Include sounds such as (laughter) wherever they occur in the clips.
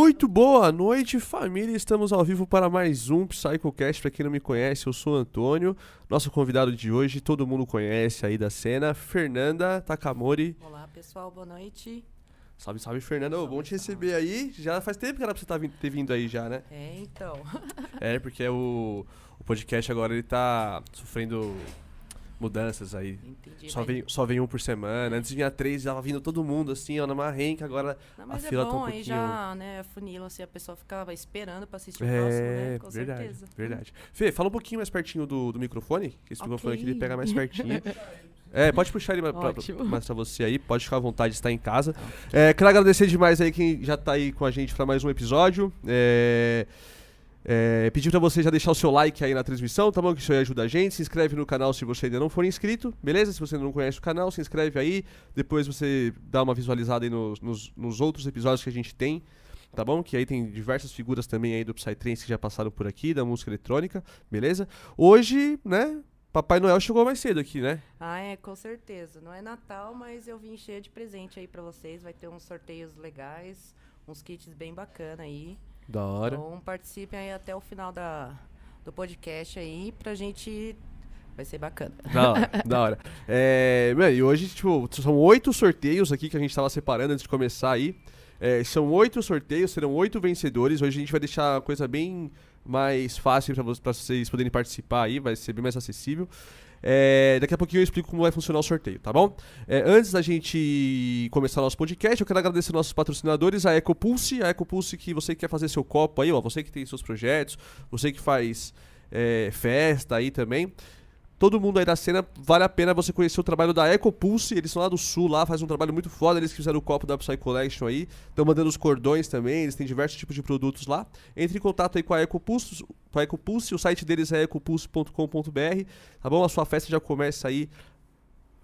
Muito boa noite, família. Estamos ao vivo para mais um PsychoCast. Para quem não me conhece, eu sou o Antônio. Nosso convidado de hoje, todo mundo conhece aí da cena, Fernanda Takamori. Olá, pessoal, boa noite. Salve, salve, Fernanda. Bom te receber aí. Já faz tempo que era pra você tá ter vindo aí já, né? É, então. É, porque o, o podcast agora ele tá sofrendo mudanças aí. Entendi. Só vem, só vem um por semana. Antes vinha três, já vindo todo mundo assim, ó, numa renca. Agora Não, a mas é fila tá um bom, aí pouquinho- já, né, funila, assim, a pessoa ficava esperando pra assistir o próximo, É, né? Com verdade, certeza. verdade. Fê, fala um pouquinho mais pertinho do, do microfone, que esse Ok. microfone aqui ele pega mais pertinho. (laughs) É, pode puxar ele mais pra, você aí, pode ficar à vontade de estar em casa. É, quero agradecer demais aí quem já tá aí com a gente pra mais um episódio. É, é, pedir pra você já deixar o seu like aí na transmissão, tá bom? Que isso aí ajuda a gente. Se inscreve no canal se você ainda não for inscrito, beleza? Se você não conhece o canal, se inscreve aí. Depois você dá uma visualizada aí nos, nos, nos outros episódios que a gente tem. Tá bom? Que aí tem diversas figuras também aí do Psytrance que já passaram por aqui, da música eletrônica, beleza? Hoje, né? Papai Noel chegou mais cedo aqui, né? Ah, é, com certeza. Não é Natal, mas eu vim cheia de presente aí pra vocês. Vai ter uns sorteios legais, uns kits bem bacana aí. Da hora. Então participem aí até o final da, do podcast aí pra gente. Vai ser bacana. Da hora, da hora. (laughs) É, e hoje, tipo, são oito sorteios aqui que a gente tava separando antes de começar aí. É, são oito sorteios, serão oito vencedores. Hoje a gente vai deixar a coisa bem mais fácil pra vocês poderem participar aí, vai ser bem mais acessível. É, daqui a pouquinho eu explico como vai funcionar o sorteio, tá bom? É, antes da gente começar nosso podcast, eu quero agradecer nossos patrocinadores, a EcoPulse, a EcoPulse que você que quer fazer seu copo aí, ó, você que tem seus projetos, você que faz é, festa aí também. Todo mundo aí da cena, vale a pena você conhecer o trabalho da EcoPulse, eles são lá do sul, lá, fazem um trabalho muito foda, eles fizeram o copo da Psy Collection aí, estão mandando os cordões também, eles têm diversos tipos de produtos lá. Entre em contato aí com a EcoPulse, com a EcoPulse o site deles é ecopulse.com.br, tá bom? A sua festa já começa aí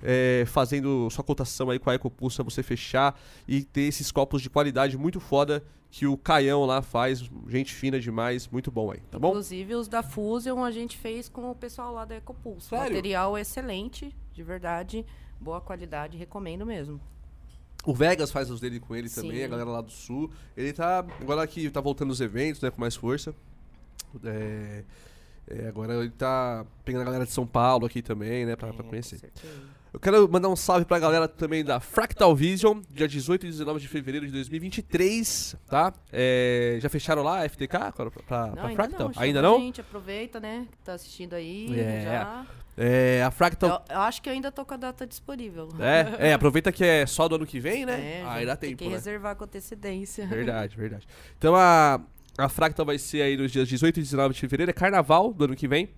é, fazendo sua cotação aí com a EcoPulse pra você fechar e ter esses copos de qualidade muito foda que o Caião lá faz, gente fina demais, muito bom aí, tá bom? Inclusive os da Fusion a gente fez com o pessoal lá da Ecopulse. Sério? Material excelente, de verdade, boa qualidade, recomendo mesmo. O Vegas faz os dele com ele Sim. também, a galera lá do sul. Ele tá. Agora que tá voltando os eventos, né? Com mais força. É, é, agora ele tá pegando a galera de São Paulo aqui também, né? Pra, pra É, conhecer. Com certeza. Eu quero mandar um salve pra galera também da Fractal Vision, dia 18 e 19 de fevereiro de 2023, tá? É, já fecharam lá a FTK pra, pra, pra Não, ainda Fractal? não. ainda não? Gente, aproveita, né? Que tá assistindo aí. É. Já. É, a Fractal. Eu, eu acho que eu ainda tô com a data disponível. É, é, aproveita que é só do ano que vem, né? (laughs) É, Aí dá tem tempo, que né? reservar com antecedência. Verdade, verdade. Então a, a Fractal vai ser aí nos dias 18 e 19 de fevereiro, é carnaval do ano que vem.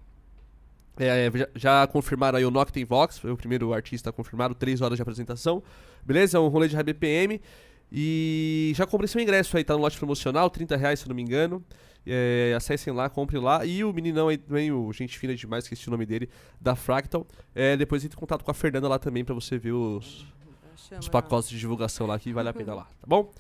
É, já, já confirmaram aí o Noctem Vox, foi o primeiro artista confirmado, 3 horas de apresentação. Beleza? É um rolê de high BPM. E já comprei seu ingresso aí, tá no lote promocional, 30 reais se eu não me engano. É, acessem lá, comprem lá. E o meninão aí também, o gente fina demais, esqueci o nome dele, da Fractal. É, depois entre em contato com a Fernanda lá também pra você ver os, os pacotes de divulgação lá que vale a pena lá, tá bom?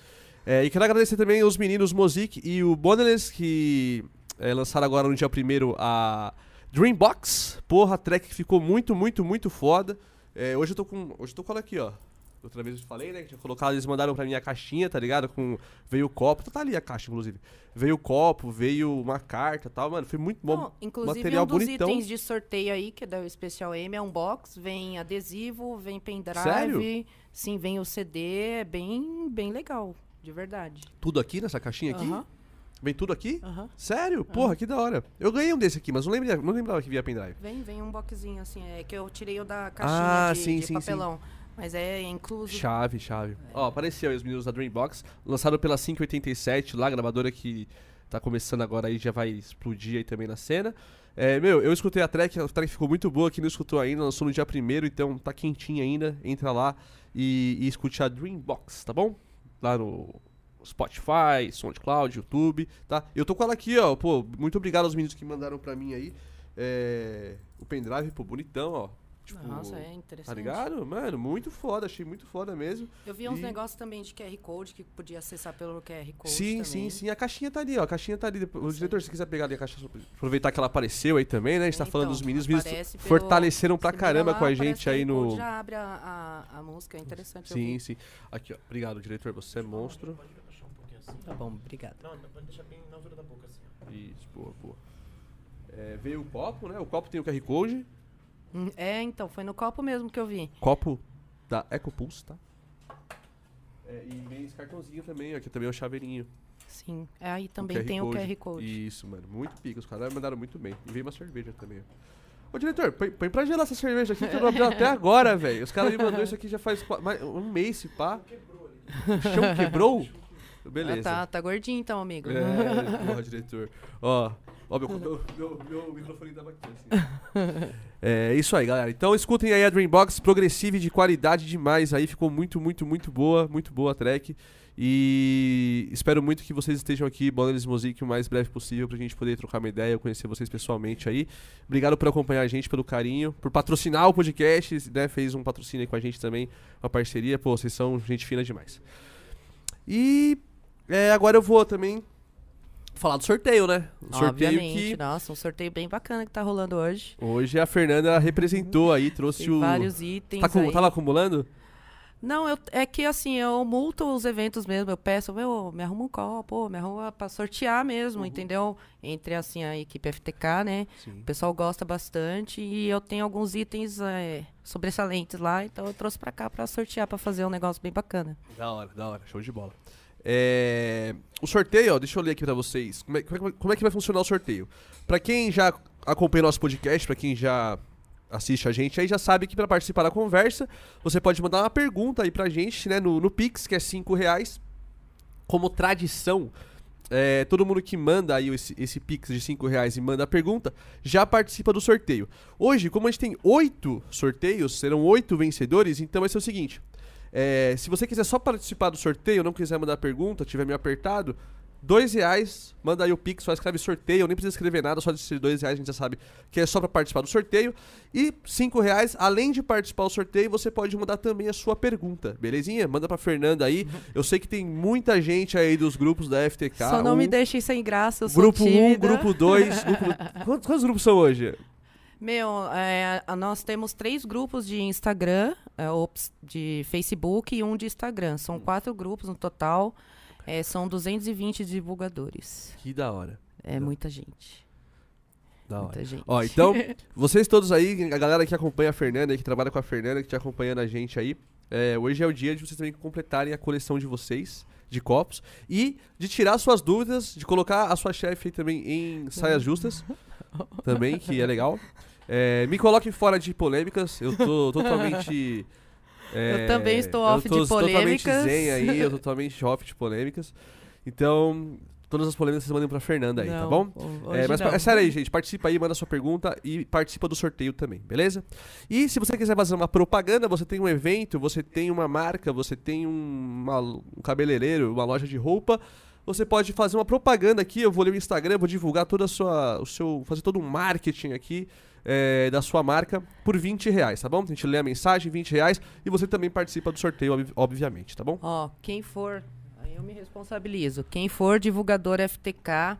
É, e quero agradecer também os meninos Mozik e o Boneless que é, lançaram agora no dia 1 a Dreambox. Porra, a track que ficou muito, muito, muito foda. É, hoje eu tô com. Hoje eu tô com ela aqui, ó. Outra vez eu falei, né? Que tinha colocado, eles mandaram pra mim a caixinha, tá ligado? Com, veio o copo, tá ali a caixa, inclusive. Veio o copo, veio uma carta e tal, mano. Foi muito bom. Não, inclusive, material um dos bonitão. itens de sorteio aí, que é da Special M, é um box, vem adesivo, vem pendrive. Sério? Sim, vem o CD, é bem, bem legal, de verdade. Tudo aqui nessa caixinha aqui? Aham, Vem tudo aqui? aham. Sério? Porra, que da hora. Eu ganhei um desse aqui, mas não, lembra, não lembrava que via pendrive. Vem, vem um boxzinho assim, é que eu tirei o da caixinha Ah, de, sim, de sim, papelão. Mas é incluso. Chave, chave. Ó, apareceu aí os meninos da Dreambox, lançado pela 587 lá, gravadora que tá começando agora aí, já vai explodir aí também na cena. É, meu, eu escutei a track, a track ficou muito boa, quem não escutou ainda, lançou no dia primeiro, então tá quentinha ainda, entra lá e, e escute a Dreambox, tá bom? Lá no Spotify, SoundCloud, YouTube, tá? Eu tô com ela aqui, ó, pô, muito obrigado aos meninos que mandaram pra mim aí, é, o pendrive, pô, bonitão, ó. Tipo, Nossa, é interessante. Tá ligado? Mano, muito foda, achei muito foda mesmo. Eu vi uns E- negócios também de QR Code que podia acessar pelo QR Code. sim, também. sim, sim. A caixinha tá ali, ó. A caixinha tá ali. O diretor, se quiser pegar ali a caixa, aproveitar que ela apareceu aí também, né? A gente É, tá falando então, dos meninos. Os meninos aparece pelo- fortaleceram pra caramba lá, com a gente aí no. Já abre a, a, a música, é interessante. Sim, sim. Aqui, ó. Obrigado, diretor. Você é monstro. Assim. Tá bom, obrigado. Não, pode deixar bem na altura da boca, assim. ó. Isso, boa, boa. É, veio o copo, né? O copo tem o QR Code. Hum, É, então, foi no copo mesmo que eu vi. Copo da EcoPulse, tá? É, e vem esse cartãozinho também, ó, que também é o chaveirinho. Sim. É, Aí também tem o QR Code. Isso, mano. Muito pica. Os caras mandaram muito bem. E veio uma cerveja também, ó. Ô, diretor, põe, põe pra gelar essa cerveja aqui que eu não abri até (laughs) agora, velho. Os caras me mandaram isso aqui já faz um mês, se pá. O chão quebrou? Beleza. Ah, tá, tá gordinho então, amigo. É, (laughs) porra, diretor. Ó, ó meu, meu, meu, meu microfone tava aqui, assim. (laughs) É isso aí, galera. Então escutem aí a Dreambox, progressiva e de qualidade demais aí. Ficou muito, muito, muito boa, muito boa a track. E espero muito que vocês estejam aqui, Bonelis Music, o mais breve possível pra gente poder trocar uma ideia, conhecer vocês pessoalmente aí. Obrigado por acompanhar a gente, pelo carinho, por patrocinar o podcast, né? Fez um patrocínio aí com a gente também, uma parceria. Pô, vocês são gente fina demais. E é, agora eu vou também falar do sorteio, né? O sorteio Obviamente, que nossa, um sorteio bem bacana que tá rolando hoje. hoje a Fernanda representou aí, trouxe Tem o. vários itens Tá aí. Tava acumulando? Não, eu, é que assim, eu multo os eventos mesmo. Eu peço, meu, me arruma um copo, me arruma pra sortear mesmo, Uhum. entendeu? Entre assim a equipe FTK, né? Sim. O pessoal gosta bastante e eu tenho alguns itens é, sobressalentes lá, então eu trouxe pra cá pra sortear, pra fazer um negócio bem bacana. Da hora, da hora, show de bola. É, O sorteio, ó, deixa eu ler aqui pra vocês. Como é, como é- é que vai funcionar o sorteio? Pra quem já acompanha nosso podcast, pra quem já assiste a gente aí, já sabe que pra participar da conversa, você pode mandar uma pergunta aí pra gente, né, no, no Pix, que é 5 reais. Como tradição, é, todo mundo que manda aí esse, esse Pix de 5 reais e manda a pergunta, já participa do sorteio. Hoje, como a gente tem oito sorteios, serão oito vencedores, então vai ser o seguinte. É, se você quiser só participar do sorteio, não quiser mandar pergunta, tiver meio apertado, dois reais, manda aí o Pix, só escreve sorteio, nem precisa escrever nada, só de dois reais a gente já sabe que é só pra participar do sorteio. E cinco reais, além de participar do sorteio, você pode mandar também a sua pergunta, belezinha? Manda pra Fernanda aí. Eu sei que tem muita gente aí dos grupos da FTK. Só não me um, deixem sem graça, eu sou Grupo 1, um, grupo 2, grupo... (laughs) Quantos, quantos grupos são hoje? Meu, é, nós temos três grupos de Instagram, é, ops, de Facebook e um de Instagram. São quatro grupos no total. é, são 220 divulgadores. Que da hora. É muita gente. Da hora. Muita gente. Ó, então, (laughs) vocês todos aí, a galera que acompanha a Fernanda, que trabalha com a Fernanda, que tá acompanhando a gente aí, é, hoje é o dia de vocês também completarem a coleção de vocês, de copos, e de tirar suas dúvidas, de colocar a sua chefe também em saias justas, (laughs) (laughs) também, que é legal. É, me coloquem fora de polêmicas, eu tô (laughs) totalmente... é, Eu também estou eu off tô de totalmente polêmicas. zen aí, eu tô (laughs) totalmente off de polêmicas. Então, todas as polêmicas vocês mandem pra Fernanda aí, tá Não, bom? ho- É, mas não. é sério aí, gente. Participa aí, manda sua pergunta e participa do sorteio também, beleza? E se você quiser fazer uma propaganda, você tem um evento, você tem uma marca, você tem um, uma- um cabeleireiro, uma loja de roupa. Você pode fazer uma propaganda aqui, eu vou ler o Instagram, vou divulgar toda a sua. O seu, fazer todo um marketing aqui é, da sua marca por 20 reais, tá bom? A gente lê a mensagem, 20 reais, e você também participa do sorteio, ob- obviamente, tá bom? Ó, quem for, eu me responsabilizo. Quem for divulgador FTK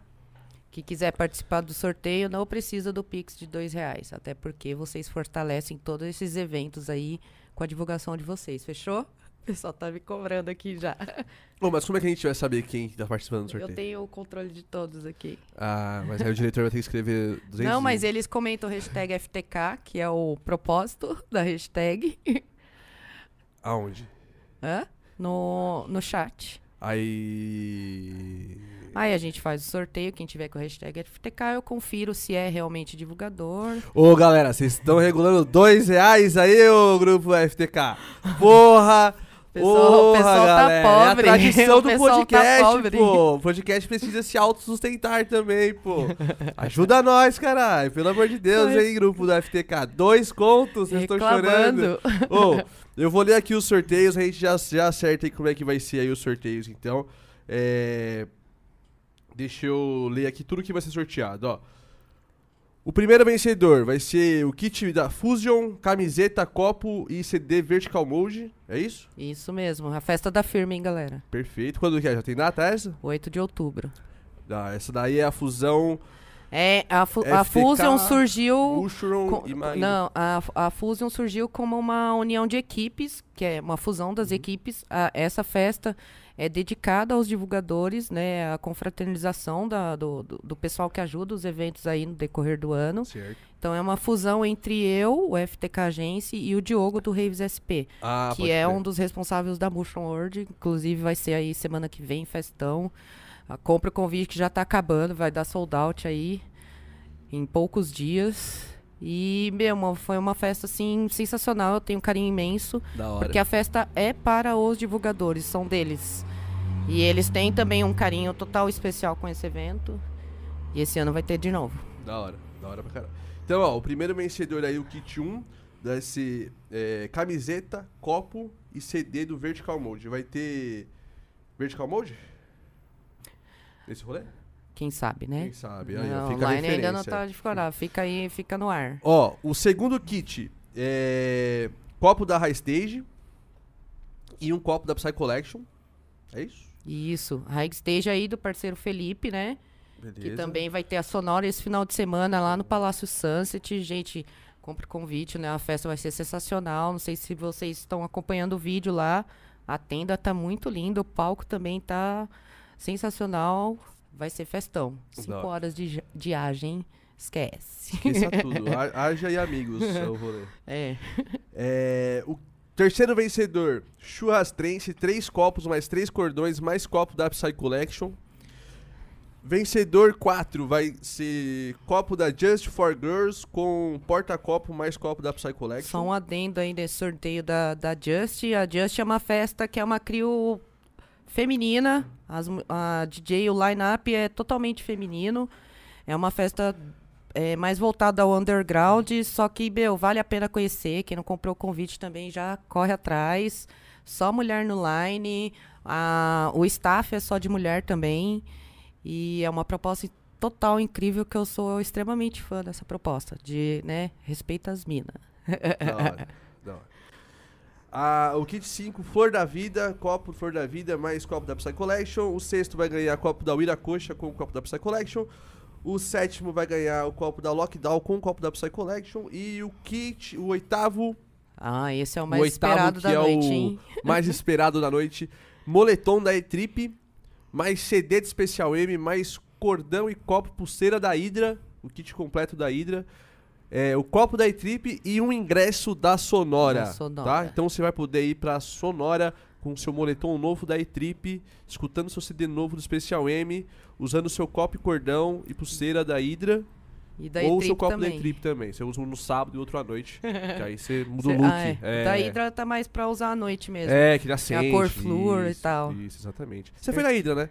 que quiser participar do sorteio, não precisa do Pix de dois reais. Até porque vocês fortalecem todos esses eventos aí com a divulgação de vocês, fechou? (laughs) O pessoal tá me cobrando aqui já. (laughs) Bom, mas como é que a gente vai saber quem tá participando do sorteio? Eu tenho o controle de todos aqui. Ah, mas aí o diretor vai ter que escrever 200 Não, mas eles comentam hashtag FTK, que é o propósito (laughs) da hashtag, Aonde? hã? No, no chat. Aí. Aí a gente faz o sorteio, quem tiver com a hashtag FTK, eu confiro se é realmente divulgador. Ô galera, vocês estão regulando dois reais aí, ô grupo FTK. Porra! Pessoal- o Porra, pessoal tá pobre. É a tradição O do tá podcast, pobre. pô. O podcast precisa se autossustentar também, pô. Ajuda nós, caralho. Pelo amor de Deus, hein, grupo do FTK. Dois contos, vocês estão chorando. Ô, eu vou ler aqui os sorteios, a gente já, já acerta aí como é que vai ser aí os sorteios, então. É... Deixa eu ler aqui tudo que vai ser sorteado, ó. O primeiro vencedor vai ser o kit da Fusion, camiseta, copo e CD Vertical Mode, é isso? Isso mesmo, a festa da firma, hein, galera? Perfeito. Quando que é? Já tem data essa? 8 de outubro. Ah, essa daí é a fusão É, a, fu a Fusion surgiu. Com- e não, a, a Fusion surgiu como uma união de equipes, que é uma fusão das Uhum. equipes. A- essa festa é dedicada aos divulgadores, né? A confraternização da- do, do, do pessoal que ajuda os eventos aí no decorrer do ano. Certo. Então é uma fusão entre eu, o FTK Agência, e o Diogo do Raves SP, Ah, que é um dos responsáveis da Mushroom World. Inclusive vai ser aí semana que vem, festão. Ah, compra o convite que já tá acabando, vai dar sold out aí em poucos dias. E, meu, foi uma festa, assim, sensacional. Eu tenho um carinho imenso. Da hora. Porque a festa é para os divulgadores, são deles. E eles têm também um carinho total especial com esse evento. E esse ano vai ter de novo. Da hora, da hora pra caralho. Então, ó, o primeiro vencedor aí, o kit 1, vai ser é, camiseta, copo e CD do Vertical Mode. Vai ter Vertical Mode? Nesse rolê? Quem sabe, né? Quem sabe? Aí, Não, fica online ainda não tá de fora. Fica aí, fica no ar. Ó, o segundo kit é copo da High Stage e um copo da Psy Collection. É isso? Isso. High Stage aí do parceiro Felipe, né? Beleza. Que também vai ter a Sonora esse final de semana lá no Palácio Sunset. Gente, compre convite, né? A festa vai ser sensacional. Não sei se vocês estão acompanhando o vídeo lá. A tenda tá muito linda. O palco também tá sensacional. Vai ser festão. Cinco hora. horas de ja- viagem. Esquece. Esqueça tudo. (laughs) Ha- Haja e amigos (laughs) é o rolê. É. É, o terceiro vencedor, Churrastrense, três copos, mais três cordões, mais copo da Psy Collection. Vencedor 4 vai ser copo da Just for Girls com porta-copo mais copo da Psy Collection. Só um adendo aí nesse sorteio da, da Just. A Just é uma festa que é uma crio feminina. As a DJ, o line-up é totalmente feminino. É uma festa é, mais voltada ao underground, só que, meu, vale a pena conhecer. Quem não comprou o convite também já corre atrás. Só mulher no line. A, o staff é só de mulher também. E é uma proposta total incrível que eu sou extremamente fã dessa proposta. De, né, respeita as minas. (laughs) Da hora, da hora. Ah, o kit 5, Flor da Vida, copo Flor da Vida, mais copo da Psy Collection. O sexto vai ganhar copo da Wiracocha com o copo da Psy Collection. O sétimo vai ganhar o copo da Lockdown com o copo da Psy Collection. E o kit, o oitavo, Ah, esse é o o mais oitavo esperado da é noite, o hein? (laughs) mais esperado da noite, moletom da E-Trip, mais CD de Special M, mais cordão e copo pulseira da Hydra, o kit completo da Hydra. É, o copo da E-Trip e um ingresso da Sonora, Da Sonora. tá? Então você vai poder ir pra Sonora com o seu moletom novo da E-Trip, escutando seu CD novo do Special M, usando seu copo e cordão e pulseira da Hydra, E da ou o seu copo também. da E-Trip também. Você usa um no sábado e outro à noite, (laughs) que aí você muda o look. ah, é. É. Da Hydra tá mais pra usar à noite mesmo. É, que já a sente. cor flúor e tal. Isso, exatamente. Você foi na Hydra, né?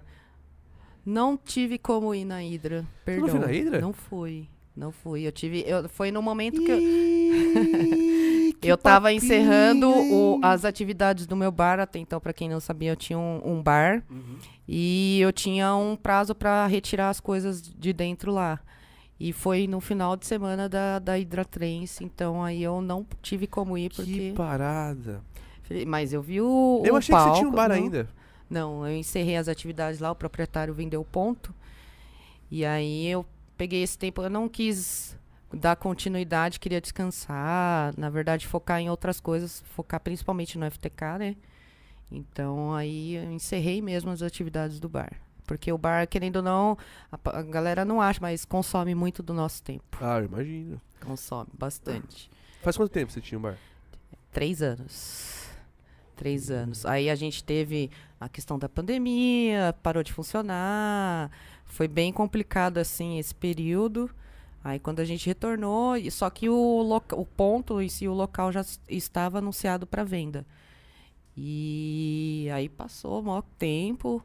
Não tive como ir na Hydra. Perdão. foi na Hydra? Não fui. Não fui. Eu tive. Eu, foi no momento que eu. (laughs) Eu tava encerrando o- as atividades do meu bar, até então, pra quem não sabia, eu tinha um, um bar Uhum. e eu tinha um prazo pra retirar as coisas de dentro lá. E foi no final de semana da, da Hydra Trance, então aí eu não tive como ir, Que porque. parada. Mas eu vi o. Eu o achei que você tinha um palco, bar não- ainda. Não, eu encerrei as atividades lá, o proprietário vendeu o ponto. E aí eu peguei esse tempo, eu não quis dar continuidade, queria descansar, na verdade focar em outras coisas, focar principalmente no FTK, né? Então aí eu encerrei mesmo as atividades do bar. Porque o bar, querendo ou não, a, a galera não acha, mas consome muito do nosso tempo. Ah, eu imagino. Consome bastante. Faz quanto tempo você tinha um bar? Três anos. Três anos. Aí a gente teve a questão da pandemia, parou de funcionar. Foi bem complicado, assim, esse período. Aí quando a gente retornou, e- só que o, o ponto em si, o local já estava anunciado para venda. E aí passou o maior tempo.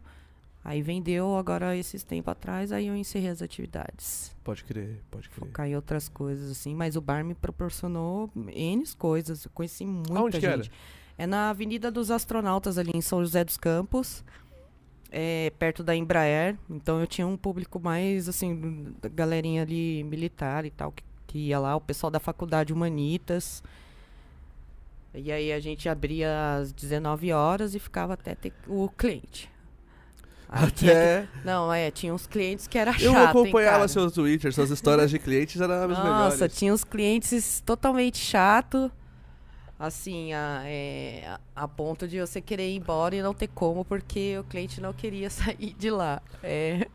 Aí vendeu agora esses tempos atrás, aí eu encerrei as atividades. Pode crer, pode crer. Focar em outras coisas, assim. Mas o bar me proporcionou N coisas. Eu conheci muita Aonde que era? gente. É na Avenida dos Astronautas, ali em São José dos Campos. É, perto da Embraer. Então eu tinha um público mais, assim, galerinha ali militar e tal, que, que ia lá, o pessoal da faculdade Humanitas. E aí a gente abria às 19 horas e ficava até ter o cliente. Aí Até. que- Não, é, tinha uns clientes que era chato, Eu hein, acompanhava cara? seu Twitter, suas histórias de clientes eram as Nossa, melhores. tinha uns clientes totalmente chato, assim, a, é, a, ponto de você querer ir embora e não ter como, porque o cliente não queria (laughs) sair de lá. É,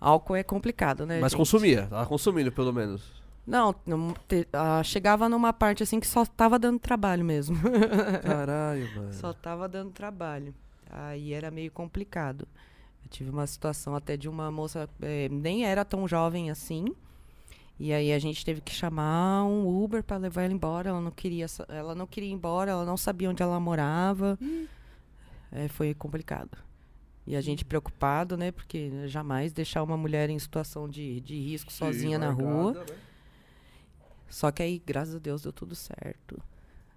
álcool é complicado, né? Mas gente? consumia, tava consumindo pelo menos. Não, não te- ah, chegava numa parte assim que só tava dando trabalho mesmo. (laughs) Caralho, mano. Só tava dando trabalho. Aí era meio complicado. Eu tive uma situação até de uma moça, eh, nem era tão jovem assim. E aí a gente teve que chamar um Uber para levar ela embora. Ela não queria, ela não queria ir embora, ela não sabia onde ela morava. Eh, foi complicado. E a gente preocupado, né? Porque jamais deixar uma mulher em situação de, de risco sozinha na rua. né? Só que aí, graças a Deus, deu tudo certo.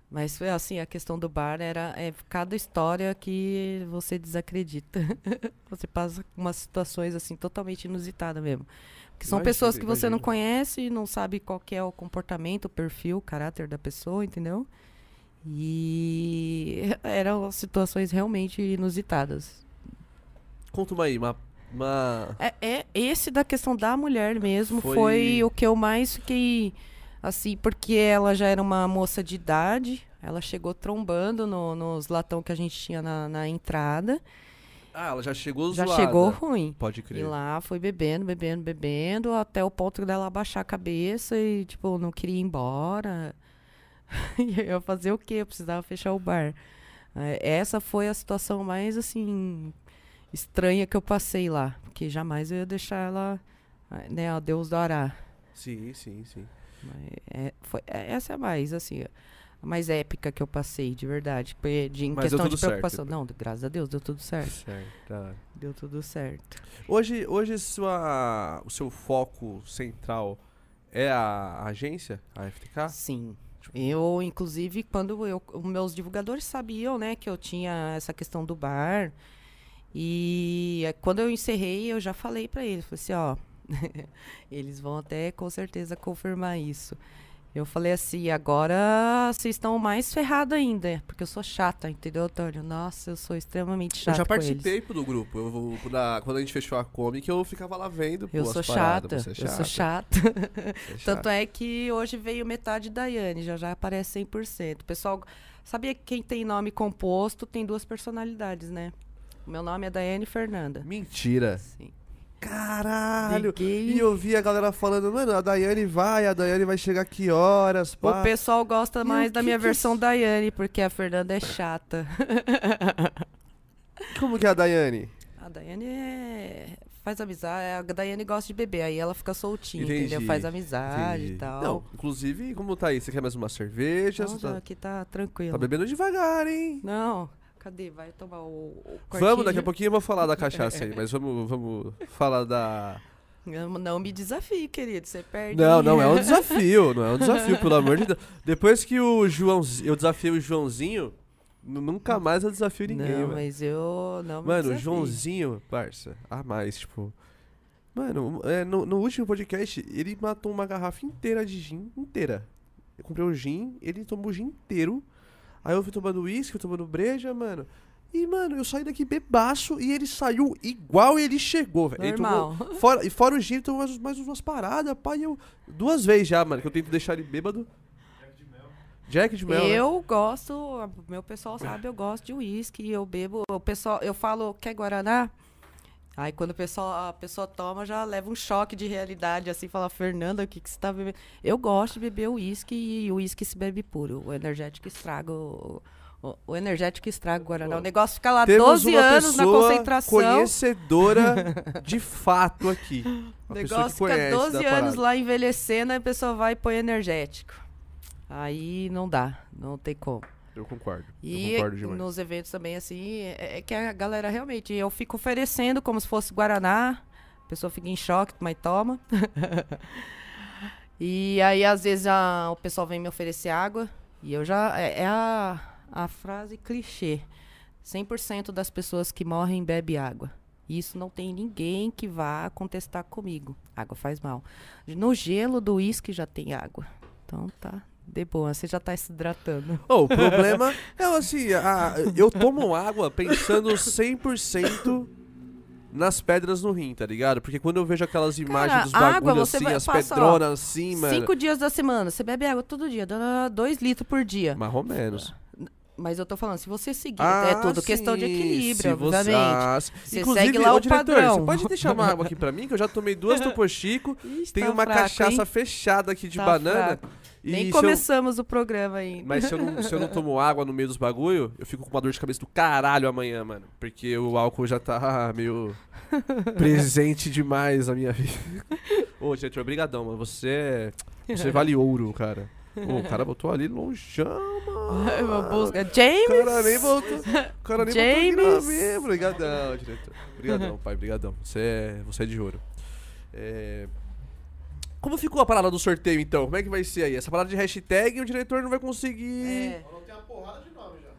Mas foi assim, a questão do bar era é, cada história que você desacredita. (laughs) você passa umas situações assim totalmente inusitadas mesmo. Porque são pessoas que você não conhece, não sabe qual que é o comportamento, o perfil, o caráter da pessoa, entendeu? E (laughs) eram situações realmente inusitadas. Conta uma aí, uma. uma... É, é esse da questão da mulher mesmo Foi- foi, o que eu mais fiquei assim, porque ela já era uma moça de idade, ela chegou trombando no- nos latão que a gente tinha na, na entrada, Ah, ela já chegou já zoada. chegou ruim. Pode E crer. lá foi bebendo, bebendo, bebendo, até o ponto dela abaixar a cabeça e, tipo, não queria ir embora. (laughs) e eu ia fazer o quê? Eu precisava fechar o bar. É, Essa foi a situação mais, assim, estranha que eu passei lá. Porque jamais eu ia deixar ela, né, a Deus dará. Sim, sim, sim. É- foi, é- essa é mais, assim, mais épica que eu passei, de verdade. De, em Mas questão de certo. preocupação. Não, graças a Deus, deu tudo certo. Certo. tá. Deu tudo certo. Hoje, hoje sua, o seu foco central é a agência, a FTK? Sim. Eu, inclusive, quando eu, os meus divulgadores sabiam, né, que eu tinha essa questão do bar. E eh, quando eu encerrei, eu já falei pra eles, falei assim, ó, (laughs) eles vão até com certeza confirmar isso. Eu falei assim, agora vocês estão mais ferrados ainda, porque eu sou chata, entendeu, Antônio? Nossa, eu sou extremamente Eu chata já com eles. participei do grupo. Eu, na- quando a gente fechou a Comic, eu ficava lá vendo. Eu pô, sou as paradas. chata, Você é eu sou chata. É (laughs) Tanto chata. é que hoje veio metade da Yane, já já aparece 100%. O pessoal, sabia que quem tem nome composto tem duas personalidades, né? O meu nome é Daiane Fernanda. Mentira. Sim. Caralho. E eu vi a galera falando, mano, a Daiane vai, a Daiane vai chegar que horas, O pá. pessoal gosta mais o da que minha que versão os- Daiane, porque a Fernanda é chata. (laughs) Como que é a Daiane? A Daiane é... faz amizade, a Daiane gosta de beber, aí ela fica soltinha, Entendi, entendeu? Faz amizade Entendi. e tal. Não, inclusive, como tá aí? Você quer mais uma cerveja? Não, já tá, aqui tá tranquilo. tá bebendo devagar, hein? Não, cadê? Vai tomar o, o Vamos, daqui a pouquinho eu vou falar da cachaça aí, (laughs) mas vamos, vamos falar da. Não, não me desafie, querido. Você perde. Não, não é um desafio, não é um desafio, pelo amor de (laughs) Deus. Depois que o Joãozinho, eu desafiei o Joãozinho, nu- nunca mais eu desafio ninguém, não, mas eu não me Mano, o desafie. Joãozinho, parça, a mais, tipo. Mano, é, no, no último podcast, ele matou uma garrafa inteira de gin, inteira. Eu comprei o gin, ele tomou o gin inteiro. Aí eu fui tomando uísque, fui tomando breja, mano. E, mano, eu saí daqui bebaço e ele saiu igual ele chegou, velho. Ele tomou-. (laughs) Fora, e fora o ele tomou mais, mais umas paradas, pai. Eu, duas vezes já, mano, que eu tento deixar ele bêbado. Jack de mel. né? Eu gosto, o meu pessoal sabe, eu gosto de uísque, eu bebo, o pessoal, eu falo, quer Guaraná? Aí quando o pessoal, a pessoa toma, já leva um choque de realidade, assim, fala, Fernanda, o que, que você tá bebendo? Eu gosto de beber uísque e o uísque se bebe puro. O energético estraga o, o, o energético estraga o Guaraná. O negócio fica lá Temos 12 uma anos na concentração. conhecedora (laughs) de fato aqui. O negócio fica 12 da anos lá envelhecendo, aí a pessoa vai e põe energético. Aí não dá, não tem como. Eu concordo. eu E concordo demais. nos eventos também, assim, é, é que a galera realmente, eu fico oferecendo como se fosse Guaraná, a pessoa fica em choque, mas toma. (laughs) e aí, às vezes, a- o pessoal vem me oferecer água, e eu já, é, é a, a frase clichê, 100% das pessoas que morrem bebe água. Isso não tem ninguém que vá contestar comigo. Água faz mal. No gelo do uísque já tem água. Então tá, de boa, você já tá se hidratando. (laughs) Oh, o problema é assim, a- eu tomo água pensando 100% nas pedras no rim, tá ligado? Porque quando eu vejo aquelas imagens dos água, bagulhos assim, as passa, ó, pedronas assim, mano. Cinco dias da semana, você bebe água todo dia, dá dois litros por dia. Mais ou menos. Mas eu tô falando, se você seguir, Ah, é tudo questão de sim, equilíbrio, se você- obviamente. ah, sim. Você segue lá ô, o diretor, padrão. você pode deixar uma água aqui pra mim? Que eu já tomei duas (laughs) Topo Chico, Ixi, tem tá uma fraco, cachaça hein? fechada aqui de Tá banana. fraco. Nem se eu- começamos o programa ainda. Mas se eu, não, se eu não tomo (laughs) água no meio dos bagulho, eu fico com uma dor de cabeça do caralho amanhã, mano. Porque o álcool já tá meio (laughs) presente demais na minha vida. Ô, gente, obrigadão, mano. Você, você vale ouro, cara. Ô, o cara botou ali longeão, mano. Busca. O James! cara nem voltou. O cara nem James. voltou aqui mesmo. Obrigadão, diretor. Obrigadão, pai. Obrigadão. Você é, você é de ouro. É... Como ficou a parada do sorteio, então? Como é que vai ser aí? Essa parada de hashtag o diretor não vai conseguir... É. Não tem uma porrada de nome já.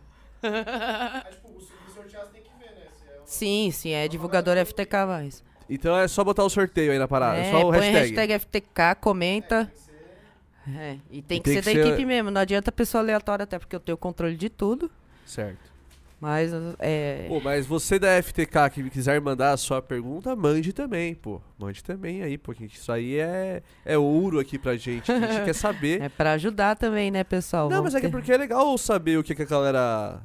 (laughs) Aí, tipo, os sorteados tem que ver, né? É Sim, sim, é divulgador FTK mais. Então é só botar o sorteio aí na parada. é, só o põe hashtag. hashtag FTK, comenta. É, e tem E que tem ser que da ser- equipe mesmo, não adianta pessoa aleatória, até porque eu tenho controle de tudo. Certo. Mas é. Pô, mas você da FTK que quiser mandar a sua pergunta, mande também, pô. Mande também aí, porque isso aí é, é ouro aqui pra gente. A gente (laughs) quer saber. É pra ajudar também, né, pessoal? Não, Vamos mas é que ter- porque é legal saber o que, que a galera.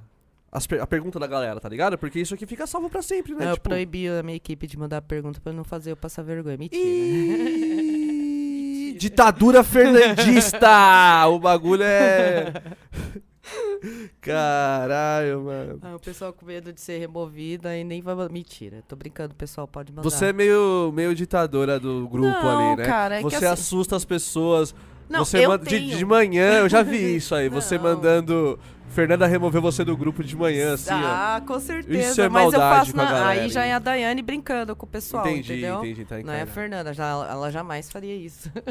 per- a pergunta da galera, tá ligado? Porque isso aqui fica salvo pra sempre, né? eu tipo, proibi a minha equipe de mandar pergunta pra eu não fazer eu passar vergonha. Mentira. Ih, (laughs) Ditadura fernandista! o bagulho é. (laughs) (laughs) Caralho, mano. Ah, o pessoal com medo de ser removido aí nem vai. Mentira, tô brincando, pessoal, pode mandar. Você é meio, meio ditadora do grupo Não, ali, né? cara, é que você assim- assusta as pessoas. Não, você eu manda- de, de manhã, eu já vi (laughs) isso aí. Você mandando. Fernanda remover você do grupo de manhã, assim, ó. ah, com certeza. Isso é mas eu maldade faço com a na- galera, Aí já é a Daiane brincando com o pessoal, entendi, entendeu? entendi, tá Não é a. Fernanda, já, ela jamais faria isso. (laughs)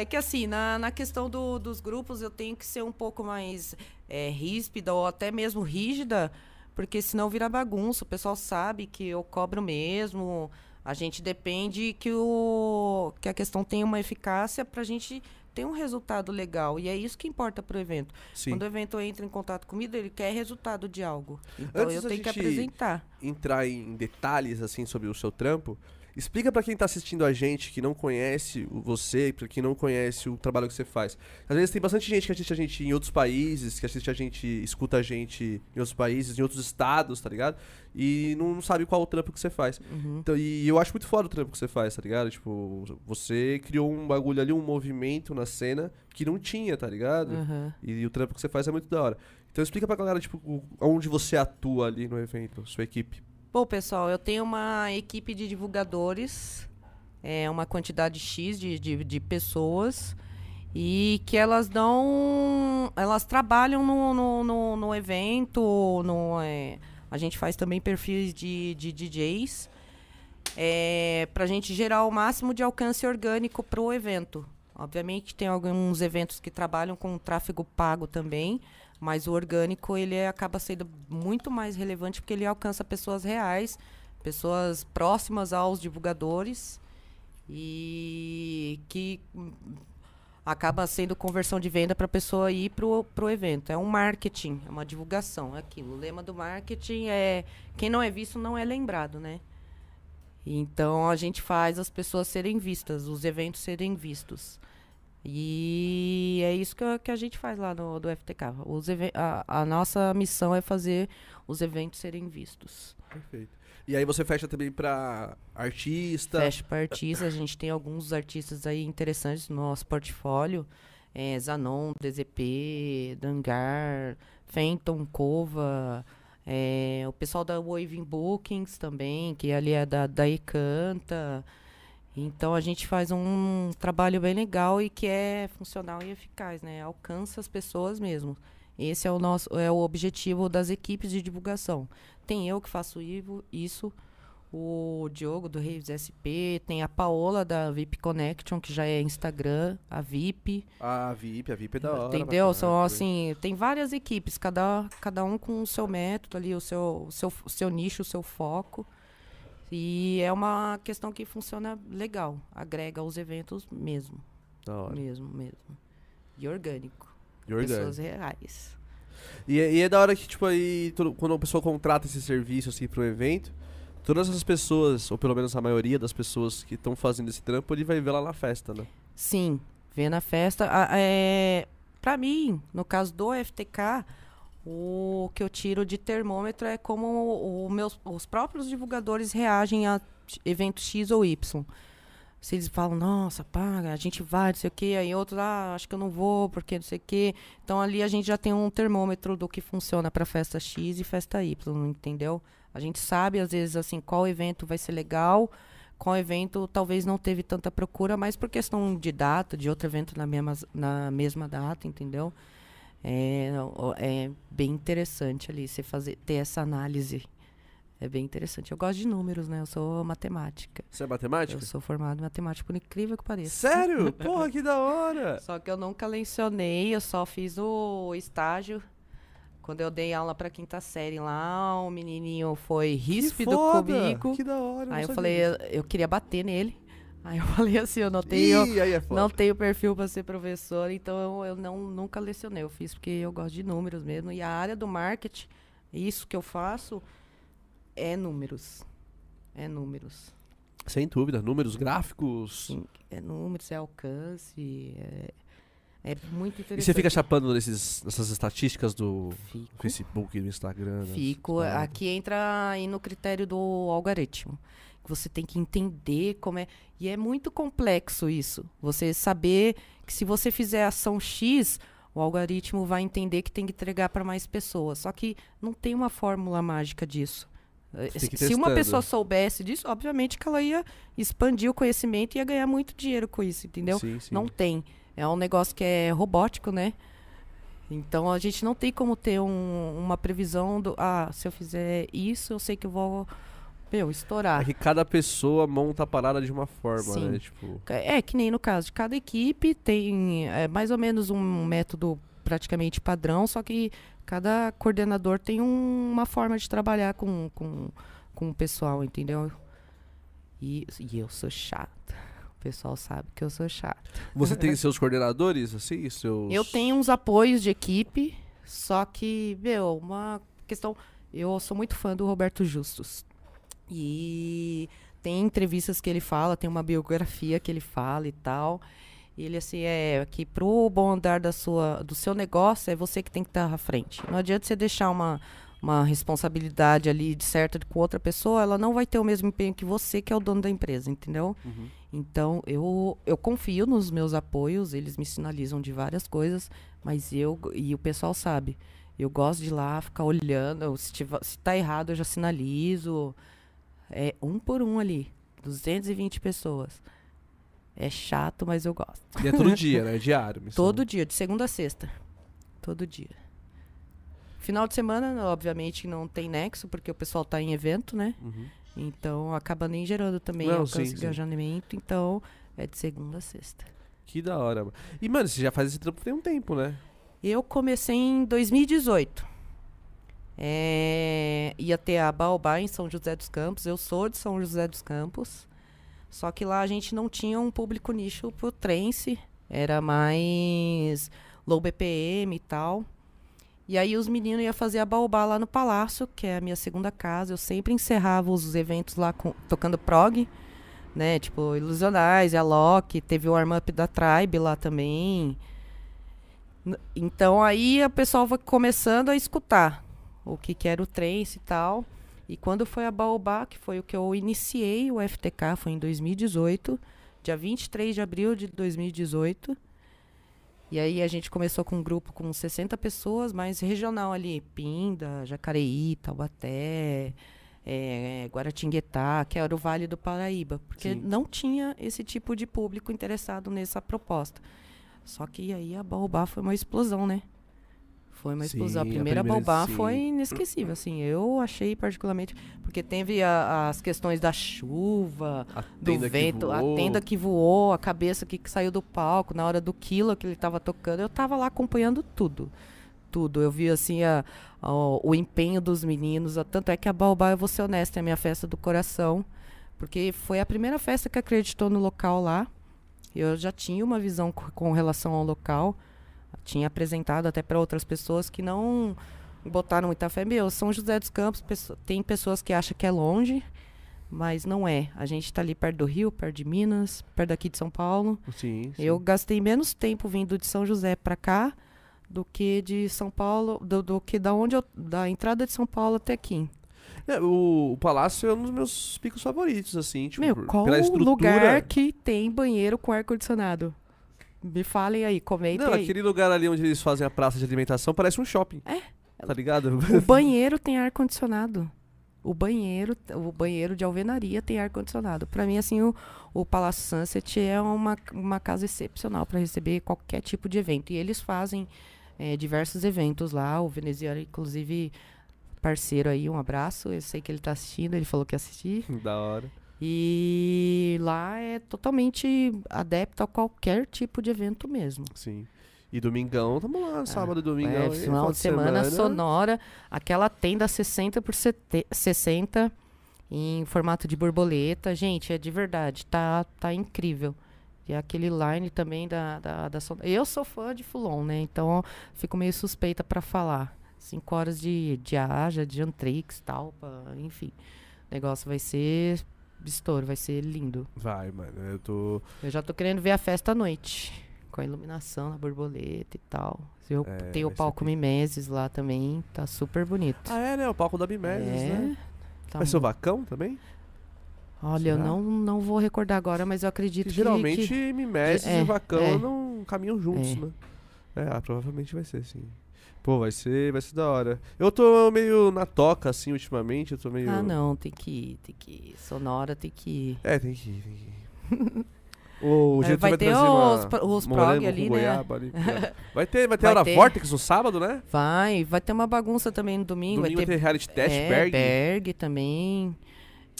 é que assim, na, na questão do- dos grupos, eu tenho que ser um pouco mais é, ríspida ou até mesmo rígida, porque senão vira bagunça. O pessoal sabe que eu cobro mesmo. A gente depende que, o, que a questão tenha uma eficácia pra gente ter um resultado legal. E é isso que importa pro evento. Sim. Quando o evento entra em contato comigo, ele quer resultado de algo. Então Antes eu tenho que apresentar. entrar em detalhes assim sobre o seu trampo, explica pra quem tá assistindo a gente que não conhece você, pra quem não conhece o trabalho que você faz. Às vezes tem bastante gente que assiste a gente em outros países, que assiste a gente, escuta a gente em outros países, em outros estados, tá ligado? E não sabe qual o trampo que você faz. Uhum. Então, e eu acho muito foda o trampo que você faz, tá ligado? Tipo, você criou um bagulho ali, um movimento na cena que não tinha, tá ligado? Uhum. E, o trampo que você faz é muito da hora. Então explica pra galera, tipo, onde você atua ali no evento, sua equipe. Bom, pessoal, eu tenho uma equipe de divulgadores, é uma quantidade X de, de, de pessoas, e que elas dão. Elas trabalham no, no, no, no evento, no, é, a gente faz também perfis de, de DJs, é, para a gente gerar o máximo de alcance orgânico para o evento. Obviamente tem alguns eventos que trabalham com tráfego pago também, mas o orgânico ele acaba sendo muito mais relevante porque ele alcança pessoas reais, pessoas próximas aos divulgadores e que acaba sendo conversão de venda para a pessoa ir pro, pro evento. É um marketing, é uma divulgação, é aquilo. O lema do marketing é quem não é visto não é lembrado, né? Então a gente faz as pessoas serem vistas, os eventos serem vistos. E é isso que, a- que a gente faz lá no do FTK. Os a, a nossa missão é fazer os eventos serem vistos. Perfeito. E aí você fecha também pra artista. Fecha para artistas, a gente tem alguns artistas aí interessantes no nosso portfólio. É, Zanon, DZP, Dangar, Fenton, Cova, é, o pessoal da Waving Bookings também, que ali é da, da Ecanta. Então a gente faz um trabalho bem legal e que é funcional e eficaz, né? Alcança as pessoas mesmo. Esse é o nosso é o objetivo das equipes de divulgação. Tem eu que faço isso, o Diogo do Reis SP, tem a Paola da VIP Connection, que já é Instagram, a VIP. A VIP, a VIP é da hora. Entendeu? São assim, tem várias equipes, cada, cada um com o seu método ali, o seu, o seu, o seu nicho, o seu foco. E é uma questão que funciona legal, agrega aos eventos mesmo, Da hora. mesmo, mesmo. E orgânico, E orgânico. pessoas reais. E, é- e é da hora que, tipo, aí, todo- quando a pessoa contrata esse serviço, assim, pro evento, Todas as pessoas, ou pelo menos a maioria das pessoas que estão fazendo esse trampo, ele vai ver lá na festa, né? Sim, ver na festa. A- é, para mim, no caso do FTK, o que eu tiro de termômetro é como o, o meus, os próprios divulgadores reagem a evento X ou Y. Se eles falam, nossa, paga, a gente vai, não sei o quê, aí outros, ah, acho que eu não vou, porque não sei o quê. Então ali a gente já tem um termômetro do que funciona para festa X e festa Y, entendeu? A gente sabe, às vezes, assim, qual evento vai ser legal, qual evento talvez não teve tanta procura, mas por questão de data, de outro evento na mesma, na mesma data, entendeu? É, é bem interessante ali você fazer, ter essa análise. É bem interessante. Eu gosto de números, né? Eu sou matemática. Você é matemática? Eu sou formado em matemática, por incrível que pareça. Sério? (laughs) Porra, que da hora! Só que eu nunca lecionei, eu só fiz o estágio. Quando eu dei aula pra quinta série lá, o menininho foi ríspido foda! comigo. Que da hora! Aí eu sabia falei, eu, eu queria bater nele. Aí eu (laughs) falei assim, eu não tenho, Ih, é não tenho perfil para ser professor, então eu, eu não, nunca lecionei. Eu fiz porque eu gosto de números mesmo. E a área do marketing, isso que eu faço, é números. É números. Sem dúvida, números gráficos. Sim, é números, é alcance, é, é muito interessante. E você fica chapando nesses, nessas estatísticas do Fico. Facebook, do Instagram? Fico. Aqui entra aí no critério do algoritmo. Que Você tem que entender como é. E é muito complexo isso. Você saber que se você fizer ação X, o algoritmo vai entender que tem que entregar para mais pessoas. Só que não tem uma fórmula mágica disso. Se uma pessoa soubesse disso, obviamente que ela ia expandir o conhecimento e ia ganhar muito dinheiro com isso, entendeu? Sim, sim. Não tem. É um negócio que é robótico, né? Então a gente não tem como ter um- uma previsão do. Ah, se eu fizer isso, eu sei que eu vou. Meu, estourar. É que cada pessoa monta a parada de uma forma, Sim. né? Tipo, É que nem no caso de cada equipe tem é, mais ou menos um método praticamente padrão, só que cada coordenador tem um- uma forma de trabalhar com, com, com o pessoal, entendeu? E, e eu sou chata. O pessoal sabe que eu sou chata. você tem (laughs) seus coordenadores, assim? Seus... Eu tenho uns apoios de equipe, só que, meu, uma questão. Eu sou muito fã do Roberto Justus. E tem entrevistas que ele fala, tem uma biografia que ele fala e tal. E ele assim é que pro bom andar da sua, do seu negócio é você que tem que estar à frente. Não adianta você deixar uma, uma responsabilidade ali de certa com outra pessoa, ela não vai ter o mesmo empenho que você, que é o dono da empresa, entendeu? Uhum. Então, eu, eu confio nos meus apoios, eles me sinalizam de várias coisas, mas eu, e o pessoal sabe, eu gosto de ir lá ficar olhando, se, tiver, se tá errado eu já sinalizo, é um por um ali, 220 pessoas. É chato, mas eu gosto. E é todo (laughs) dia, né? É diário. missão. Todo dia, de segunda a sexta. Todo dia. Final de semana, obviamente, não tem nexo, porque o pessoal tá em evento, né? Uhum. Então acaba nem gerando também Não, alcance sim, de engajamento. Então é de segunda a sexta. Que da hora. E, mano, você já faz esse trampo tem um tempo, né? Eu comecei em 2018. É, ia ter a Baobá em São José dos Campos. Eu sou de São José dos Campos. Só que lá a gente não tinha um público nicho pro trance. Era mais low BPM e tal. E aí os meninos iam fazer a Baobá lá no Palácio, que é a minha segunda casa. Eu sempre encerrava os eventos lá com- tocando prog, né? Tipo, Ilusionais, a Loki, teve o warm-up da Tribe lá também. Então aí o pessoal vai começando a escutar o que, que era o trance e tal. E quando foi a Baobá, que foi o que eu iniciei o FTK, foi em 2018, dia 23 de abril de 2018. E aí a gente começou com um grupo com 60 pessoas, mais regional ali, Pinda, Jacareí, Taubaté, eh, Guaratinguetá, que era o Vale do Paraíba, porque Sim. não tinha esse tipo de público interessado nessa proposta. Só que aí a Baobá foi uma explosão, né? Foi uma Sim, explosão. A a primeira, primeira, Baobá sim. foi inesquecível, assim. Eu achei particularmente, porque teve a- as questões da chuva, A do vento, a tenda que voou, a cabeça que, que saiu do palco, na hora do quilo que ele estava tocando, eu estava lá acompanhando tudo. Tudo. Eu vi assim a, a- o empenho dos meninos. a- Tanto é que a Baobá, eu vou ser honesta, é a minha festa do coração. Porque foi a primeira festa que acreditou no local lá. Eu já tinha uma visão co- com relação ao local. Tinha apresentado até para outras pessoas que não botaram muita fé. Meu, São José dos Campos, tem pessoas que acham que é longe. mas não é. A gente tá ali perto do Rio, perto de Minas, perto daqui de São Paulo. Sim, sim. Eu gastei menos tempo vindo de São José pra cá do que de São Paulo, do, do que da onde eu, da entrada de São Paulo até aqui. É, o, o Palácio é um dos meus picos favoritos, assim. Tipo, Meu, qual lugar que tem banheiro com ar condicionado? Me falem aí, comentem Não, aí. aquele lugar ali onde eles fazem a praça de alimentação parece um shopping. É. Tá ligado? O (laughs) banheiro tem ar condicionado. O banheiro, o banheiro de alvenaria tem ar condicionado. Pra mim, assim, o, o Palácio Sunset é uma, uma casa excepcional para receber qualquer tipo de evento. E eles fazem eh, diversos eventos lá. O veneziano, inclusive, parceiro aí, um abraço. Eu sei que ele tá assistindo, ele falou que ia assistir. (laughs) da hora. E lá é totalmente adepto a qualquer tipo de evento mesmo. Sim. E domingão, tamo lá, sábado e domingão. É, aí, final de semana, sonora, aquela tenda 60 por sete- 60 em formato de borboleta. Gente, é de verdade, tá, tá incrível. E aquele line também da, da, da Son- Eu sou fã de Fulon, né? Então fico meio suspeita pra falar. Cinco horas de, de Aja, de Antrix, Talpa, enfim. O negócio vai ser estouro, vai ser lindo. Vai, mano. Eu tô. Eu já tô querendo ver a festa à noite. Com a iluminação na borboleta e tal. Eu É, tenho o palco Mimeses lá também. Tá super bonito. Ah, é, né? O palco da Bimeses, é, né? tá Vai ser o Vacão também? Olha, eu Será? não, não vou recordar agora, mas eu acredito Que que. geralmente que- Mimeses é, e Vacão é. não caminham juntos, É. né? É, ah, provavelmente vai ser, sim. Pô, vai ser, vai ser da hora. Eu tô meio na toca, assim, ultimamente. Eu tô meio. Ah, não, tem que ir, tem que ir. Sonora tem que ir. É, tem que ir, tem que ir. (laughs) O É, Getúlio vai vai ter trazer os uma os prog ali, né? ali. (laughs) Vai ter, vai ter Vai hora ter. Vortex no sábado, né? Vai, vai ter uma bagunça também no domingo. Domingo vai vai ter reality test, é, Berg. Berg também.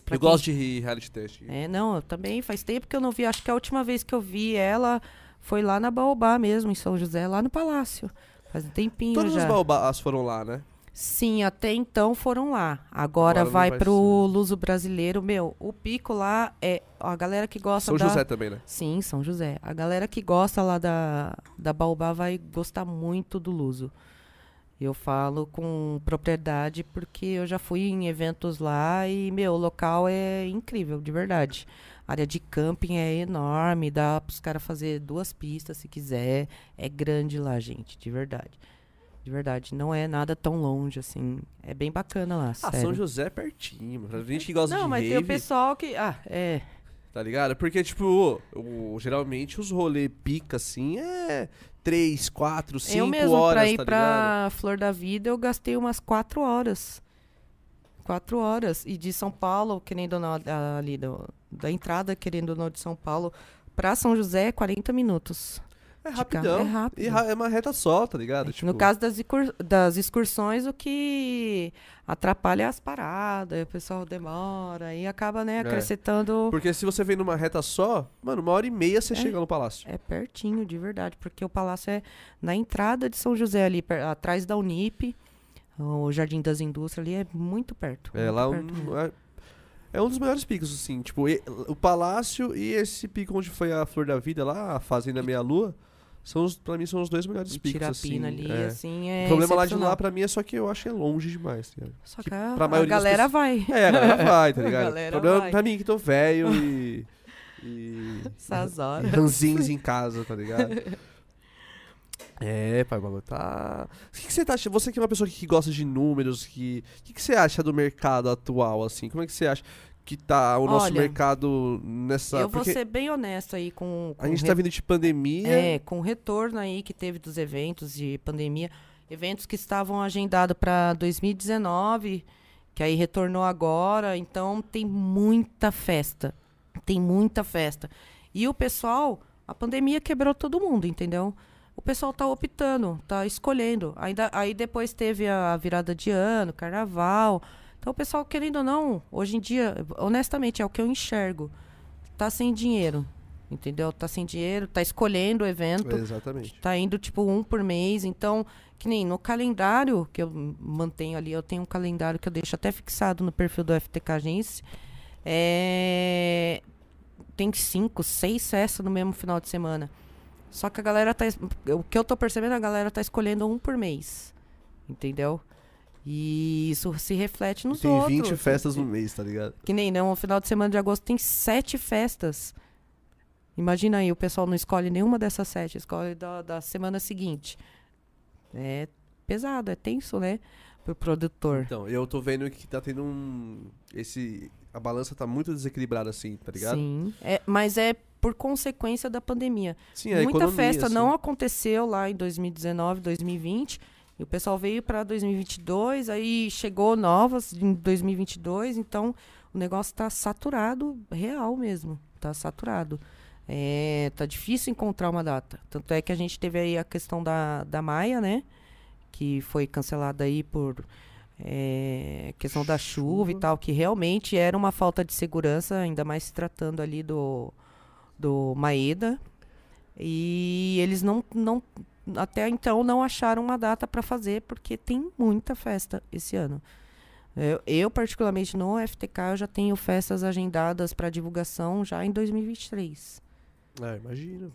Pra Eu quem- gosto de reality test. É, não, eu também faz tempo que eu não vi. Acho que a última vez que eu vi ela foi lá na Baobá mesmo, em São José, lá no Palácio. Faz um tempinho Todas já. as baobás foram lá, né? Sim, até então foram lá. Agora, Agora vai, vai pro ser. Luso Brasileiro. Meu, o pico lá é a galera que gosta São da... José também, né? Sim, São José. A galera que gosta lá da, da Baobá vai gostar muito do Luso. Eu falo com propriedade porque eu já fui em eventos lá e, meu, o local é incrível, de verdade. A área de camping é enorme, dá para os caras fazer duas pistas se quiser. É grande lá, gente, de verdade. De verdade, não é nada tão longe assim. É bem bacana lá, Ah, sério. São José é pertinho. Pra gente que gosta não, de mas rave, tem o pessoal que. Ah, é. tá ligado? Porque, tipo, o, o- geralmente os rolê pica, assim, é 3, 4, 5 eu mesmo, horas, pra ir tá pra? Flor da Vida, eu gastei umas quatro horas. Quatro horas. E de São Paulo, querendo ou não, a- ali, do- da entrada, querendo ou não, de São Paulo, pra São José, é 40 minutos. É rapidão. é rápido. E é uma reta só, tá ligado? Tipo, No caso das, das excursões, o que atrapalha é as paradas, o pessoal demora, e acaba, né, acrescentando. Porque se você vem numa reta só, mano, uma hora e meia você É. chega no palácio. É pertinho, de verdade, porque o palácio é na entrada de São José, ali, atrás da Unip. O Jardim das Indústrias ali é muito perto. É, muito lá perto mesmo. um, é, é um dos maiores picos, assim. Tipo, e- o palácio e esse pico onde foi a Flor da Vida lá, a Fazenda Meia Lua, são os, pra mim são os dois melhores E picos, assim. Tirapina ali, é. assim, é o problema lá de lá pra mim é só que eu acho que é longe demais, tá ligado? Só que que a, a galera pessoas- vai. É, a galera vai, tá (laughs) A ligado? O problema vai. pra mim que tô velho e. (laughs) E. Essas horas. ranzinhos em casa, tá ligado? (laughs) É, pai, o bagulho tá. O que, que você tá achando? Você que é uma pessoa que gosta de números, que. O que, que você acha do mercado atual, assim? Como é que você acha que tá o nosso Olha, mercado nessa. Eu vou ser bem honesto aí com, com a gente re- tá vindo de pandemia. É, com o retorno aí que teve dos eventos de pandemia, eventos que estavam agendados para 2019, que aí retornou agora, então tem muita festa. Tem muita festa. E o pessoal, a pandemia quebrou todo mundo, entendeu? O pessoal tá optando, tá escolhendo. Ainda, aí depois teve a virada de ano, carnaval. Então o pessoal, querendo ou não, hoje em dia, honestamente, é o que eu enxergo. Tá sem dinheiro. Entendeu? Tá sem dinheiro, tá escolhendo o evento. Exatamente. Tá indo, tipo, um por mês. Então, que nem no calendário que eu mantenho ali, eu tenho um calendário que eu deixo até fixado no perfil do FTK Agência. É... Tem cinco, seis festas no mesmo final de semana. Só que a galera tá. O que eu tô percebendo, a galera tá escolhendo um por mês. Entendeu? E isso se reflete nos Tem outros. 20 festas no mês, tá ligado? Que nem não, no final de semana de agosto tem sete festas. Imagina aí, o pessoal não escolhe nenhuma dessas sete, escolhe da, da semana seguinte. É pesado, é tenso, né? Pro produtor. Então, eu tô vendo que tá tendo um. Esse. A balança tá muito desequilibrada, assim, tá ligado? Sim. É, mas é por consequência da pandemia. Sim, Muita economia, festa assim. não aconteceu lá em 2019, 2020. E o pessoal veio para 2022, aí chegou novas em 2022, então o negócio está saturado, real mesmo, tá saturado. É, tá difícil encontrar uma data. Tanto é que a gente teve aí a questão da, da Maia, né? Que foi cancelada aí por é, questão da chuva e Chuva. tal, que realmente era uma falta de segurança, ainda mais se tratando ali do, do Maeda. E eles não, não até então não acharam uma data para fazer, porque tem muita festa esse ano. Eu, eu, particularmente, no FTK, eu já tenho festas agendadas para divulgação já em 2023. É, imagino.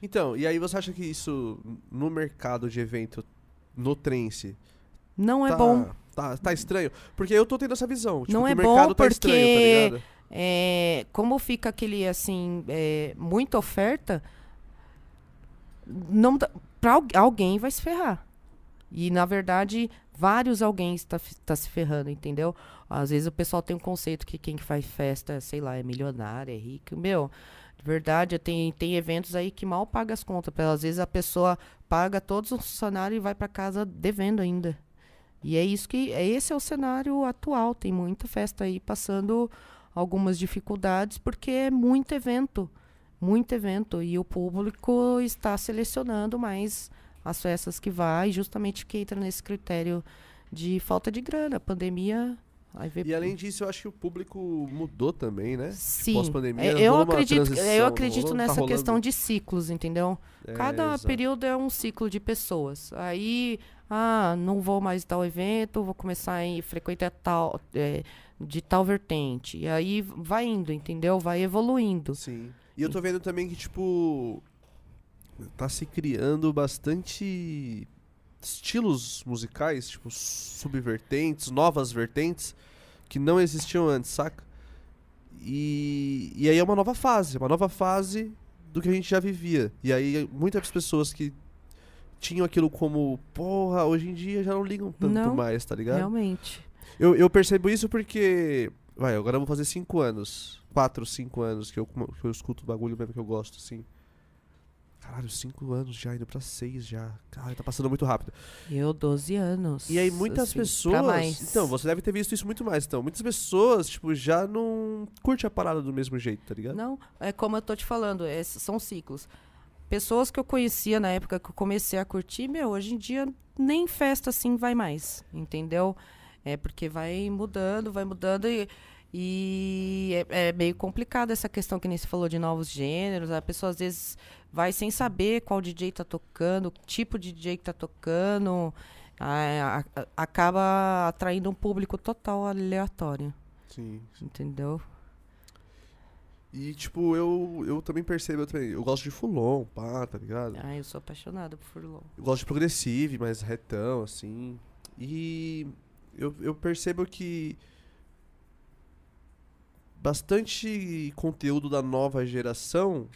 Então, e aí você acha que isso no mercado de evento no Trance Não é tá, bom. Tá, tá estranho? Porque eu tô tendo essa visão. Tipo, Não é o mercado bom tá estranho, tá porque- ligado? É, como fica aquele, assim, é, muita oferta, não al- alguém vai se ferrar. E, na verdade, vários alguém está tá se ferrando, entendeu? Às vezes o pessoal tem um conceito que quem faz festa, sei lá, é milionário, é rico. Meu, de verdade, tem, tem eventos aí que mal paga as contas. Às vezes a pessoa paga todos os funcionários e vai para casa devendo ainda. E é isso que. é- Esse é o cenário atual. Tem muita festa aí passando algumas dificuldades, porque é muito evento. Muito evento. E o público está selecionando mais as festas que vai, justamente que entra nesse critério de falta de grana. Pandemia. E além disso, eu acho que o público mudou também, né? Sim, pós-pandemia, é, eu acredito, eu acredito rolou? Tá nessa rolando. questão de ciclos, entendeu? É, Cada exato. período é um ciclo de pessoas. Aí, ah, não vou mais tal evento, vou começar a frequentar tal, é, de tal vertente. E aí vai indo, entendeu? Vai evoluindo. Sim. E eu tô vendo também que, tipo, tá se criando bastante estilos musicais, tipo, subvertentes, novas vertentes, que não existiam antes, saca? E, e aí é uma nova fase, uma nova fase do que a gente já vivia. E aí muitas pessoas que tinham aquilo como, porra, hoje em dia já não ligam tanto Não, mais, tá ligado? Realmente. Eu, eu percebo isso porque. Vai, agora eu vou fazer 5 anos. 4, 5 anos que eu, que eu escuto o bagulho mesmo que eu gosto, assim. Caralho, 5 anos já, indo pra 6 já. Caralho, tá passando muito rápido. Eu, 12 anos. E aí muitas assim, pessoas. mais. Então, você deve ter visto isso muito mais. Então, muitas pessoas, tipo, já não curte a parada do mesmo jeito, tá ligado? Não, é como eu tô te falando, é- são ciclos. Pessoas que eu conhecia na época que eu comecei a curtir, meu, hoje em dia nem festa assim vai mais, entendeu? É porque vai mudando, vai mudando e, e é, é meio complicado essa questão que nem você falou de novos gêneros. A pessoa às vezes vai sem saber qual DJ tá tocando, que tipo de DJ que tá tocando, a- a- acaba atraindo um público total aleatório, Sim. entendeu? E, tipo, eu, eu também percebo, eu, também, eu gosto de Fulon, pá, tá ligado? Ah, eu sou apaixonada por Furlong. Eu gosto de progressive, mais retão, assim. E eu, eu percebo que bastante conteúdo da nova geração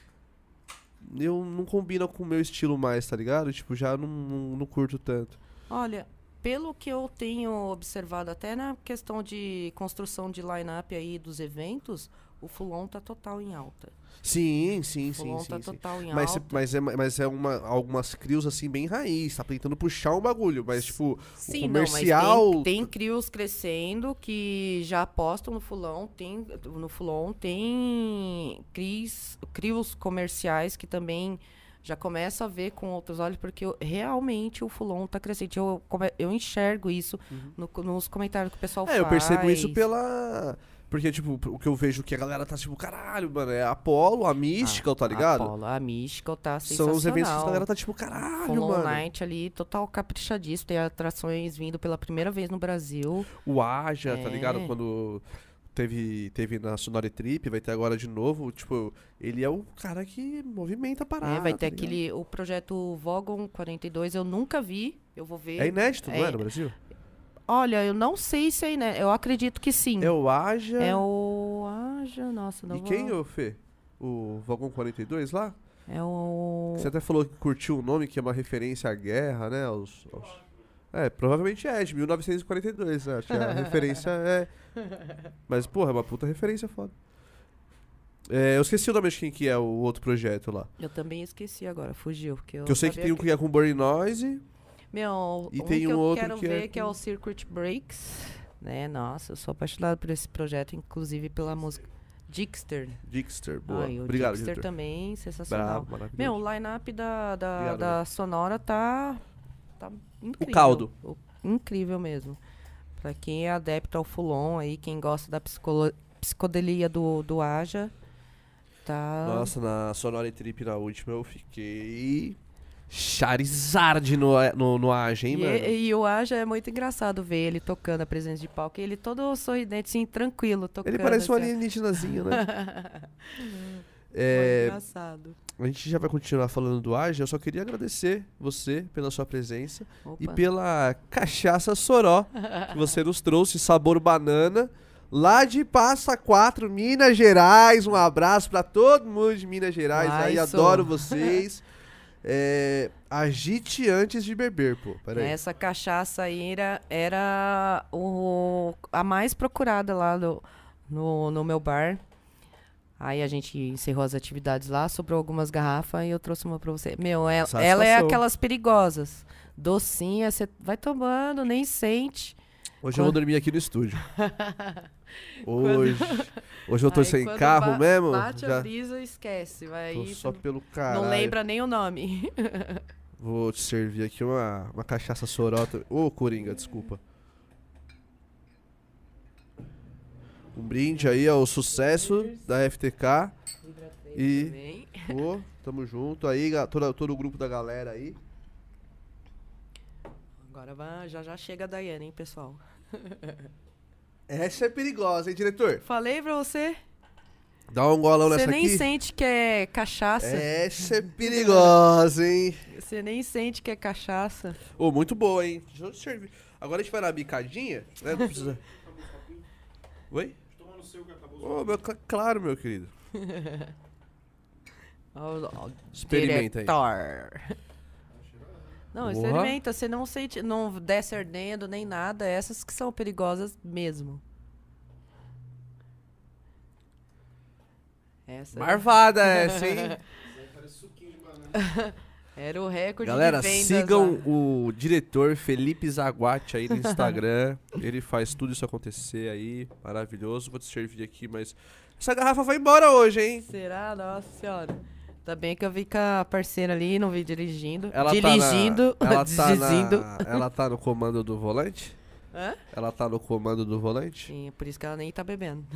eu não combina com o meu estilo mais, tá ligado? Tipo, já não, não, não curto tanto. Olha, pelo que eu tenho observado até na questão de construção de line-up aí dos eventos, o Fulon tá total em alta. Sim, sim, o sim, Fulon sim. tá sim. total em Mas, alta. mas é, mas é uma, algumas crios assim bem raiz, tá tentando puxar um bagulho, mas tipo, Sim, comercial- não, mas tem, tem crios crescendo que já apostam no Fulon, tem no Fulon tem crios, crios comerciais que também já começam a ver com outros olhos, porque eu- realmente o Fulon tá crescendo. Eu, eu enxergo isso no- nos comentários que o pessoal faz. Uhum. É, eu percebo isso pela. Porque, tipo, o que eu vejo que a galera tá tipo, caralho, mano, é Apollo, a Mystical, tá ligado? A, Apollo, a Mystical tá São sensacional. os eventos que a galera tá tipo, caralho, Full mano. Night ali, total caprichadíssimo. Tem atrações vindo pela primeira vez no Brasil. O Aja, tá É. ligado? Quando teve, teve na Sonori Trip, vai ter agora de novo. Tipo, ele é o cara que movimenta a parada. É, vai ter tá ligado? aquele. O projeto Vogon 42, eu nunca vi. Eu vou ver. É inédito, não é, É. no Brasil? Olha, eu não sei se é né? Eu acredito que sim. É o Aja. É o. Aja, nossa, não E vou- quem, ô Fê? O Vagão 42 lá? É o. Você até falou que curtiu o nome, que é uma referência à guerra, né? Aos, aos- É, provavelmente é, de 1942, né? Acho que a (laughs) referência é. Mas, porra, é uma puta referência foda. É, eu esqueci o nome de quem que é o outro projeto lá. Eu também esqueci agora, fugiu. Porque eu, Que eu sei que tem um que é com Burning Noise. Meu, E um tem que um eu outro quero que é ver que é o Circuit Breaks. Né? Nossa, eu sou apaixonado por esse projeto, inclusive pela música Dixter. Dixter, boa. Ai, o Obrigado, Dixter diretor. também, sensacional. Bravo. Meu, o line-up da, da, Obrigado, da Sonora tá, tá incrível. caldo. O- incrível mesmo. Pra quem é adepto ao Fulon aí, quem gosta da psicolo- psicodelia do, do Aja, tá... Nossa, na Sonora Trip na última eu fiquei. Charizard no, no, no Age, hein, E, mano? e o Aja é muito engraçado ver ele tocando a presença de palco. Ele todo sorridente, assim, tranquilo, tocando. Ele parece um assim, ó. alienígenazinho, né? (laughs) Muito é, engraçado. a gente já vai continuar falando do Age. Eu só queria agradecer você pela sua presença e Opa. pela cachaça Soró que você nos trouxe, sabor banana. Lá de Passa Quatro, Minas Gerais. Um abraço pra todo mundo de Minas Gerais. Ai, aí, sou. adoro vocês. É, agite antes de beber, pô. Aí. Essa cachaça aí era, era o, a mais procurada lá do, no, no meu bar. Aí a gente encerrou as atividades lá, sobrou algumas garrafas e eu trouxe uma pra você. Meu, ela, ela é aquelas perigosas. Docinha, você vai tomando, nem sente. Hoje eu vou dormir aqui no estúdio. (laughs) Hoje, (laughs) hoje eu tô Aí sem quando carro ba- mesmo. Bate a Já brisa, esquece. Vai tô só pelo caralho. não lembra nem o nome. (laughs) Vou te servir aqui uma, uma cachaça sorota. Ô, Coringa, desculpa. Um brinde aí ao sucesso da FTK. E- Também. (laughs) Ô, tamo junto aí, toda, todo o grupo da galera aí. Agora vai, já já chega a Daiane, hein, pessoal. Essa é perigosa, hein, diretor? Falei pra você. Dá um golão Você nessa nem aqui. sente que é cachaça. Essa é perigosa, hein? Você nem sente que é cachaça. Ô, muito boa, hein? Deixa eu te servir. Agora a gente vai na bicadinha, né? Não precisa. Oi? Toma no seu que acabou. Ô, meu, cl- claro, meu querido. (laughs) Experimenta aí. diretor. Não, Porra. experimenta. Você não sente, não desce ardendo nem nada. Essas que são perigosas mesmo. Essa Marvada (laughs) essa, hein? (laughs) Era o recorde Galera, de vendas. sigam lá. o diretor Felipe Zaguate aí no Instagram. (laughs) Ele faz tudo isso acontecer aí. Maravilhoso. Vou te servir aqui, mas. Essa garrafa vai embora hoje, hein? Será? Nossa senhora. Ainda bem que eu vi com a parceira ali, não vi dirigindo. Ela dirigindo, tá na, (laughs) ela, tá dirigindo. na, ela tá no comando do volante? Hã? Ela tá no comando do volante? Sim, por isso que ela nem tá bebendo.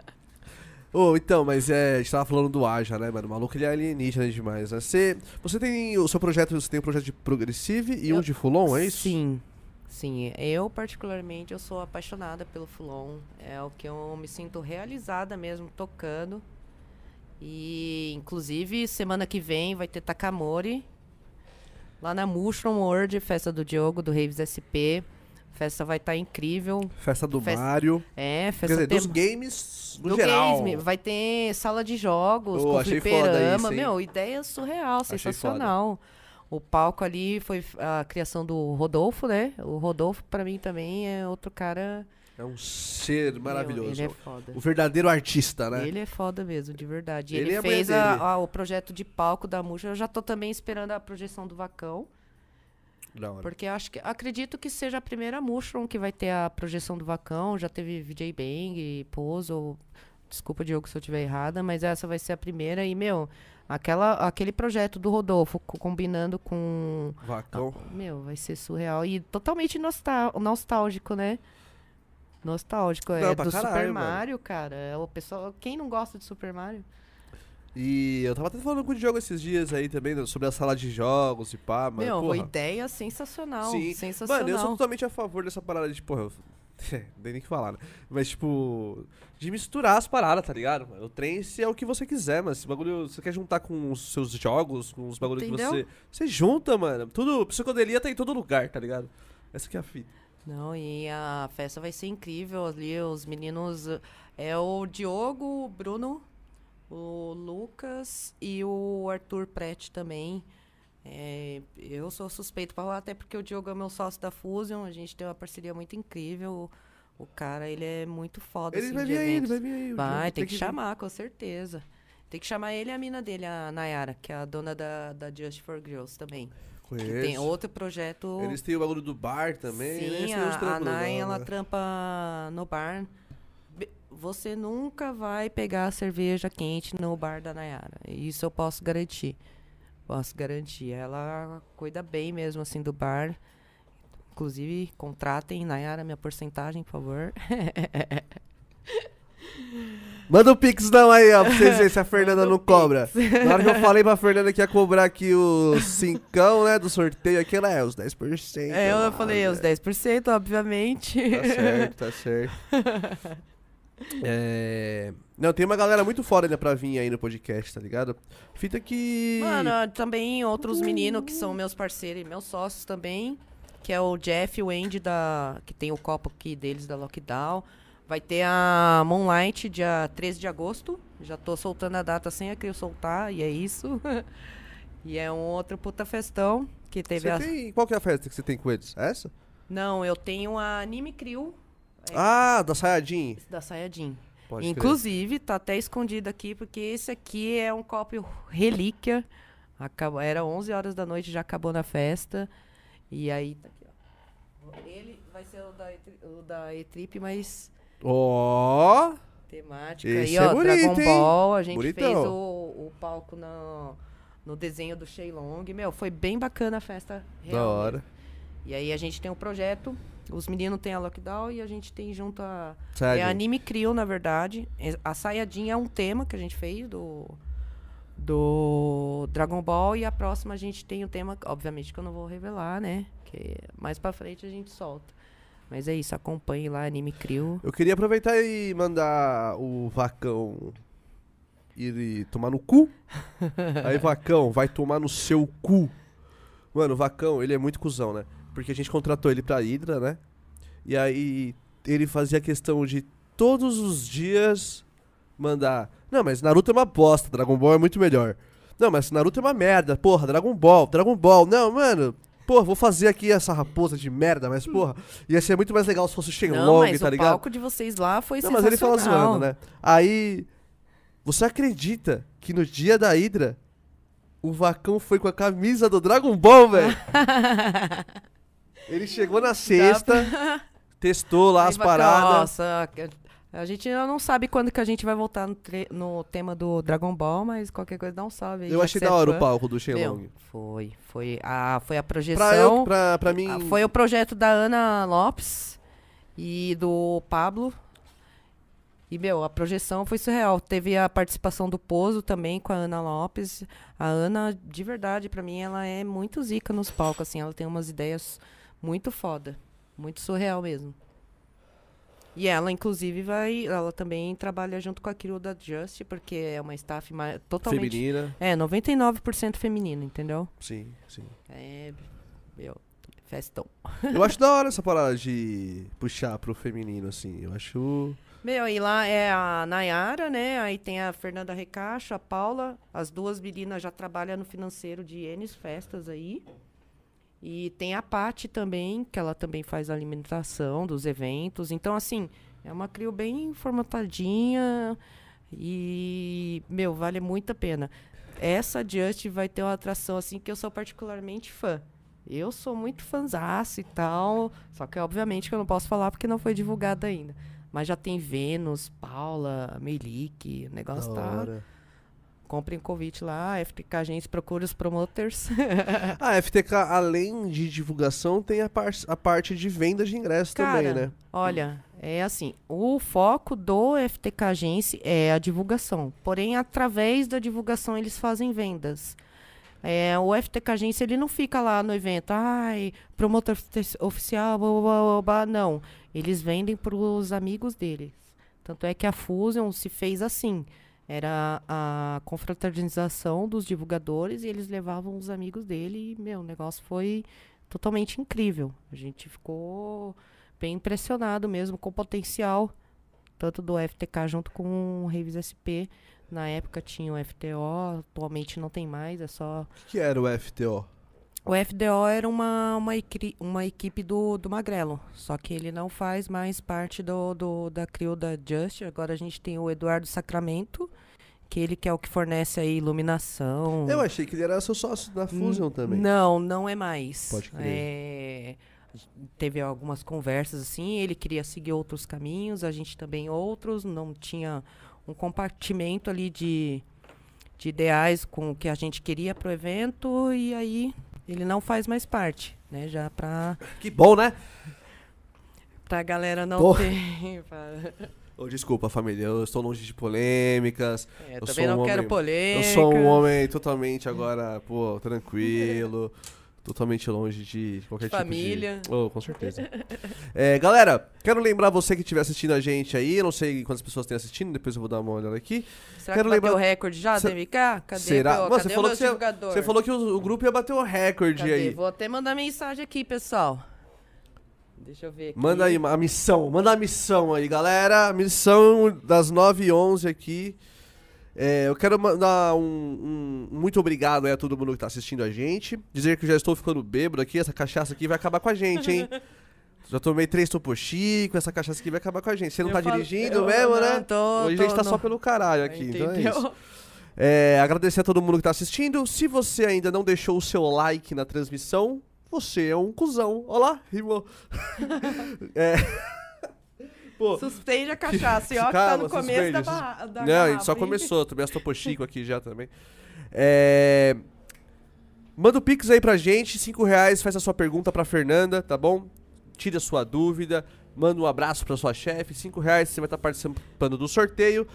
(laughs) Ô, então, mas é, a gente tava falando do Aja, né, mano? O maluco ele é alienígena demais, né? Você, você tem o seu projeto, você tem um projeto de Progressive e um Eu- de Fulon, é isso? Sim. Sim, eu particularmente eu sou apaixonada pelo Fulon. É o que eu me sinto realizada mesmo tocando. E inclusive semana que vem vai ter Takamori lá na Mushroom World, festa do Diogo do Raves SP. Festa vai estar incrível. Festa do Festa- Mario. É, Quer festa dizer, tem- dos games no do geral. Games, vai ter sala de jogos, Oh, com fliperama. Meu, ideia surreal, sensacional. O palco ali foi a criação do Rodolfo, né? O Rodolfo, pra mim, também é outro cara. É um ser meu, maravilhoso. ele é foda. O verdadeiro artista, né? Ele é foda mesmo, de verdade. Ele Ele, mulher fez a- a- o projeto de palco da Muxa. Eu já tô também esperando a projeção do Vacão. Porque acho que acredito que seja a primeira Mushroom que vai ter a projeção do Vacão. Já teve VJ Bang, Puzzle. Desculpa, Diogo, se eu estiver errada, mas essa vai ser a primeira. E, meu, aquela, aquele projeto do Rodolfo co- combinando com. Vacão. Meu, vai ser surreal. E totalmente nostal- nostálgico, né? Nostálgico. Não, É do caralho, Super mano. Mario, cara. É o pessoal. Quem não gosta de Super Mario? E eu tava até falando com o Diogo esses dias aí também, né, sobre a sala de jogos e pá, mas, meu, porra. ideia sensacional. Sim. Sensacional. Mano, eu sou totalmente a favor dessa parada de, porra, eu... (laughs) nem o que falar, né? Mas, tipo, de misturar as paradas, tá ligado? mano? O trance é o que você quiser, mas esse bagulho, você quer juntar com os seus jogos, com os bagulhos que você... Você junta, mano. Tudo, psicodelia tá em todo lugar, tá ligado? Essa que é a fita. Não, e a festa vai ser incrível ali. Os meninos. É o Diogo, o Bruno, o Lucas e o Arthur Prete também. É, eu sou suspeito para falar, até porque o Diogo é meu sócio da Fusion. A gente tem uma parceria muito incrível. O cara, ele é muito foda. Ele assim, vai vir aí, ele vai vir aí. Vai, Diogo tem que vir. chamar, com certeza. Tem que chamar ele e a mina dele, a Nayara, que é a dona da, da Just for Girls também. Que tem Conheço. outro projeto. Eles têm o bagulho do bar também, Sim, a, a Nay, ela né? trampa no bar. Você nunca vai pegar cerveja quente no bar da Nayara. Isso eu posso garantir. Posso garantir. Ela cuida bem mesmo assim do bar. Inclusive, contratem Nayara, minha porcentagem, por favor. (laughs) Manda o Pix não aí, ó, pra vocês verem se a (laughs) Fernanda não cobra. Na hora que eu (laughs) falei pra Fernanda que ia cobrar aqui o cincão, né, do sorteio aqui, ela é os 10%. É, eu mano. falei os 10%, obviamente. Tá certo, tá certo. (laughs) É... Não, tem uma galera muito foda ainda pra vir aí no podcast, tá ligado? Fita que... Mano, também outros meninos que são meus parceiros e meus sócios também, que é o Jeff e o Andy, da, que tem o copo aqui deles da Lockdown. Vai ter a Moonlight dia 13 de agosto. Já tô soltando a data sem a Crio soltar, e é isso. (laughs) e é um outro puta festão que teve Você a... tem... Qual que é a festa que você tem com eles? Essa? Não, eu tenho a Anime Crio É. Ah, da Sayajin. da Sayajin. Pode crer. Inclusive, tá até escondido aqui, porque esse aqui é um copo relíquia. Acabou, era 11 horas da noite, já acabou na festa. E aí, tá aqui, ó. Ele vai ser o da, o da E-Trip, mas Ó... temática. Esse e é ó, bonito, Dragon hein? Ball, a gente Bonitão. fez o, o palco no, no desenho do Shenlong. Meu, foi bem bacana a festa. Da real hora. E aí a gente tem um projeto, os meninos têm a Lockdown e a gente tem junto a... É Sayajin. anime Crio, na verdade. É- A Sayajin é um tema que a gente fez do, do Dragon Ball. E a próxima a gente tem o tema, obviamente que eu não vou revelar, né? Que mais pra frente a gente solta. Mas é isso, acompanhe lá Anime Crio. Eu queria aproveitar e mandar o Vacão ele tomar no cu. (laughs) Aí, Vacão, vai tomar no seu cu. Mano, o Vacão, ele é muito cuzão, né? Porque a gente contratou ele pra Hydra, né? E aí ele fazia questão de todos os dias mandar. Não, mas Naruto é uma bosta, Dragon Ball é muito melhor. Não, mas Naruto é uma merda, porra, Dragon Ball, Dragon Ball. Não, mano, porra, vou fazer aqui essa raposa de merda, mas porra, ia ser muito mais legal se fosse o Shenlong, mas tá o ligado? palco de vocês lá foi Não, mas ele fala zoando, né? Aí, você acredita que no dia da Hydra, o Vacão foi com a camisa do Dragon Ball, velho? (laughs) ele chegou na sexta, testou lá as paradas. Nossa, a gente ainda não sabe quando que a gente vai voltar no, no tema do Dragon Ball, mas qualquer coisa dá um salve aí. Eu achei da é hora fã. o palco do Shenlong. foi, foi a, foi a Pra, projeção. eu, pra, pra mim, Ah, Foi o projeto da Ana Lopes e do Pablo. E, meu, a projeção foi surreal. Teve a participação do Pozo também com a Ana Lopes. A Ana, de verdade, pra mim, ela é muito zica nos palcos, assim. Ela tem umas ideias muito foda. Muito surreal mesmo. E ela, inclusive, vai... Ela também trabalha junto com a Kiro da Just, porque é uma staff mais, totalmente... feminina. É, 99% feminino, entendeu? Sim, sim. É, meu, festão. Eu acho da hora essa parada de puxar pro feminino, assim. Eu acho. Meu, e lá é a Nayara, né? Aí tem a Fernanda Recacho, a Paula. As duas meninas já trabalham no financeiro de N festas aí. E tem a Pati também, que ela também faz a alimentação dos eventos. Então, assim, é uma crio bem formatadinha. E, meu, vale muito a pena. Essa Just vai ter uma atração, assim, que eu sou particularmente fã. Eu sou muito fãzaço e tal. Só que, obviamente, que eu não posso falar porque não foi divulgado ainda. Mas já tem Vênus, Paula, Melik, o negócio Da tá. hora. Comprem convite lá, FTK Agência, procure os promoters. (laughs) A FTK, além de divulgação, tem a, par a parte de venda de ingressos também, Cara, né? Olha, é assim, o foco do FTK Agência é a divulgação. Porém, através da divulgação, eles fazem vendas. É, o FTK Agência, ele não fica lá no evento, ai, promotor ofi- oficial, blá, blá, blá, não. Eles vendem para os amigos deles. Tanto é que a Fusion se fez assim. Era a confraternização dos divulgadores e eles levavam os amigos dele e, meu, o negócio foi totalmente incrível. A gente ficou bem impressionado mesmo com o potencial, tanto do FTK junto com o Raves SP. Na época tinha o FTO, atualmente não tem mais, é só. O que era o FTO? O FDO era uma, uma, uma equipe do, do Magrelo, só que ele não faz mais parte do, do, da CRIO da Just. Agora a gente tem o Eduardo Sacramento, que ele que é o que fornece aí iluminação. Eu achei que ele era seu sócio na Fusion também. Não, não é mais. Pode crer. É, teve algumas conversas assim, ele queria seguir outros caminhos, a gente também outros, não tinha um compartimento ali de, de ideais com o que a gente queria pro evento e aí ele não faz mais parte, né? Já pra, Que bom, né? pra galera não Porra. ter. (laughs) Ô, desculpa, família, eu estou longe de polêmicas. É, Eu também sou um não quero homem- polêmica. Eu sou um homem totalmente agora, pô, tranquilo. (laughs) totalmente longe de qualquer De família. tipo de... Oh, com certeza. É, galera, quero lembrar você que estiver assistindo a gente aí, eu não sei quantas pessoas têm assistindo, depois eu vou dar uma olhada aqui. Será quero que bateu lembrar- o recorde já, Cê- DMK? Cadê, Será? meu- Mano, você cadê falou o meu que você-? Você falou que o, grupo ia bater o recorde Cadê? aí. Vou até mandar mensagem aqui, pessoal. Deixa eu ver aqui. Manda aí a missão, manda a missão aí, galera. Missão das 9 e 11 aqui. É, eu quero mandar um, um muito obrigado a todo mundo que tá assistindo a gente. Dizer que eu já estou ficando bêbado aqui, essa cachaça aqui vai acabar com a gente, hein? (laughs) já tomei três Topo Chico, essa cachaça aqui vai acabar com a gente. Você não Eu tá falo- dirigindo mesmo, não né? tô- Hoje tô a gente tá no- só pelo caralho aqui, então é Entendeu? isso. É, agradecer a todo mundo que tá assistindo. Se você ainda não deixou o seu like na transmissão, você é um cuzão. Olá, rimou. (laughs) é. Pô, Suspende a cachaça, e ó, que tá no começo da, barra, da não, a gente só garrafa, hein? começou. (laughs) Tomei as Topo Chico aqui já também. É, Manda o Pix aí pra gente, 5 reais, faz a sua pergunta pra Fernanda, tá bom? Tira a sua dúvida, manda um abraço pra sua chefe, 5 reais, você vai estar participando do sorteio.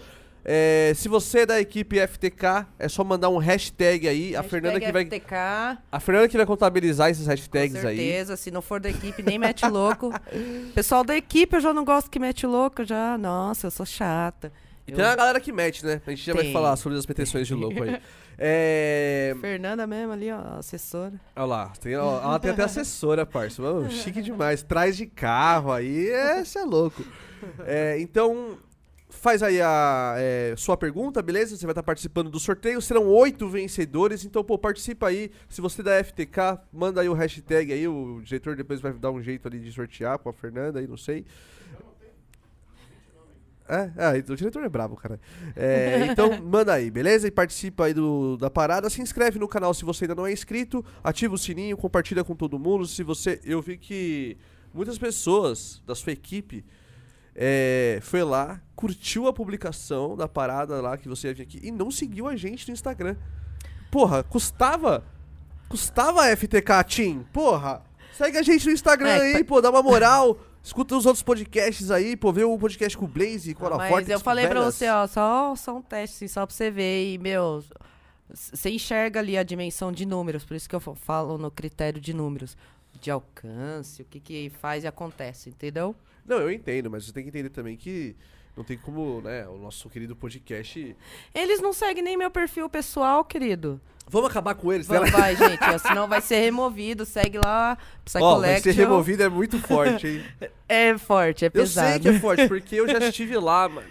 É, se você é da equipe FTK, é só mandar um hashtag aí, a Hashtag Fernanda que vai FTK, a Fernanda que vai contabilizar esses hashtags com aí. certeza. Se não for da equipe, nem mete louco. (laughs) Pessoal da equipe, eu já não gosto que mete louco, já. Nossa, eu sou chata. E Eu- tem uma galera que mete, né? A gente já vai Tem. falar sobre as pretensões de louco aí. (laughs) É. Fernanda mesmo ali, ó, assessora. Olha lá, tem, ó, ela tem até assessora, parça. Mano, chique demais. Traz de carro aí, é, cê é louco. (laughs) É, então, faz aí a é, sua pergunta, beleza? Você vai estar participando do sorteio. Serão oito vencedores, então, pô, participa aí. Se você é da FTK, manda aí o hashtag aí. O diretor depois vai dar um jeito ali de sortear com a Fernanda aí, não sei. É, é, o diretor é brabo, cara. É, (laughs) então, manda aí, beleza? E participa aí do, da parada. Se inscreve no canal se você ainda não é inscrito. Ativa o sininho, compartilha com todo mundo. Se você. Eu vi que muitas pessoas da sua equipe é, foi lá, curtiu a publicação da parada lá que você ia vir aqui e não seguiu a gente no Instagram. Porra, custava. Custava FTK Team. Porra, segue a gente no Instagram É, aí, pô, dá uma moral. Escuta os outros podcasts aí, pô, vê o podcast com o Blaze, com a Mas Forte. eu falei pra você, ó, só, só um teste, assim, só pra você ver. E, meu, você enxerga ali a dimensão de números, por isso que eu fa- falo no critério de números. De alcance, o que que faz e acontece, entendeu? Não, eu entendo, mas você tem que entender também que não tem como, né, o nosso querido podcast. Eles não seguem nem meu perfil pessoal, querido. Vamos acabar com eles, Vamos, né? vai, gente, ó, (laughs) senão vai ser removido. Segue lá, Psy Ó, vai ser removido é muito forte, hein? (laughs) É forte, é Eu pesado. sei que é forte, porque eu já estive lá, (laughs) mano.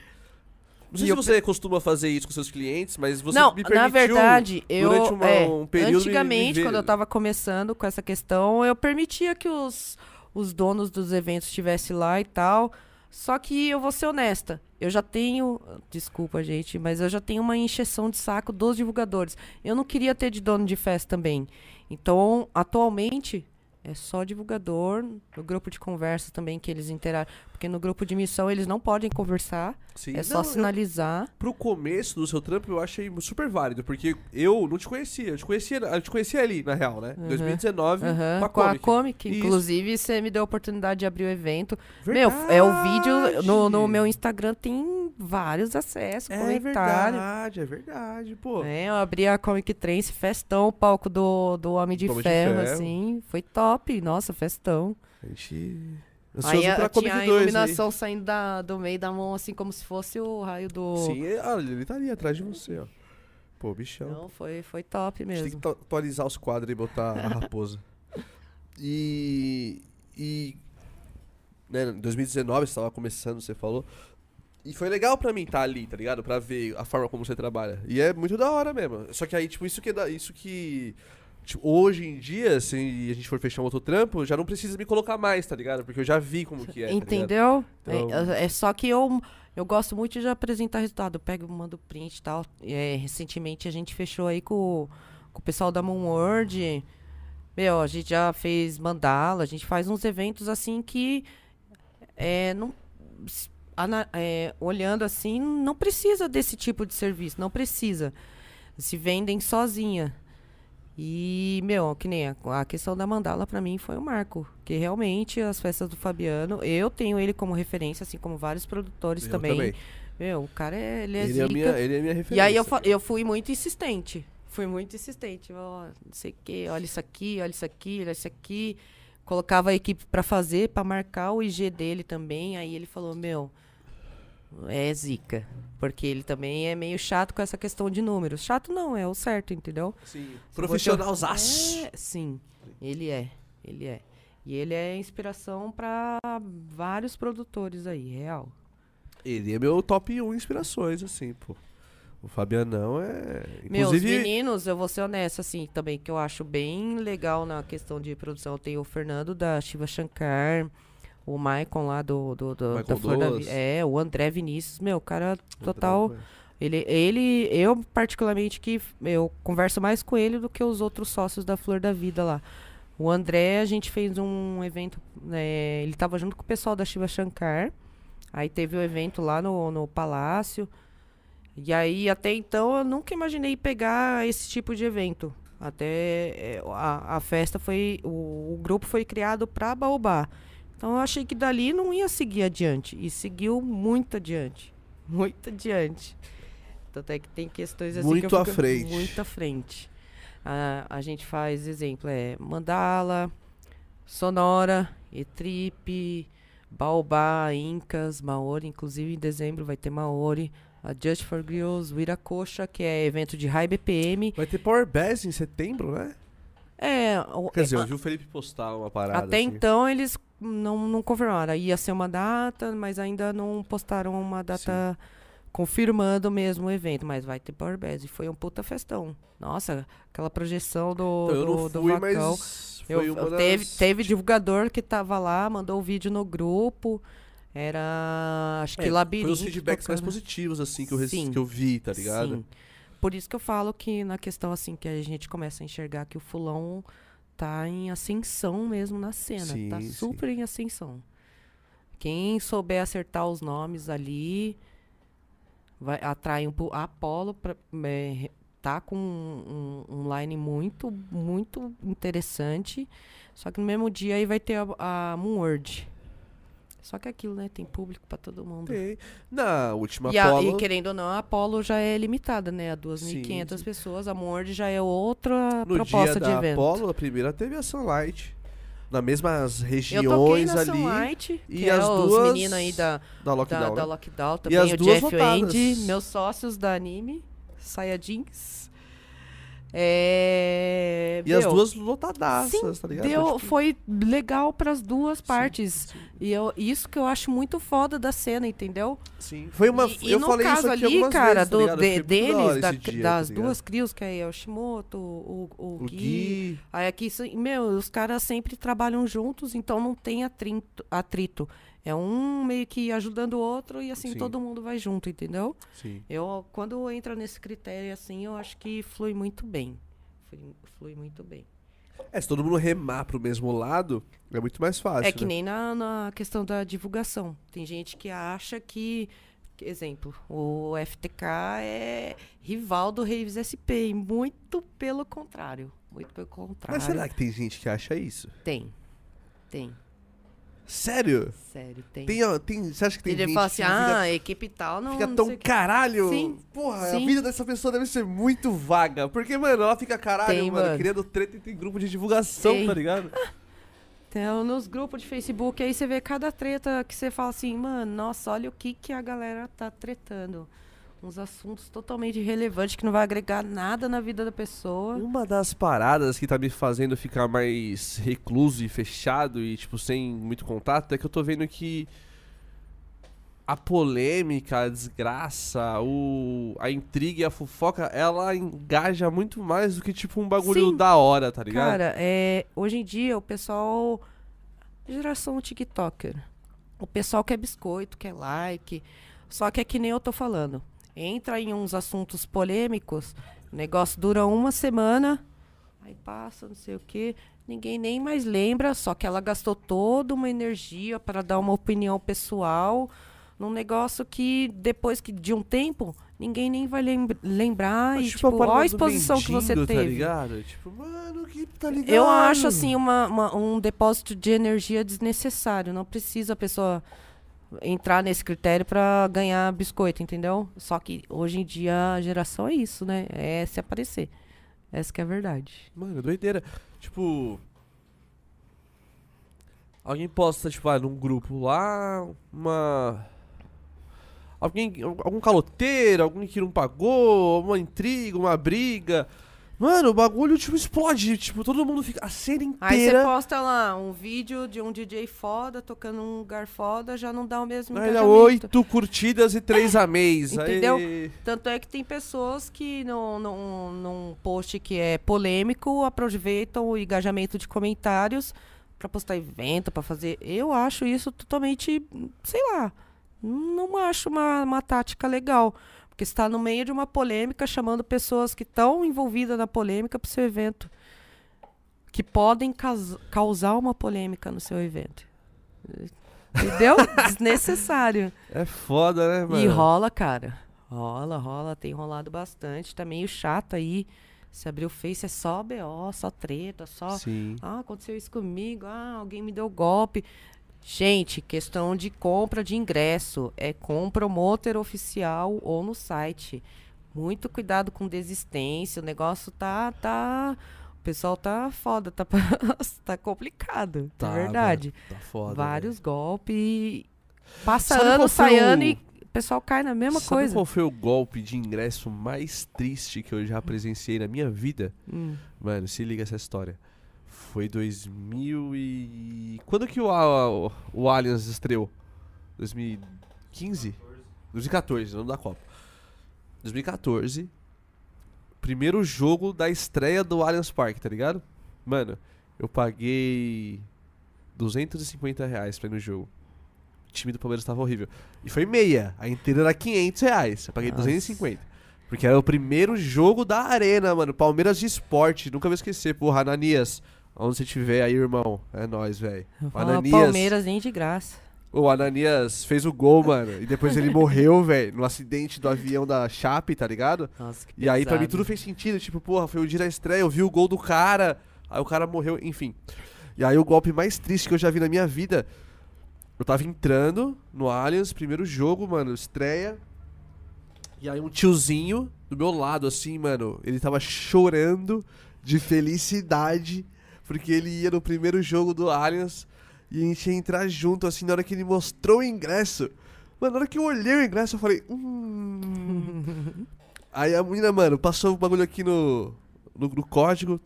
Não sei E se eu você costuma fazer isso com seus clientes, mas você não, me permitiu na verdade, eu durante uma- é, um período me- me antigamente, ver- quando eu tava começando com essa questão, eu permitia que os, os donos dos eventos estivessem lá e tal. Só que eu vou ser honesta, eu já tenho, desculpa gente, mas eu já tenho uma encheção de saco dos divulgadores. Eu não queria ter de dono de festa também. Então, atualmente é só divulgador, no grupo de conversa também que eles interagem, porque no grupo de missão eles não podem conversar, Sim. é só Não, eu- sinalizar. pro começo do seu trampo eu achei super válido, porque eu não te conhecia, eu te conhecia, eu te conhecia ali, na real, né? Uhum. 2019, Aham, com a com a Comic. Comic. Isso. Inclusive, você me deu a oportunidade de abrir o evento. Meu, é o vídeo. No, no meu Instagram tem vários acessos, É comentários. verdade, é verdade, pô. É, eu abri a Comic Trance, festão, o palco do, do Homem de, Homem de ferro, Ferro. assim. Foi top, nossa, festão. A gente. Aí Ansioso a- pra tinha a 2 aí. iluminação saindo da, do meio da mão, assim, como se fosse o raio do. Sim, olha, ele tá ali atrás de você, ó. Pô, bichão. Não, foi, foi top A gente tem mesmo. que atu- atualizar os quadros e botar a raposa. (laughs) E. E. né, em 2019 você tava começando, você falou. E foi legal pra mim estar ali, tá ligado? Pra ver a forma como você trabalha. E é muito da hora mesmo. Só que aí, tipo, isso que, é isso que tipo, hoje em dia, se a gente for fechar um outro trampo, já não precisa me colocar mais, tá ligado? Porque eu já vi como que é, tá? Entendeu? Então- É, é só que eu, eu gosto muito de apresentar resultado. Eu pego, mando print e tal. É, recentemente a gente fechou aí com, com o pessoal da Moonword. Meu, a gente já fez mandala, a gente faz uns eventos assim que é, não, ana- é, olhando assim, não precisa desse tipo de serviço, não precisa. Se vendem sozinha. E, meu, que nem a, a questão da mandala pra mim foi um marco. Que realmente as festas do Fabiano, eu tenho ele como referência, assim como vários produtores Eu também. Meu, o cara é, ele é Ele, é minha, ele é minha referência. E aí eu, eu fui muito insistente. Fui muito insistente. Ó, não sei o quê, olha isso aqui, olha isso aqui, olha isso aqui. Colocava a equipe pra fazer, pra marcar o IG dele também. Aí ele falou, meu, é zica. Porque ele também é meio chato com essa questão de números. Chato não, é o certo, entendeu? Sim. Profissionalzaço. É, sim, ele é. Ele é. E ele é inspiração pra vários produtores aí, real. Ele é meu top 1 inspirações, assim, pô. O Fabianão é. Meus Inclusive. meninos, eu vou ser honesta, assim, também, que eu acho bem legal na questão de produção. Tem o Fernando da Shiva Shankar, o Maicon lá do, do, do da Flor da Douglas. Vida. É, o André Vinícius, meu, cara total. Ele, ele, eu particularmente que eu converso mais com ele do que os outros sócios da Flor da Vida lá. O André, a gente fez um evento, né, ele tava junto com o pessoal da Shiva Shankar. Aí teve o evento lá no, no Palácio. E aí, até então, eu nunca imaginei pegar esse tipo de evento. Até é, a, a festa foi. O, o grupo foi criado para Baobá. Então eu achei que dali não ia seguir adiante. E seguiu muito adiante. (laughs) Muito adiante. Tanto é que tem questões assim Muito que eu à frente. Muito à frente. A, a gente faz exemplo, é Mandala, Sonora, E-Trip, Baobá, Incas, Maori. Inclusive em dezembro vai ter Maori. A Just for Grills, Wiracocha, que é evento de high BPM. Vai ter Power Bass em setembro, né? É, o- Quer dizer, é, eu vi o Felipe postar uma parada. até assim. então eles não, não confirmaram. Ia ser uma data, mas ainda não postaram uma data confirmando mesmo o evento. Mas vai ter Power Bass. E foi um puta festão. Nossa, aquela projeção do, Então, eu do, não do fui, Vacão. mas Eu- eu das... teve, teve divulgador que tava lá, mandou o vídeo no grupo. Era, acho que É, labirinto. Foi os feedbacks mais tocando. positivos, assim, que eu, Sim. que eu vi, tá ligado? Sim. Por isso que eu falo que na questão assim que a gente começa a enxergar que o fulão tá em ascensão mesmo na cena, Sim, tá sim. super em ascensão. Quem souber acertar os nomes ali vai atrai um pu- a Apollo pra, é, tá com um, um- um line muito muito interessante. Só que no mesmo dia aí vai ter a, a Moonword. Só que é aquilo, né? Tem público pra todo mundo. Tem. Na última E, a- Apollo... e querendo ou não, a Apollo já é limitada, né? A 2.500 sim. pessoas. A Mord já é outra No proposta dia de da evento. Apollo, a primeira teve a Sunlight. Nas mesmas regiões ali. Sunlight, e as é duas meninos aí da, Da Lockdown. da, da né? Lockdown também. as o duas Jeff. Wendy, meus sócios da anime, Saiyajins. É, E as duas lotadaças, Sim, tá ligado? deu, Tipo, foi legal pras duas partes. sim. E eu, isso que eu acho muito foda da cena, entendeu? Sim. Foi uma. E, e eu no falei caso isso aqui ali, cara, vezes, tá do, ligado? de- deles, da- dia, das tá duas crios, que é o Shimoto, o, o, O Gui. Gui. Aí aqui, meu, os caras sempre trabalham juntos, então não tem atrito. atrito. É um meio que ajudando o outro e assim Sim. todo mundo vai junto, entendeu? Sim. Eu, quando entra nesse critério assim, eu acho que flui muito bem. Flui, flui muito bem. É, se todo mundo remar pro mesmo lado, é muito mais fácil. É que né? nem na, na questão da divulgação. Tem gente que acha que, exemplo, o FTK é rival do Raves SP. Muito pelo contrário. Muito pelo contrário. Mas será que tem gente que acha isso? Tem. Tem. Sério? Sério, tem. Tem, ó, tem, você acha que tem Ele gente fala assim, ah, fica, equipe tal não. fica não tão sei o quê." caralho? Sim, Porra, a sim. vida dessa pessoa deve ser muito vaga. Porque, mano, ela fica caralho, Tem, mano, mano. criando treta e tem grupo de divulgação, Tem. tá ligado? (laughs) Então, nos grupos de Facebook, aí você vê cada treta que você fala assim, mano, nossa, olha o que, que a galera tá tretando. Uns assuntos totalmente irrelevantes que não vai agregar nada na vida da pessoa. Uma das paradas que tá me fazendo ficar mais recluso e fechado e, tipo, sem muito contato é que eu tô vendo que a polêmica, a desgraça, o, a intriga e a fofoca, ela engaja muito mais do que, tipo, um bagulho Sim. da hora, tá ligado? Cara, é, hoje em dia o pessoal. Geração TikToker. O pessoal quer biscoito, quer like. Só que é que nem eu tô falando. Entra em uns assuntos polêmicos, o negócio dura uma semana, aí passa, não sei o quê. Ninguém nem mais lembra, só que ela gastou toda uma energia para dar uma opinião pessoal num negócio que depois que de um tempo ninguém nem vai lembr- lembrar Mas, e tipo, olha a exposição que você mendigo, teve. Tá ligado? Tipo, mano, que tá ligado? Eu acho assim uma, uma- um depósito de energia desnecessário. Não precisa a pessoa entrar nesse critério para ganhar biscoito, entendeu? Só que hoje em dia a geração é isso, né? É se aparecer. Essa que é a verdade. Mano, doideira. Tipo. Alguém posta, tipo, ah, num grupo lá, uma. Alguém. Algum caloteiro, alguém que não pagou, uma intriga, uma briga. Mano, o bagulho, tipo, explode. Tipo, todo mundo fica. A cena Aí você inteira. posta lá um vídeo de um DJ foda tocando num lugar foda, já não dá o mesmo Aí dá engajamento. oito curtidas e três amês. aí- entendeu? Tanto é que tem pessoas que num, num, num post que é polêmico aproveitam o engajamento de comentários pra postar evento, pra fazer. Eu acho isso totalmente, sei lá, não acho uma, uma tática legal. Porque está no meio de uma polêmica, chamando pessoas que estão envolvidas na polêmica para o seu evento. Que podem causar uma polêmica no seu evento. Entendeu? (laughs) Desnecessário. É foda, né, mano? E rola, cara. Rola, rola, tem rolado bastante. Tá meio chato aí. Se abrir o Face é só BO, só treta, só. Sim. Ah, aconteceu isso comigo. Ah, alguém me deu golpe. Gente, questão de compra de ingresso. É com o promoter oficial ou no site. Muito cuidado com desistência. O negócio tá. tá o pessoal tá foda, tá, (laughs) tá complicado. Tá, é verdade. Tá foda. Vários golpes. Passa Sabe ano, sai o- ano e o pessoal cai na mesma Sabe coisa. qual foi o golpe de ingresso mais triste que eu já presenciei na minha vida? Hum. Mano, se liga essa história. Foi 2000 e... Quando que o, o, o Allianz estreou? 2015? 2014, ano da Copa. 2014. Primeiro jogo da estreia do Allianz Parque, tá ligado? Mano, eu paguei 250 reais pra ir no jogo. O time do Palmeiras tava horrível. E foi meia. A inteira era 500 reais. Eu paguei Nossa. 250. Porque era o primeiro jogo da arena, mano. Palmeiras de esporte. Nunca vou esquecer. Porra, Ananias. Onde você estiver aí, irmão. É nóis, velho. Ananias. Palmeiras nem de graça. O Ananias fez o gol, mano. E depois ele morreu, (laughs) velho. No acidente do avião da Chape, tá ligado? Nossa, que E aí, pra mim, tudo fez sentido. Tipo, porra, foi o dia da estreia, eu vi o gol do cara. Aí o cara morreu, enfim. E aí, o golpe mais triste que eu já vi na minha vida. Eu tava entrando no Allianz, primeiro jogo, mano, estreia. E aí, um tiozinho do meu lado, assim, mano, ele tava chorando de felicidade. Porque ele ia no primeiro jogo do Allianz. E a gente ia entrar junto, assim, na hora que ele mostrou o ingresso. Mano, na hora que eu olhei o ingresso, eu falei. Hum. Aí a menina, mano, passou o bagulho aqui no, no, no código.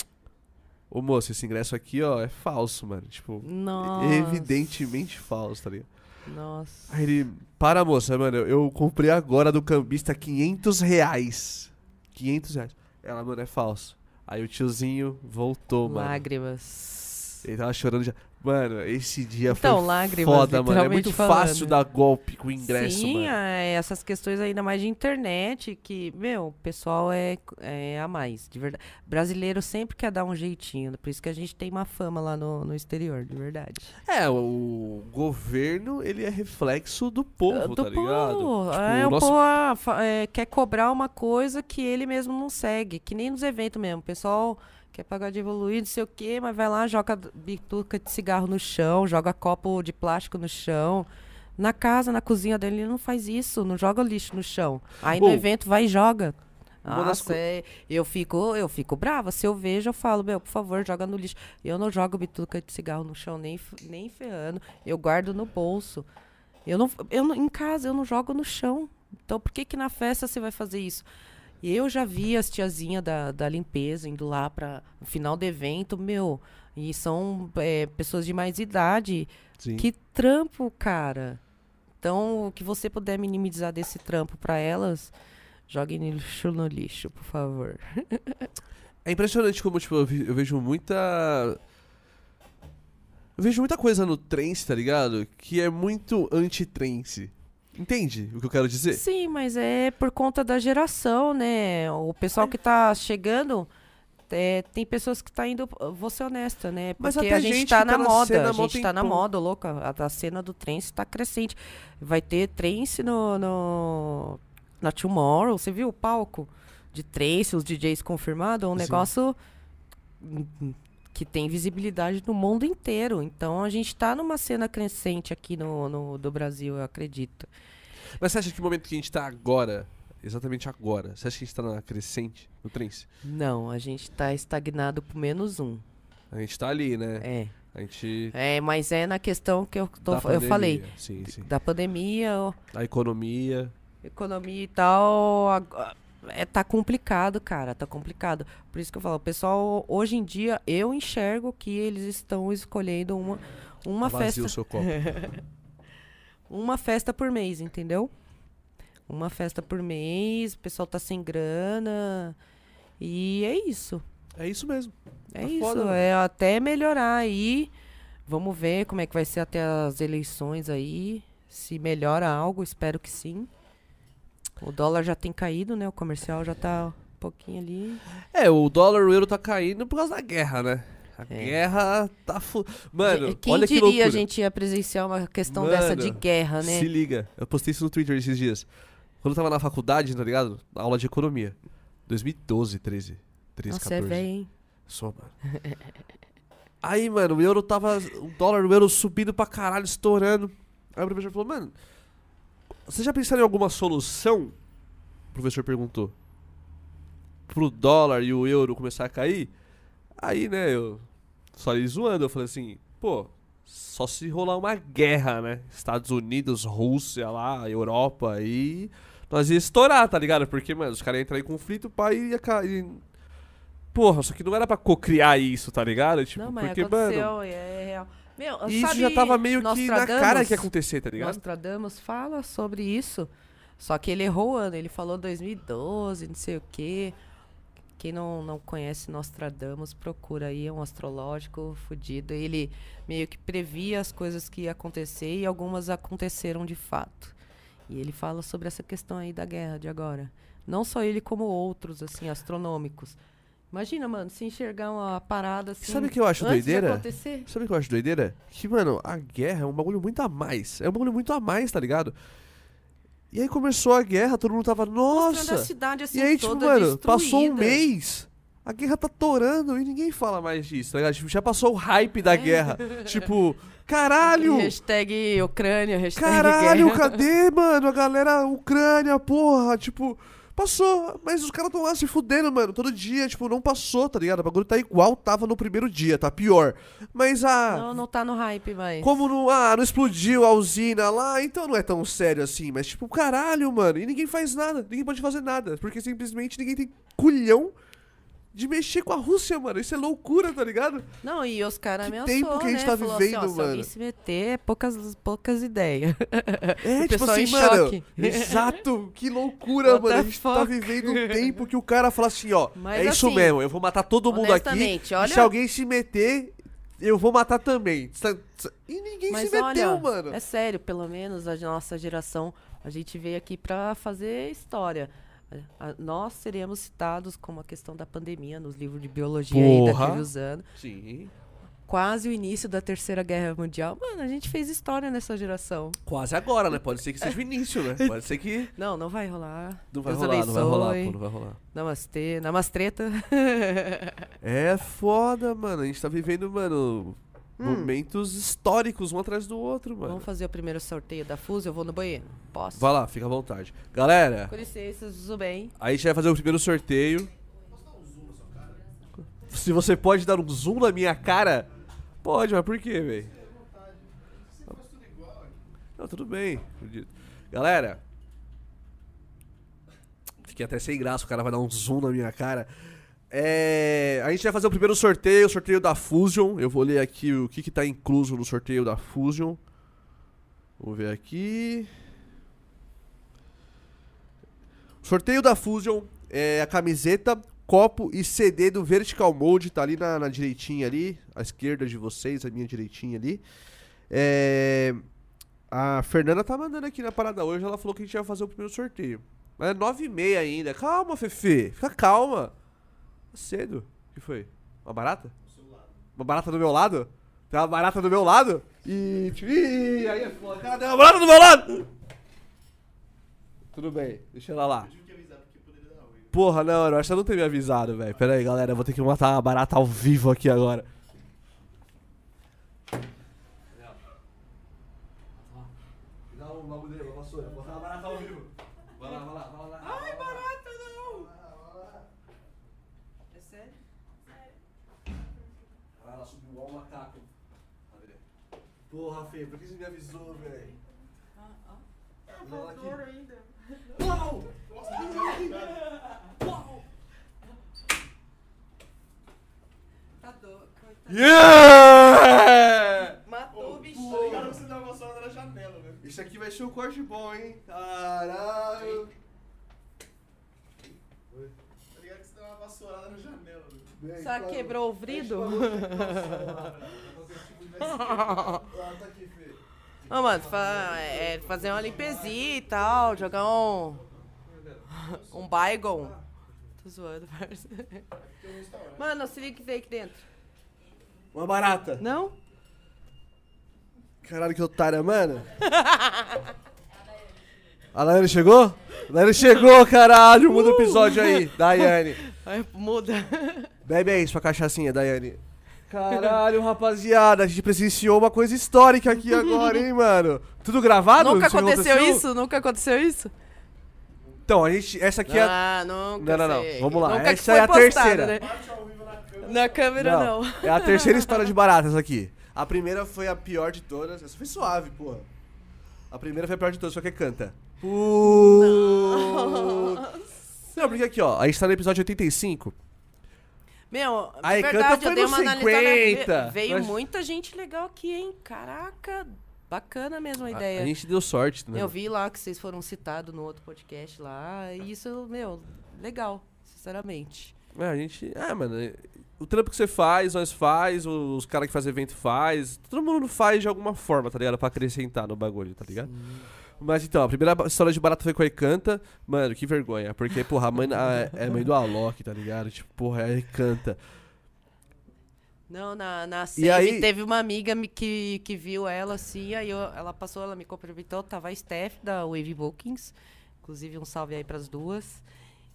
Ô moço, esse ingresso aqui, ó, é falso, mano. Tipo, Nossa. evidentemente falso, tá ligado? Nossa. Aí ele, para moça, mano, eu, eu comprei agora do cambista 500 reais. 500 reais. Ela, mano, é falso. Aí o tiozinho voltou, mano. Lágrimas. Ele tava chorando já. Mano, esse dia Então, foi lágrimas, foda, mano. É muito falando. fácil dar golpe com ingresso, Sim, mano. é, essas questões ainda mais de internet, que, meu, o pessoal é, é a mais, de verdade. Brasileiro sempre quer dar um jeitinho, por isso que a gente tem uma fama lá no, no exterior, de verdade. É, o governo, ele é reflexo do povo, Do tá ligado? povo. Tipo, é, o nosso- povo ah, é, quer cobrar uma coisa que ele mesmo não segue, que nem nos eventos mesmo. O pessoal quer pagar de evoluído, não sei o quê, mas vai lá, joga bituca de cigarro no chão, joga copo de plástico no chão. Na casa, na cozinha dele, ele não faz isso, não joga lixo no chão. Aí no Ô, evento vai e joga. Nossa, é, eu fico, eu fico brava. Se eu vejo, eu falo, meu, por favor, joga no lixo. Eu não jogo bituca de cigarro no chão, nem, nem ferrando. Eu guardo no bolso. Eu não, eu não- em casa, eu não jogo no chão. Então por que que na festa você vai fazer isso? E eu já vi as tiazinhas da, da limpeza indo lá para o final do evento, meu, e são é, pessoas de mais idade. Sim. Que trampo, cara. Então, o que você puder minimizar desse trampo para elas, jogue no lixo no lixo, por favor. (laughs) É impressionante como, tipo, eu, vi- eu vejo muita. Eu vejo muita coisa no trance, tá ligado? Que é muito anti-trance. Entende o que eu quero dizer? Sim, mas é por conta da geração, né? O pessoal que tá chegando. é, tem pessoas que tá indo. Vou ser honesta, né? Porque a gente, gente tá na tá na moda. A gente tá na moda, louca. A, a cena do trance tá crescente. Vai ter trance no, no, na Tomorrow. Você viu o palco de trance, os DJs confirmados? É um Sim. negócio que tem visibilidade no mundo inteiro. Então a gente tá numa cena crescente aqui no, no do Brasil, eu acredito. Mas você acha que o momento que a gente tá agora, exatamente agora, você acha que a gente tá na crescente, no trance? Não, a gente tá estagnado por menos um. A gente tá ali, né? É. A gente. É, mas é na questão que eu, tô- da eu pandemia. falei. Sim, sim. Da pandemia, ó, A economia. economia e tal. É, tá complicado, cara. Tá complicado. Por isso que eu falo, o pessoal, hoje em dia, eu enxergo que eles estão escolhendo uma, uma vazia festa. o seu copo. (laughs) Uma festa por mês, entendeu? Uma festa por mês, o pessoal tá sem grana. E é isso. é isso mesmo. É Tá isso, foda, é até melhorar aí. Vamos ver como é que vai ser até as eleições aí. Se melhora algo, espero que sim. O dólar já tem caído, né? O comercial já tá um pouquinho ali. É, o dólar, o euro tá caindo por causa da guerra, né? A É. guerra tá fu... Mano, Quem olha que diria loucura. a gente ia presenciar uma questão dessa de Mano, guerra, né? Se liga, eu postei isso no Twitter esses dias. Quando eu tava na faculdade, tá ligado? Na aula de economia. 2012, 13. 13, Nossa, é 14. velho, hein? Sou, mano. (laughs) Aí, mano, o euro tava. O dólar, o euro subindo pra caralho, estourando. Aí o professor falou, mano, você já pensaram em alguma solução? O professor perguntou. Pro dólar e o euro começar a cair? Aí, né, eu. Só ali zoando, eu falei assim, pô, só se rolar uma guerra, né? Estados Unidos, Rússia lá, Europa, aí. Nós ia estourar, tá ligado? Porque, mano, os caras iam entrar em conflito, pá, e ia cair. Porra, só que não era pra cocriar isso, tá ligado? Tipo, Não, mas porque, aconteceu, mano. é real. Meu, Isso sabe já tava meio que na cara que ia acontecer, tá ligado? Nostradamus fala sobre isso. Só que ele errou o ano, ele falou 2012, não sei o quê. Quem não, não conhece Nostradamus, procura aí, é um astrológico fudido. Ele meio que previa as coisas que ia acontecer e algumas aconteceram de fato. E ele fala sobre essa questão aí da guerra de agora. Não só ele, como outros, assim, astronômicos. Imagina, mano, se enxergar uma parada assim. Sabe o que eu acho doideira? acontecer. Sabe o que eu acho doideira? Que, mano, a guerra é um bagulho muito a mais. É um bagulho muito a mais, tá ligado? E aí começou a guerra, todo mundo tava, nossa! cidade assim E aí, tipo, toda mano, passou um destruída. mês, a guerra tá torando e ninguém fala mais disso, tá ligado? Tipo, já passou o hype da guerra. (laughs) tipo, caralho! Hashtag Ucrânia, hashtag Caralho, guerra. cadê, mano? A galera, Ucrânia, porra, tipo, passou, mas os caras tão lá se fudendo, mano, todo dia, tipo, não passou, tá ligado? O bagulho tá igual tava no primeiro dia, tá pior. Mas a. Não, não tá no hype mais. Como não, ah, não explodiu a usina lá, então não é tão sério assim. Mas, tipo, caralho, mano. E ninguém faz nada. Ninguém pode fazer nada. Porque simplesmente ninguém tem culhão de mexer com a Rússia, mano. Isso é loucura, tá ligado? Não, e os caras Que ameaçou, tempo que a gente né? tá Falou vivendo, assim, ó, Se mano. alguém se meter, é poucas, poucas ideias. É, (laughs) tipo assim, mano. choque. (laughs) Exato. Que loucura, mano. A gente tá fuck? vivendo um tempo que o cara fala assim, ó. Mas é isso assim, mesmo, eu vou matar todo mundo aqui. E olha- se alguém se meter, eu vou matar também. E ninguém Mas se meteu, olha, mano. é sério, pelo menos a nossa geração, a gente veio aqui pra fazer história. A- nós seremos citados como a questão da pandemia nos livros de biologia aí Porra. uns anos. Sim. Quase o início da Terceira Guerra Mundial. Mano, a gente fez história nessa geração. Quase agora, né? Pode ser que seja o início, né? Pode ser que. Não, não vai rolar. Não vai Deus rolar, não vai rolar, pô, não vai rolar. Namastê, namastreta. (laughs) É foda, mano. A gente tá vivendo, mano, Hum. momentos históricos um atrás do outro, mano. Vamos fazer o primeiro sorteio da FUS, eu vou no banheiro. Posso? Vai lá, fica à vontade. Galera, Com licença, tudo bem? aí a gente vai fazer o primeiro sorteio. Se você pode dar um zoom na minha cara, pode, mas por quê, velho? Não, tudo bem. Galera, que é até sem graça, o cara vai dar um zoom na minha cara. É, a gente vai fazer o primeiro sorteio, o sorteio da Fusion. Eu vou ler aqui o que, que tá incluso no sorteio da Fusion. Vamos ver aqui. Sorteio da Fusion é a camiseta, copo e CD do Vertical Mode, tá ali na, na direitinha ali, à esquerda de vocês, a minha direitinha ali. É, a Fernanda tá mandando aqui na parada hoje, ela falou que a gente ia fazer o primeiro sorteio. Mas é nove e meia ainda. Calma, Fefe. Fica calma. Cedo. O que foi? Uma barata? Uma barata do meu lado? Tem uma barata do meu lado? E. Ih, aí é foda. Cara, tem uma barata do meu lado! Tudo bem, deixa ela lá. Ruim. Porra, não, eu acho que ela não tem me avisado, velho. Pera aí, galera, eu vou ter que matar uma barata ao vivo aqui agora. Dá um bagulho dele, uma vassoura. Botar uma barata ao vivo. Vai lá, vai lá, vai lá. Ai, barata não! É sério? Caralho, ela subiu igual um macaco. Cadê? Porra, Fê, por que você me avisou, velho? Ah, ah. Ela aqui. ainda. Uau! Nossa, que legal. Tá doido, coitado. Yeah! Matou o Tá bichinho. ligado que você dá uma vassoura na janela, né? Isso aqui vai ser um corte bom, hein? Caralho! Tá ligado que você dá uma vassourada na janela, né? Só quebrou o vrido? (laughs) (laughs) Ô, mano, fa- é, fazer uma limpezinha e tal, jogar um. (laughs) Um Bygone. Tô zoando, (laughs) parça. Restaurante. Mano, se liga que tem aqui dentro. Uma barata. Não? Caralho, que otária, mano. A Daiane chegou? A Daiane chegou, caralho. Muda o episódio aí. Daiane. Aí muda. Bebe aí sua cachaçinha, Daiane. Caralho, rapaziada. A gente presenciou uma coisa histórica aqui agora, hein, mano. Tudo gravado? Nunca Isso aconteceu isso? Nunca aconteceu isso? Então, a gente. Essa aqui é. Ah, nunca. Não, não, não. sei. Vamos lá. Nunca que Essa foi é a postado, terceira. né? Na câmera. Câmera não. É a terceira (laughs) história de baratas aqui. A primeira foi a pior de todas. Essa foi suave, porra. A primeira foi a pior de todas, só que canta. Putz. Não, porque aqui, ó, a gente tá no episódio 85. Meu, A Ecanta verdade, foi eu dei no uma analisada. 50, ve- Veio mas- muita gente legal aqui, hein? Caraca, bacana mesmo a A, ideia. a gente deu sorte, né? Eu vi lá que vocês foram citados no outro podcast lá. E isso, meu, legal, sinceramente. É, a gente. É, mano. é- O trampo que você faz, nós faz, os caras que fazem evento faz. Todo mundo faz de alguma forma, tá ligado? Pra acrescentar no bagulho, tá ligado? Mas então, a primeira história de barata foi com a Ecanta. Mano, que vergonha. Porque, porra, a mãe a- é mãe do Alok, tá ligado? Tipo, porra, é a Ecanta. Não, na, na E save aí- teve uma amiga que, que viu ela assim, aí eu- ela passou, ela me cumprimentou, tava a Steph da Wave Bookings, inclusive um salve aí pras duas.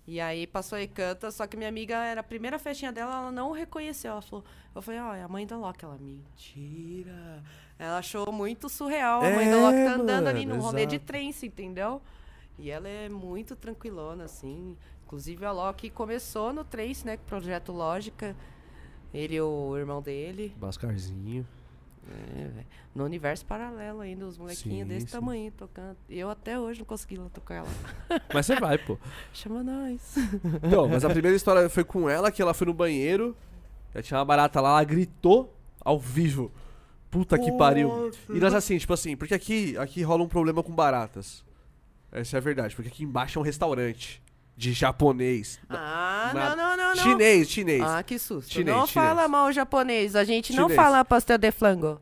E aí passou e canta, só que minha amiga era a primeira festinha dela, ela não reconheceu. Ela falou, eu falei, ó, é a mãe da Loki. Ela, mentira. Ela achou muito surreal. A mãe da É, Loki tá andando ali mano, num rolê de trance, entendeu? E ela é muito tranquilona, assim. Inclusive a Loki começou no trance, né? Com o projeto Lógica. Ele e o irmão dele. Bascarzinho. É, velho. no universo paralelo ainda, os molequinhos Sim, desse sim. tamanho tocando. Eu até hoje não consegui lá tocar ela. (laughs) Mas você vai, pô. Chama nós. (laughs) Então, mas a primeira história foi com ela, que ela foi no banheiro. Já tinha uma barata lá, ela gritou ao vivo. Puta que pariu. E nós assim, tipo assim, porque aqui, aqui rola um problema com baratas. Essa é a verdade, porque aqui embaixo é um restaurante de japonês. Ah, Na- não, não, não, não. Chinês, chinês. Ah, que susto. Chinês, não chinês. fala mal japonês. A gente não Chinês. fala pastel de flango.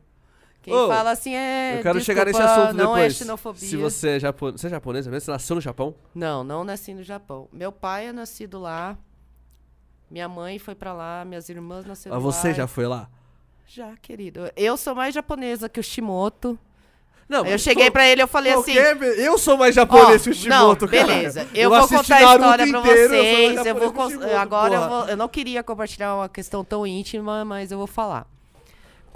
Quem Ô, fala assim é. Eu quero chegar nesse desculpa, assunto não é depois. xenofobia. Se você é japonês. Você é japonesa mesmo? Você nasceu no Japão? Não, não nasci no Japão. Meu pai é nascido lá. Minha mãe foi pra lá, minhas irmãs nasceram Ah, lá. você já foi lá? Já, querido. Eu sou mais japonesa que o Shimoto. Não, eu cheguei pra ele e eu falei assim. Qualquer Eu sou mais japonês que o Shimoto, não, cara. beleza. Eu, vou assisti contar a história eu mais vocês. Eu japonês vou cons- Shimoto, agora eu, vou, eu não queria compartilhar uma questão tão íntima, mas eu vou falar.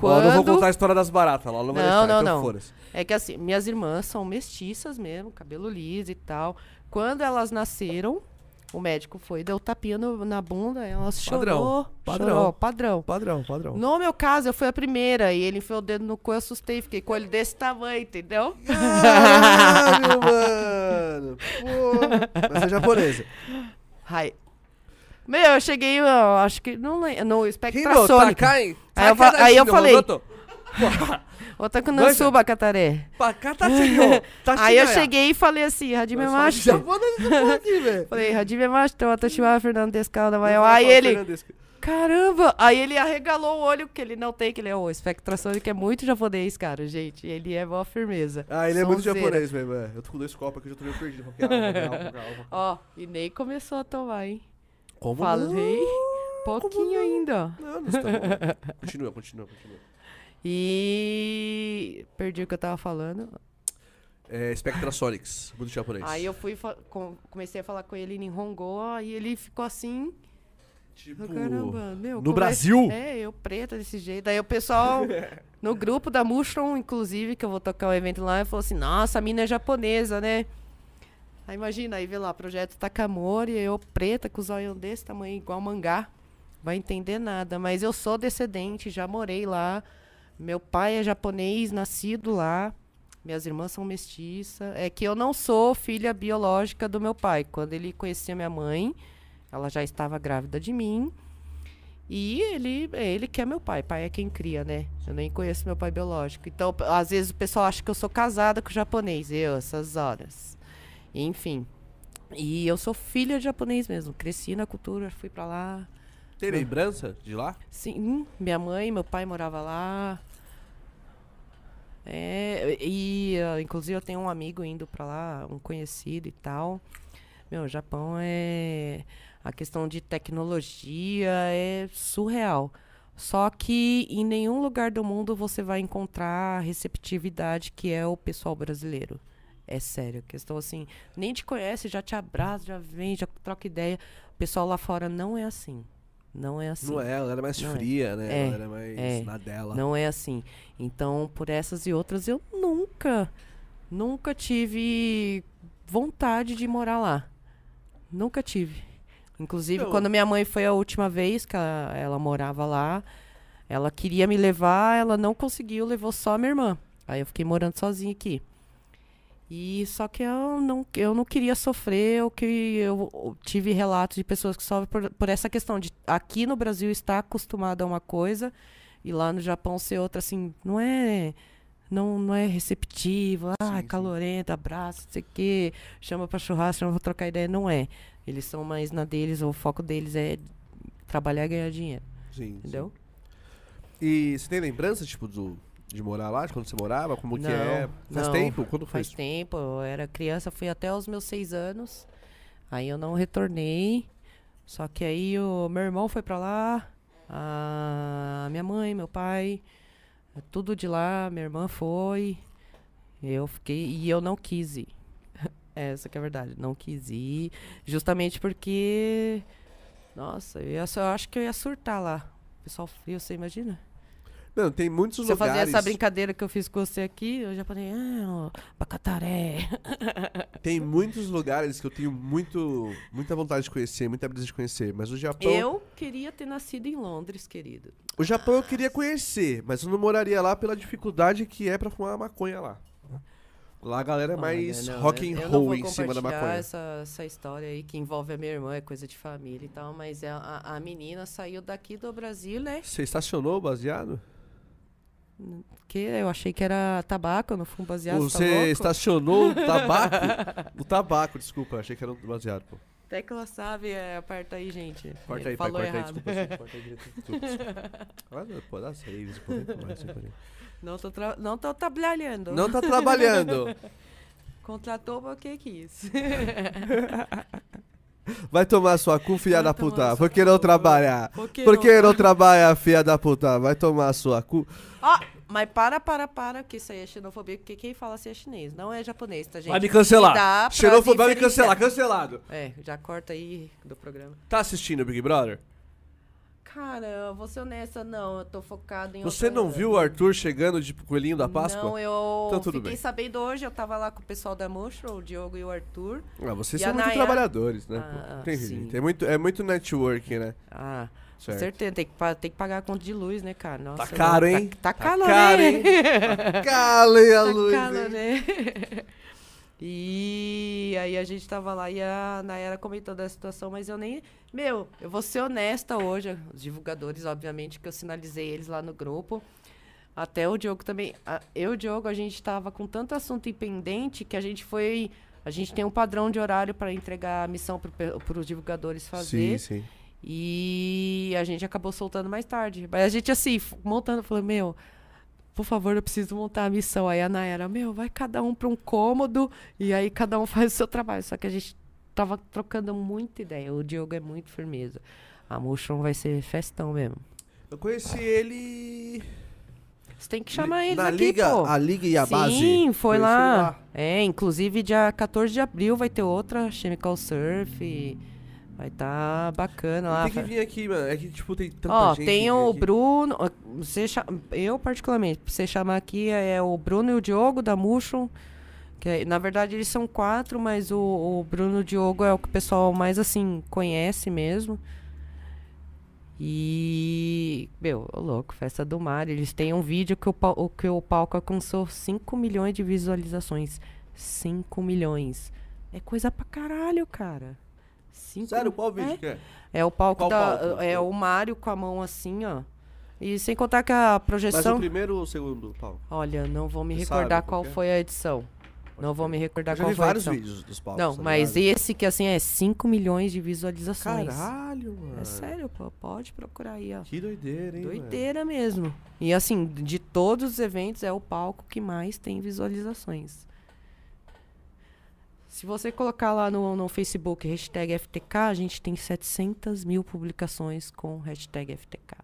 Ó, eu não vou Quando- contar a história das baratas lá, não vou Não, não, então não. É que assim, minhas irmãs são mestiças mesmo, cabelo liso e tal. Quando elas nasceram, o médico foi, deu tapinha no- na bunda, elas Padrão, chorou. padrão. Chorou, padrão. Padrão, padrão. No meu caso, eu fui a primeira e ele enfiou o dedo no cu, eu assustei, fiquei com ele desse tamanho, entendeu? (laughs) Caralho, mano! Pô. Mas é japonesa. Hi. Meu, eu cheguei, eu acho que. Não lembro. No Hiro, Spectrasonic. Takai. Aí eu fa- aí eu falei- (laughs) Roboto. Otaku Manja. no Suba, Katare. Pakatasenyo. Aí eu cheguei e falei assim, Hajime Mashi. Japonês tá aqui, (laughs) velho. Falei, Hajime Mashi, Watashi wa Fernando Descalda Maior. Aí ele, caramba! Aí ele arregalou o olho, que ele não tem, que ele é o Spectrasonic, é muito japonês, cara, gente. Ele é mó firmeza. Ah, ele é muito Sonzeira. japonês mesmo. é. Eu tô com dois copos aqui, eu já tô meio perdido. Que. Ó, e nem começou a tomar, hein? Como Falei. não? Pouquinho ainda. Não, não está bom. Continua, continua, continua. E. Perdi o que eu tava falando. É, Spectrasonics, muito japonês. Aí eu fui, comecei a falar com ele em Hongo, aí ele ficou assim. tipo, Caramba, meu. no é- Brasil? É, eu preta desse jeito. Aí o pessoal, (laughs) no grupo da Mushroom, inclusive, que eu vou tocar o evento lá, falou assim: nossa, a mina é japonesa, né? Aí imagina, aí vê lá, projeto Takamori, eu preta com os olhos desse tamanho, igual mangá. Vai entender nada. Mas eu sou descendente, já morei lá. Meu pai é japonês, nascido lá. Minhas irmãs são mestiças. É que eu não sou filha biológica do meu pai. Quando ele conhecia minha mãe, ela já estava grávida de mim. E ele, ele que é meu pai. Pai é quem cria, né? Eu nem conheço meu pai biológico. Então, às vezes o pessoal acha que eu sou casada com japonês. Eu, essas horas. Enfim. E eu sou filha de japonês mesmo. Cresci na cultura, fui pra lá. Tem lembrança de lá? Sim, minha mãe meu pai moravam lá. É, e inclusive eu tenho um amigo indo pra lá, um conhecido e tal. Meu, o Japão é a questão de tecnologia é surreal. Só que em nenhum lugar do mundo você vai encontrar a receptividade que é o pessoal brasileiro. É sério, questão assim, nem te conhece, já te abraça, já vem, já troca ideia. O pessoal lá fora não é assim. Não é assim. Não é, ela era mais Não é. fria, né? É, Ela era mais é. na dela. Não é assim. Então, por essas e outras, eu nunca, nunca tive vontade de morar lá. Nunca tive. Inclusive, Então- quando minha mãe foi a última vez que ela, ela morava lá, ela queria me levar, ela não conseguiu, levou só a minha irmã. Aí eu fiquei morando sozinha aqui. E só que eu não, eu não queria sofrer, o que eu tive relatos de pessoas que sofrem por, por essa questão de aqui no Brasil estar acostumado a uma coisa e lá no Japão ser outra, assim, não é. Não, não é receptivo, ah, Sim, calorento, abraço, não sei o quê, chama pra churrasco, chama pra trocar ideia. Não é. Eles são mais na deles, o foco deles é trabalhar e ganhar dinheiro, Sim, entendeu? sim. E você tem lembrança, tipo, do, de morar lá, de quando você morava? Como que Não, é? Faz não. tempo? Quando foi Faz tempo, eu era criança, fui até os meus seis anos. Aí eu não retornei. Só que aí o meu irmão foi pra lá, a minha mãe, meu pai, tudo de lá, minha irmã foi. Eu fiquei e eu não quis ir. (laughs) Essa que é a verdade, não quis ir, justamente porque nossa, eu, ia, eu acho que eu ia surtar lá. Pessoal frio, você imagina? Não, tem muitos Se eu lugares... fazer essa brincadeira que eu fiz com você aqui, eu já falei, ah, bacataré. (laughs) Tem muitos lugares que eu tenho muito, muita vontade de conhecer, muita brisa de conhecer. Mas o Japão... Eu queria ter nascido em Londres, querido. O Japão eu queria conhecer, mas eu não moraria lá pela dificuldade que é pra fumar maconha lá. Lá a galera é mais Olha, não, rock eu- and eu roll em cima da maconha. Essa, essa história aí que envolve a minha irmã, é coisa de família e tal, mas a, a, a menina saiu daqui do Brasil, né? Você estacionou baseado? Que eu achei que era tabaco, não fumo baseado, Você tá estacionou o tabaco? (laughs) o tabaco, desculpa, achei que era um baseado, pô. Até que ela sabe, é, aperta aí, gente. Corta aí, pai, falou corta aí, errado. desculpa. Corta aí. Desculpa, (laughs) desculpa. Não, seis, tô, tra- não tô trabalhando. Não tá trabalhando. (laughs) Contratou porque quis. Vai tomar sua cu, filha Vai da puta. Por que não cu. trabalhar? Por que Por não que não trabalha, filha da puta? Vai tomar sua cu. Ó, mas para, para, para, que isso aí é xenofobia, porque quem fala assim é chinês, não é japonês, tá, gente? Vai me cancelar. Xenofobia vai me cancelar, cancelado. É, já corta aí do programa. Tá assistindo Big Brother? Cara, eu vou ser honesta, não, eu tô focado em Você não viu o Arthur chegando de coelhinho da Páscoa? Não, eu Então tudo fiquei bem. sabendo hoje, eu tava lá com o pessoal da Mushroom, o Diogo e o Arthur. Ah, vocês são muito trabalhadores, né? Ah? Entendi. sim. Tem muito, é muito networking, né? Ah, com Certo. certeza, tem que, tem que pagar a conta de luz, né, cara? Nossa, Tá caro, não, hein? Tá, tá Tá caro, caro, né? hein? Calem a (laughs) Tá luz, caro, hein? né? E aí a gente tava lá e a Nayara comentou da situação, mas eu nem. Meu, eu vou ser honesta hoje. Os divulgadores, obviamente, que eu sinalizei eles lá no grupo. Até o Diogo também. eu e o Diogo, a gente tava com tanto assunto impendente que a gente foi. A gente tem um padrão de horário para entregar a missão para os divulgadores fazer. sim. E a gente acabou soltando mais tarde. Mas a gente, assim, montando, falou, meu, por favor, eu preciso montar a missão. Aí a Nayara, meu, vai cada um para um cômodo e aí cada um (laughs) faz o seu trabalho. Só que a gente tava trocando muita ideia. O Diogo é muito firmeza. A Mushroom vai ser festão mesmo. Eu conheci ele. Você tem que chamar eles Na aqui, liga, pô. a liga e a Sim, base. foi Conheci lá. É, inclusive dia 14 de abril vai ter outra Chemical Surf. Vai estar bacana lá. Tem que vir aqui, mano. É que, tipo, tem tanta Ó, gente. tem que o aqui. Bruno. ó, Você eu, particularmente, pra você chamar aqui é o Bruno e o Diogo da Mushroom. Que é- na verdade eles são quatro, mas o, o Bruno e o Diogo é o que o pessoal mais assim conhece mesmo. E. Meu, ô louco, festa do mar. Eles têm um vídeo que o, o- que o palco alcançou 5 milhões de visualizações. 5 milhões. É coisa pra caralho, cara. Cinco Sério, qual é. vídeo que é? É o palco Qual da. palco? É o Mário com a mão assim, ó. E sem contar que a Mas projeção. o primeiro ou o segundo, Paulo? Olha, não vou me Você recordar qual é? foi a edição. Não vou me recordar qual foi a vários edição. vídeos dos palcos. Não, tá mas ligado? esse que assim é 5 milhões de visualizações. Caralho, mano. É sério, pô, pode procurar aí, ó. Que doideira, hein? mano? Doideira mesmo. E assim, de todos os eventos, é o palco que mais tem visualizações. Se você colocar lá no, no Facebook hashtag FTK, a gente tem 700 mil publicações com hashtag FTK.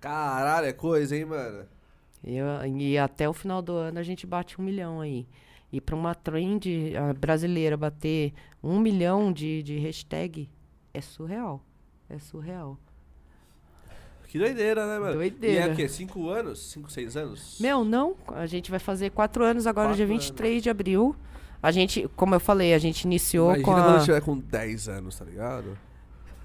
Caralho, é coisa, hein, mano? E, e até o final do ano a gente bate um milhão aí. E para uma trend brasileira bater um milhão de, de hashtag é surreal. É surreal. Que doideira, né, mano? Doideira. E é o quê? Cinco anos? Cinco, seis anos? Meu, não. A gente vai fazer quatro anos agora, Quatro dia 23 de abril. A gente, como eu falei, a gente iniciou Imagina com quando a. tiver com 10 anos, tá ligado?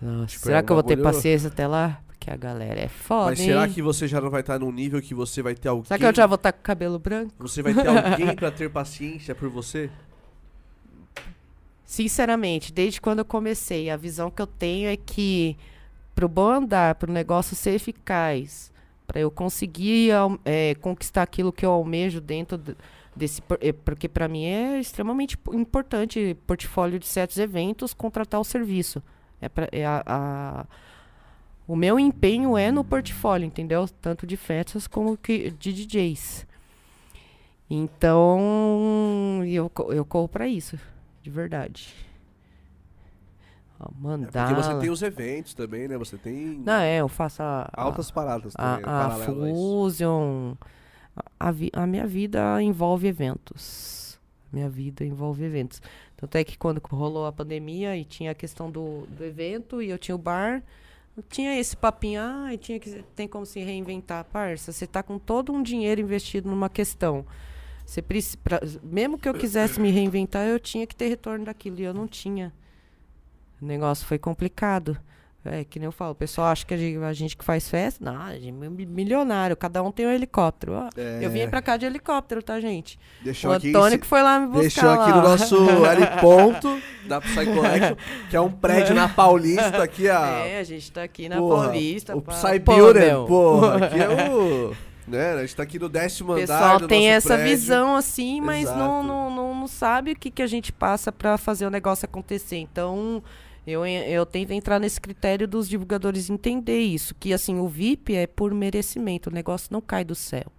Nossa, Tipo, será é um que eu vou ter bagulho- paciência até lá? Porque a galera é foda, Mas hein? será que você já não vai estar num nível que você vai ter alguém... Será que eu já vou estar com o cabelo branco? Você vai ter alguém (laughs) pra ter paciência por você? Sinceramente, desde quando eu comecei, a visão que eu tenho é que pro bom andar, pro negócio ser eficaz, para eu conseguir é, conquistar aquilo que eu almejo dentro desse, é, porque para mim é extremamente po- importante portfólio de certos eventos contratar o serviço. É, pra, é a, a- o meu empenho é no portfólio, entendeu? Tanto de festas como que de DJs. Então, eu, eu corro pra isso, de verdade. Ó, É mandar. porque você tem os eventos também, né? Você tem Não, é, eu faço a, a- altas paradas a, também, a a isso. Fusion. A, a a minha vida envolve eventos. Minha vida envolve eventos. Tanto é que quando rolou a pandemia e tinha a questão do, do evento e eu tinha o bar, tinha esse papinho, ah, tinha que, tem como se reinventar. Parça, você tá com todo um dinheiro investido numa questão. Você pra- mesmo que eu quisesse me reinventar, eu tinha que ter retorno daquilo e eu não tinha. O negócio foi complicado. É, que nem eu falo, o pessoal acha que a gente, a gente que faz festa, não, a gente é mi- milionário, cada um tem um helicóptero. Ó, Eu vim É, pra cá de helicóptero, tá, gente? deixou o Antônio que foi lá me buscar deixou aqui no ó. nosso (laughs) L ponto da Psy Collection, que é um prédio na Paulista aqui, a É, a gente tá aqui na porra, Paulista. O pá. Psy Pô, porra, (laughs) aqui é o... Né, a gente tá aqui no décimo O andar pessoal do tem essa prédio. visão assim, mas não, não, não, não sabe o que, que a gente passa pra fazer o negócio acontecer. Então, eu, eu tento entrar nesse critério dos divulgadores entender isso, que assim, o VIP é por merecimento, o negócio não cai do céu.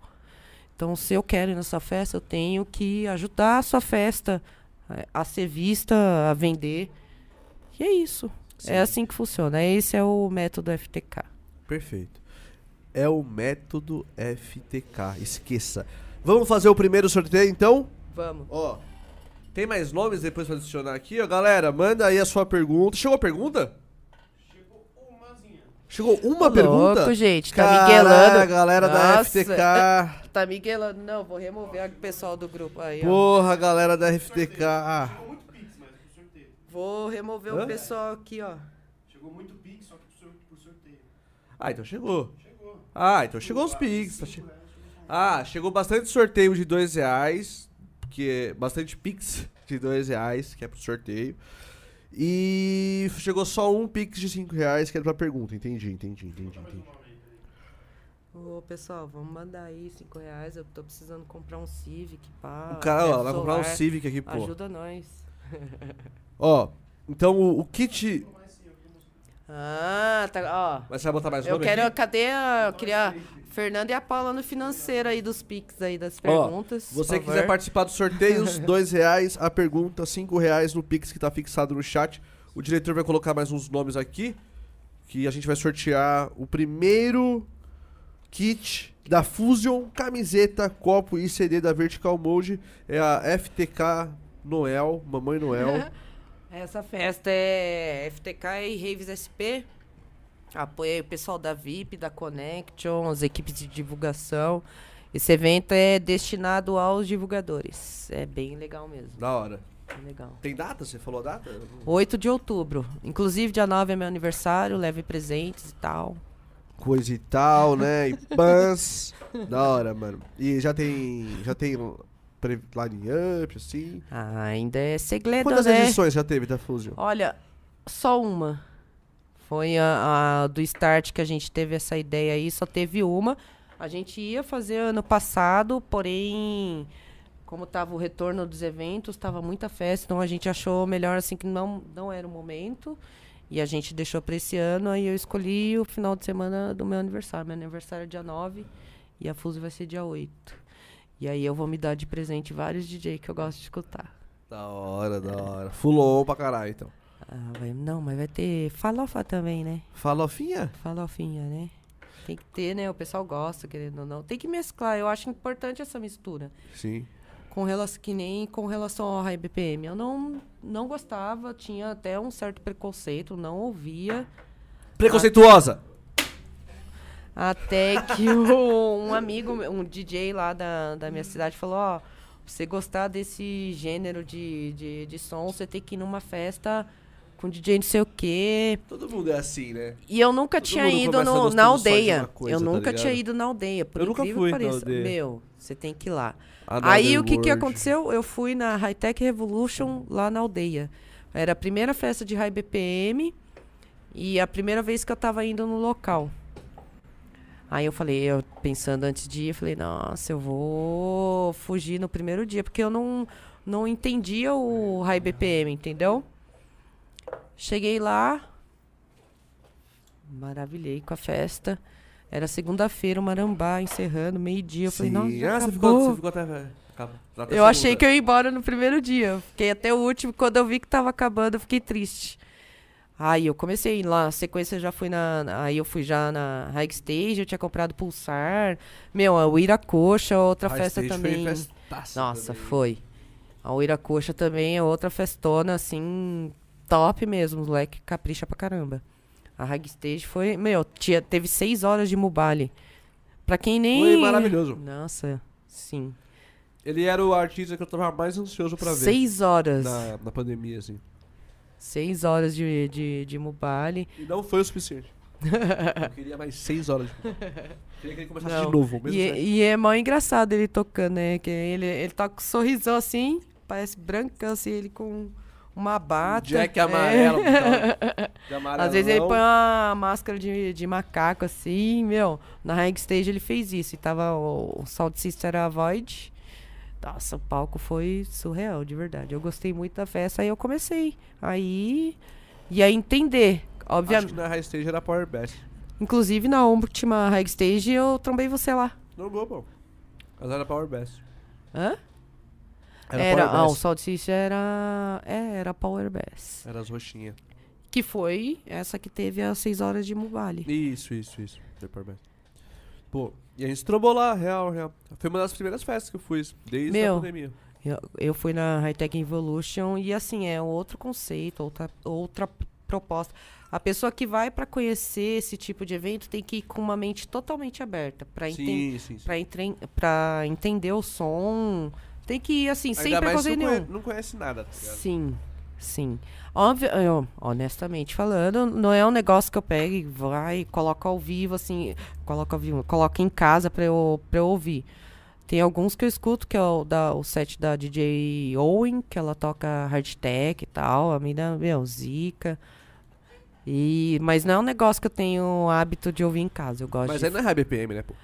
Então, se eu quero ir nessa festa, eu tenho que ajudar a sua festa eh, a ser vista, a vender. E é isso. Sim. É assim que funciona. Esse é o método FTK. Perfeito. É o método FTK, esqueça. Vamos fazer o primeiro sorteio, então? Vamos. Ó, tem mais nomes depois pra adicionar aqui, ó. Galera, manda aí a sua pergunta. Chegou a pergunta? Chegou umazinha. Chegou uma Ô, pergunta? Louco, gente, tá Caralho, miguelando. a galera da Nossa. FTK. (laughs) Tá miguelando. Não, vou remover o pessoal do grupo aí, ó. Porra, galera da FTK. Ah, Chegou muito pix, mas por sorteio. Vou remover Hã? o pessoal aqui, ó. Chegou muito pix, só que por sor- por sorteio. Ah, então chegou. Chegou. Ah, então chegou os Pix. tá che- Ah, chegou bastante sorteio de dois reais. Que é bastante Pix. de dois reais, que é pro sorteio. E chegou só um Pix de cinco reais, que era pra pergunta. Entendi, entendi, entendi, entendi. Ô, pessoal, vamos mandar aí 5 reais. Eu tô precisando comprar um Civic, pá. O cara, ó, vai comprar um. Civic aqui, pô. Ajuda nós. (laughs) Ó, então o, o kit. Ah, tá. Ó. Mas você vai botar mais Eu nome quero. aqui? Cadê a. Eu queria. Fernanda e a Paula no financeiro aí dos Pix aí das perguntas. Você por quiser participar dos sorteios, (laughs) dois reais. A pergunta, cinco reais no Pix que tá fixado no chat. O diretor vai colocar mais uns nomes aqui. Que a gente vai sortear o primeiro kit da Fusion, camiseta, copo e CD da Vertical Mode. É a FTK Noel, Mamãe Noel. (laughs) Essa festa é FTK e Raves SP. Apoiei o pessoal da VIP, da Connection, as equipes de divulgação. Esse evento é destinado aos divulgadores. É bem legal mesmo. da hora. Legal. Tem data? Você falou a data? 8 de outubro. Inclusive, dia 9 é meu aniversário. Leve presentes e tal. Coisa e tal, né? E pans. (laughs) da hora, mano. E já tem. Já tem pre- line-up, assim. Ah, ainda é segredo, Quantas né? edições já teve da Fusion? Olha, só uma. Foi a, a do start que a gente teve essa ideia aí, só teve uma. A gente ia fazer ano passado, porém, como tava o retorno dos eventos, tava muita festa, então a gente achou melhor assim que não, não era o momento. E a gente deixou para esse ano, aí eu escolhi o final de semana do meu aniversário. Meu aniversário é dia 9 e a Fuso vai ser dia 8. E aí eu vou me dar de presente vários DJ que eu gosto de escutar. Da hora, da hora. Fulou pra caralho, então. Ah, vai- não, mas vai ter falofa também, né? Falofinha? Falofinha, né? Tem que ter, né? O pessoal gosta, querendo ou não. Tem que mesclar. Eu acho importante essa mistura. Sim. Com relação, que nem com relação ao High BPM. Eu não, não gostava, tinha até um certo preconceito, não ouvia. Preconceituosa! Até que o- um amigo, um DJ lá da, da minha cidade falou, ó, pra você gostar desse gênero de, de, de som, você tem que ir numa festa com DJ não sei o quê. Todo mundo é assim, né? E eu nunca Todo tinha ido no- na aldeia. coisa, eu tá nunca tinha ligado? ido na aldeia. Por Eu nunca fui que na pareça. aldeia. Meu, você tem que ir lá. Another Aí o que, que aconteceu? Eu fui na High Tech Revolution lá na aldeia. Era a primeira festa de High BPM e a primeira vez que eu tava indo no local. Aí eu falei, eu pensando antes de ir, eu falei, nossa, eu vou fugir no primeiro dia, porque eu não, não entendia o High BPM, entendeu? Cheguei lá, maravilhei com a festa. Era segunda-feira, o Marambá encerrando, meio-dia. Eu falei, Sim. nossa, já ah, você ficou, acabou. você ficou até. até Eu achei que eu ia embora no primeiro dia. Fiquei até o último. Quando eu vi que tava acabando, eu fiquei triste. Aí eu comecei a ir lá. A sequência já fui na. na- Aí eu fui já na High Stage, eu tinha comprado Pulsar. Meu, o Iracoxa, outra High festa Stage foi também. festaça Nossa, também. foi. A Uiracoxa também é outra festona, assim, top mesmo. O moleque capricha pra caramba. A High Stage foi. Meu, tinha, teve seis horas de Mubali. Pra quem nem. Foi maravilhoso. Nossa, sim. Ele era o artista que eu tava mais ansioso pra ver. Seis horas. Na, na pandemia, assim. Seis horas de, de, de Mubali. E não foi o suficiente. eu queria mais seis horas. De... (laughs) Queria que ele começasse Não. de novo. Mesmo E, e é mó engraçado ele tocando, né? Que ele, ele tá com um sorrisão assim, parece brancão, assim, ele com uma bata. Jack é. amarelo. (laughs) amarelão. Às vezes ele põe uma máscara de, de macaco assim, meu. Na High Stage ele fez isso. E tava o, o Salt Sister Avoid. Nossa, o palco foi surreal, de verdade. Eu gostei muito da festa, aí eu comecei. Aí. E aí entender. Acho Obviamente. que na High Stage era Power Best. Inclusive na última High Stage eu trombei você lá. Não vou, pô. Mas era Power Best. Hã? Era, Era, ah, o Sister era. É, era Power Bass. Era as roxinhas. Que foi essa que teve as 6 horas de Mubali. Isso, isso, isso. Foi Power Best. Pô, e a gente trombou lá, real, real. Foi uma das primeiras festas que eu fui, desde Meu. a pandemia. Eu, eu fui na High Tech Evolution e assim, é outro conceito, outra, outra proposta. A pessoa que vai para conhecer esse tipo de evento tem que ir com uma mente totalmente aberta para pra entender o som. Tem que ir assim, sem Ainda preconceito não, nenhum. conhe- não conhece nada, tá ligado? Sim, sim. Óbvio, eu, honestamente falando, não é um negócio que eu pego e vai e coloco ao vivo, assim, coloco ao vivo, coloco em casa pra eu, pra eu ouvir. Tem alguns que eu escuto, que é o, da, o set da DJ Owen, que ela toca hardtech e tal. A mina, meu, zica. E, mas não é um negócio que eu tenho hábito de ouvir em casa. Eu gosto Mas de aí não é high BPM, né, pô?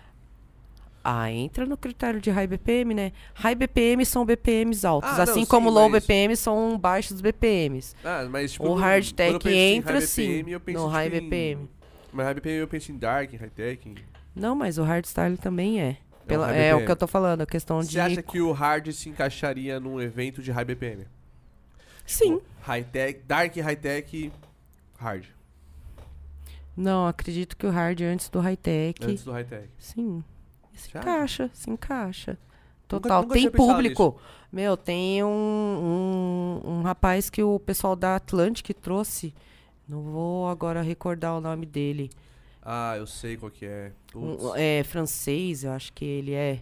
Ah, entra no critério de high BPM, né? High BPM são BPMs altos, Ah, não, assim sim, como low mas- BPM são baixos BPMs. Ah, mas tipo. O hard tech entra, high sim, no high tipo, BPM. Mas high BPM eu penso em dark, em high tech. em- Não, mas o hardstyle também é. Pela- high é o que eu tô falando, a questão Você de. acha que o hard se encaixaria num evento de high BPM? Sim. High tech, dark, high tech, hard. Não, acredito que o hard é antes do high-tech. Antes do high tech. Sim. Se acha? encaixa, se encaixa. Total. nunca tem tinha pensado público. Meu, tem um, um, um rapaz que o pessoal da Atlantic trouxe. Não vou agora recordar o nome dele. Ah, eu sei qual que é. Um- é francês, eu acho que ele é.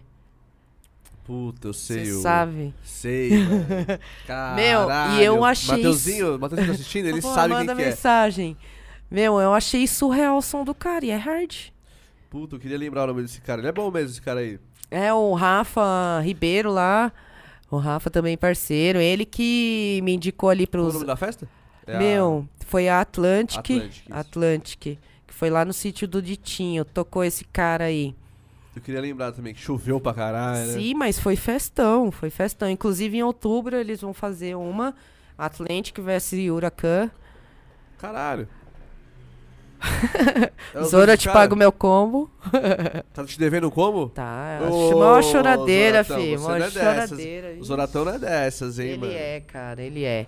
puta, eu sei. Você eu- sabe. Sei. (laughs) Caralho. e eu achei Mateuzinho, Mateuzinho tá assistindo, ele Pô, sabe manda quem que é. mensagem. Meu, eu achei surreal o som do cara e é hard. Puta, eu queria lembrar o nome desse cara. Ele é bom mesmo, esse cara aí. É o Rafa Ribeiro lá. O Rafa também parceiro. Ele que me indicou ali Qual o pros. nome da festa? É a- Meu, foi a Atlantic. Atlantic. Atlantic. Que foi lá no sítio do Ditinho. Tocou esse cara aí. Eu queria lembrar também que choveu pra caralho, né? Sim, mas foi festão. Foi festão. Inclusive em outubro eles vão fazer uma. Atlantic vs Huracan. Caralho. (laughs) Zora dois te cara? paga o meu combo. (laughs) Tá te devendo como? Tá, Ô, mó choradeira, Zoratão, filho. Mó não é choradeira. O Zoratão não é dessas, hein, Ele mano? é, cara, ele é.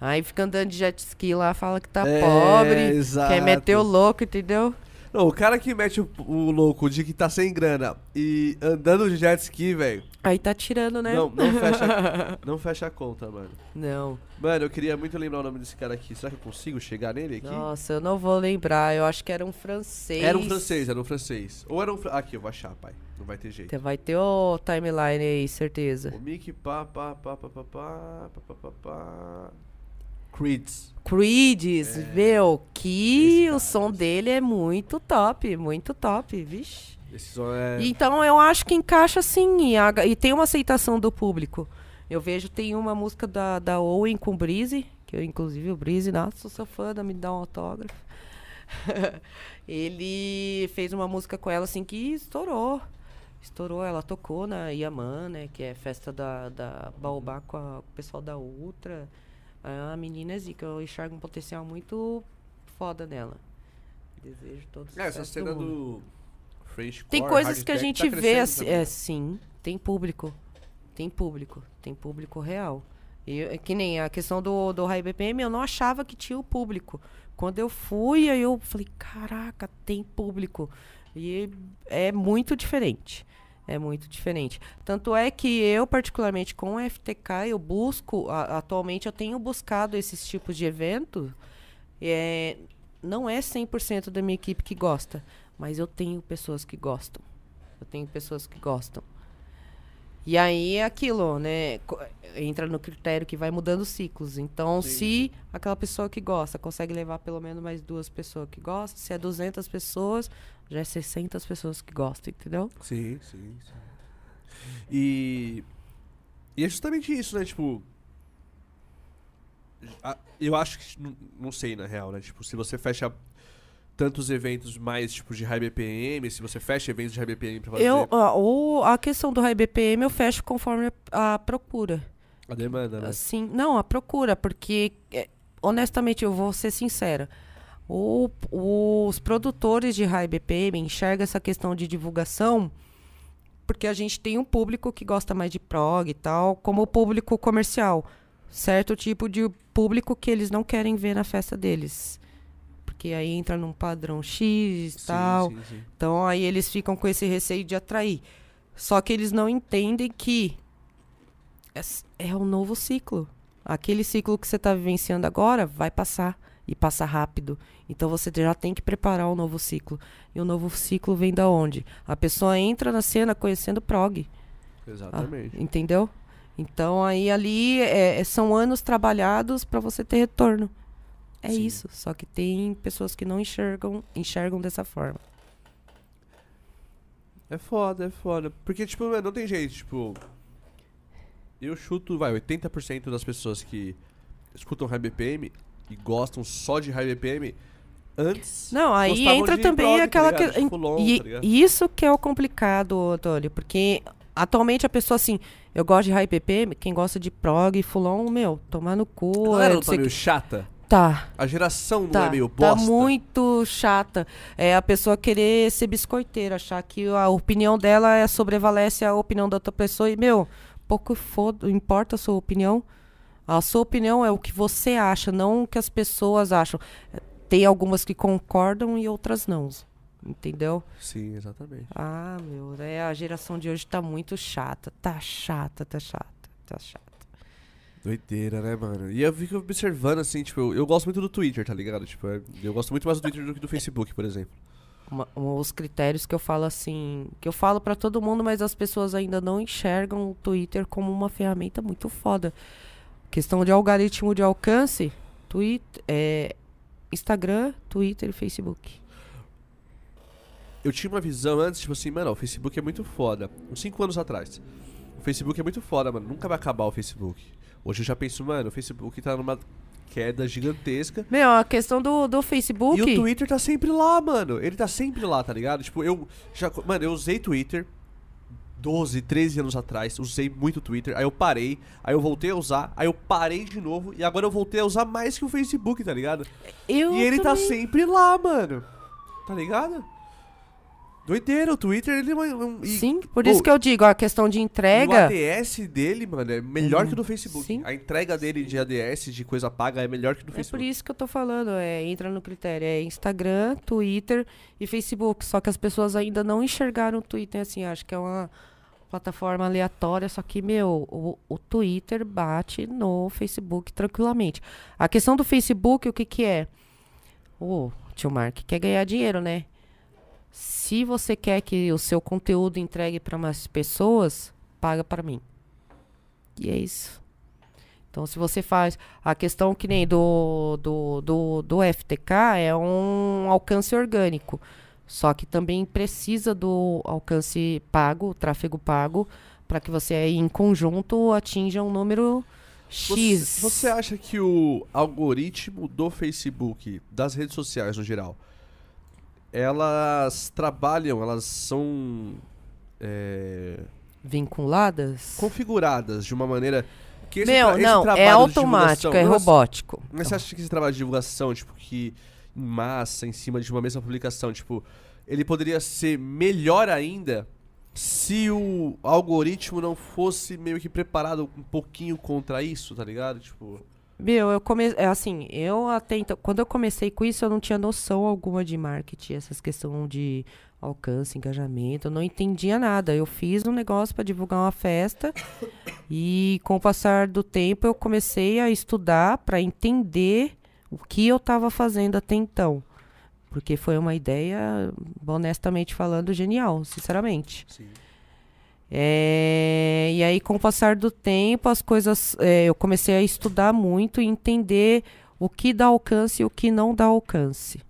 Aí fica andando de jet ski lá, fala que tá É, pobre, exato. quer meter o louco, entendeu? Não, o cara que mete o, o louco de que tá sem grana e andando de jet ski, velho, Aí tá tirando, né? não, não, fecha, (laughs) não fecha a conta, mano. Não. Mano, eu queria muito lembrar o nome desse cara aqui. Será que eu consigo chegar nele aqui? Nossa, eu não vou lembrar. Eu acho que era um francês. Era um francês, era um francês. Ou era um... Fra... Aqui, eu vou achar, pai. Não vai ter jeito. Vai ter o timeline aí, certeza. O Mickey pá, pá, pá, pá, pá, pá, pá, pá, pá, pá. Creeds. Creeds, É. meu, que o som dele é muito top, muito top, vixe. É... Então eu acho que encaixa sim e, a- e tem uma aceitação do público. Eu vejo, tem uma música da, da Owen com o Breezy, que eu, inclusive, o Breezy, nossa, sou fã, da me dá um autógrafo. (laughs) Ele fez uma música com ela assim que estourou. Estourou, ela tocou na Yaman, né? Que é festa da, da Baobá com, a- com o pessoal da Ultra. A menina é zica, eu enxergo um potencial muito foda nela. Desejo todos É, essa do cena mundo. do French Tem coisas que a tech, gente tá vê assim, é né? sim, tem público. Tem público, tem público real. E é que nem a questão do, do High BPM, eu não achava que tinha o público. Quando eu fui, aí eu falei, caraca, tem público. E é muito diferente. É muito diferente. Tanto é que eu, particularmente com o FTK, eu busco, a- atualmente eu tenho buscado esses tipos de evento. É, não é 100% da minha equipe que gosta, mas eu tenho pessoas que gostam. Eu tenho pessoas que gostam. E aí é aquilo, né? Entra no critério que vai mudando ciclos. Então, Sim, se aquela pessoa que gosta consegue levar pelo menos mais duas pessoas que gostam, se é 200 pessoas, já é 600 pessoas que gostam, entendeu? Sim, sim, sim. E. E é justamente isso, né? Tipo. a- Eu acho que. não- Não sei, na real, né? Tipo, se você fecha tantos eventos mais, tipo, de high BPM, se você fecha eventos de high BPM pra fazer Eu, ó, o, a questão do High BPM eu fecho conforme a, a procura. a demanda, né? Assim, não, a procura, porque é, honestamente eu vou ser sincera. O- os produtores de High BPM enxergam essa questão de divulgação porque a gente tem um público que gosta mais de prog e tal, como o público comercial. Certo tipo de público que eles não querem ver na festa deles. Porque aí entra num padrão X e Sim, tal. sim, sim. Então aí eles ficam com esse receio de atrair. Só que eles não entendem que é, é um novo ciclo. Aquele ciclo que você está vivenciando agora vai passar e passa rápido. Então você já tem que preparar um novo ciclo. E o novo ciclo vem da onde? A pessoa entra na cena conhecendo prog. Ah, Exatamente. entendeu? Então aí ali é- é- são anos trabalhados para você ter retorno. É Sim. isso. Só que tem pessoas que não enxergam, enxergam dessa forma. É foda, é foda. Porque, tipo, não tem jeito, tipo. Eu chuto, vai, 80% das pessoas que escutam High BPM e gostam só de High BPM antes. Não, aí entra também prog, tá aquela ligado? que, Tipo, long, e, tá e isso que é o complicado, Antônio, porque atualmente a pessoa assim, eu gosto de high BPM, quem gosta de prog, fulon, meu, tomar no cu, Galera, é, não tá meio que- chata? tá. A geração não Tá, é meio tá bosta? muito chata. É a pessoa querer ser biscoiteira, achar que a opinião dela é sobrevalece a opinião da outra pessoa e, meu, pouco foda, importa a sua opinião. A sua opinião é o que você acha, não o que as pessoas acham. Tem algumas que concordam e outras não. Entendeu? Sim, exatamente. Ah, meu, é, a geração de hoje tá muito chata. Tá chata, tá chata, tá chata. Doideira, né, mano? E eu fico observando, assim, tipo, eu, eu gosto muito do Twitter, tá ligado? Tipo, é- eu gosto muito mais do Twitter do que do Facebook, por exemplo. uma- um- os critérios que eu falo assim, que eu falo pra todo mundo, mas as pessoas ainda não enxergam o Twitter como uma ferramenta muito foda. Questão de algoritmo de alcance, Twitter, é, Instagram, Twitter e Facebook. Eu tinha uma visão antes, tipo assim, mano, o Facebook é muito foda. Uns 5 anos atrás. O Facebook é muito foda, mano. Nunca vai acabar o Facebook. Hoje eu já penso, mano, o Facebook tá numa queda gigantesca. Meu, a questão do, do Facebook. E o Twitter tá sempre lá, mano. Ele tá sempre lá, tá ligado? Tipo, eu já. Mano, eu usei Twitter 12, 13 anos atrás. Usei muito Twitter. Aí eu parei. Aí eu voltei a usar. Aí eu parei de novo. E agora eu voltei a usar mais que o Facebook, tá ligado? eu e ele tá também- sempre lá, mano. Tá ligado? Doideira, o Twitter, ele é um. e- Sim, por Pô, isso que eu digo, a questão de e o entrega. ADS dele, mano, é melhor Uhum. que o do Facebook. Sim. A entrega dele de ADS, de coisa paga, é melhor que do É por Facebook. isso que eu tô falando, é, entra no critério, é Instagram, Twitter e Facebook. Só que as pessoas ainda não enxergaram o Twitter assim, acho que é uma plataforma aleatória, só que, meu, o, o Twitter bate no Facebook tranquilamente. A questão do Facebook, o que que é? O tio Mark quer ganhar dinheiro, né? Se você quer que o seu conteúdo entregue para mais pessoas, paga para mim. E é isso. Então, se você faz a questão que nem do, do, do, do FTK é um alcance orgânico. Só que também precisa do alcance pago, tráfego pago, para que você aí, em conjunto atinja um número X. Você, você acha que o algoritmo do Facebook, das redes sociais no geral, elas trabalham, elas são é, Vinculadas? configuradas de uma maneira que esse, Meu, esse não, trabalho é automático, é robótico. Mas você acha que esse trabalho de divulgação, tipo, que em massa, em cima de uma mesma publicação, tipo, ele poderia ser melhor ainda se o algoritmo não fosse meio que preparado um pouquinho contra isso, tá ligado? Tipo, Meu, eu comecei. É assim, eu até então. Quando eu comecei com isso, eu não tinha noção alguma de marketing, essas questões de alcance, engajamento. Eu não entendia nada. Eu fiz um negócio para divulgar uma festa. (coughs) e com o passar do tempo, eu comecei a estudar para entender o que eu estava fazendo até então. Porque foi uma ideia, honestamente falando, genial, sinceramente. sim. É, e aí, com o passar do tempo, as coisas. é, eu comecei a estudar muito e entender o que dá alcance e o que não dá alcance.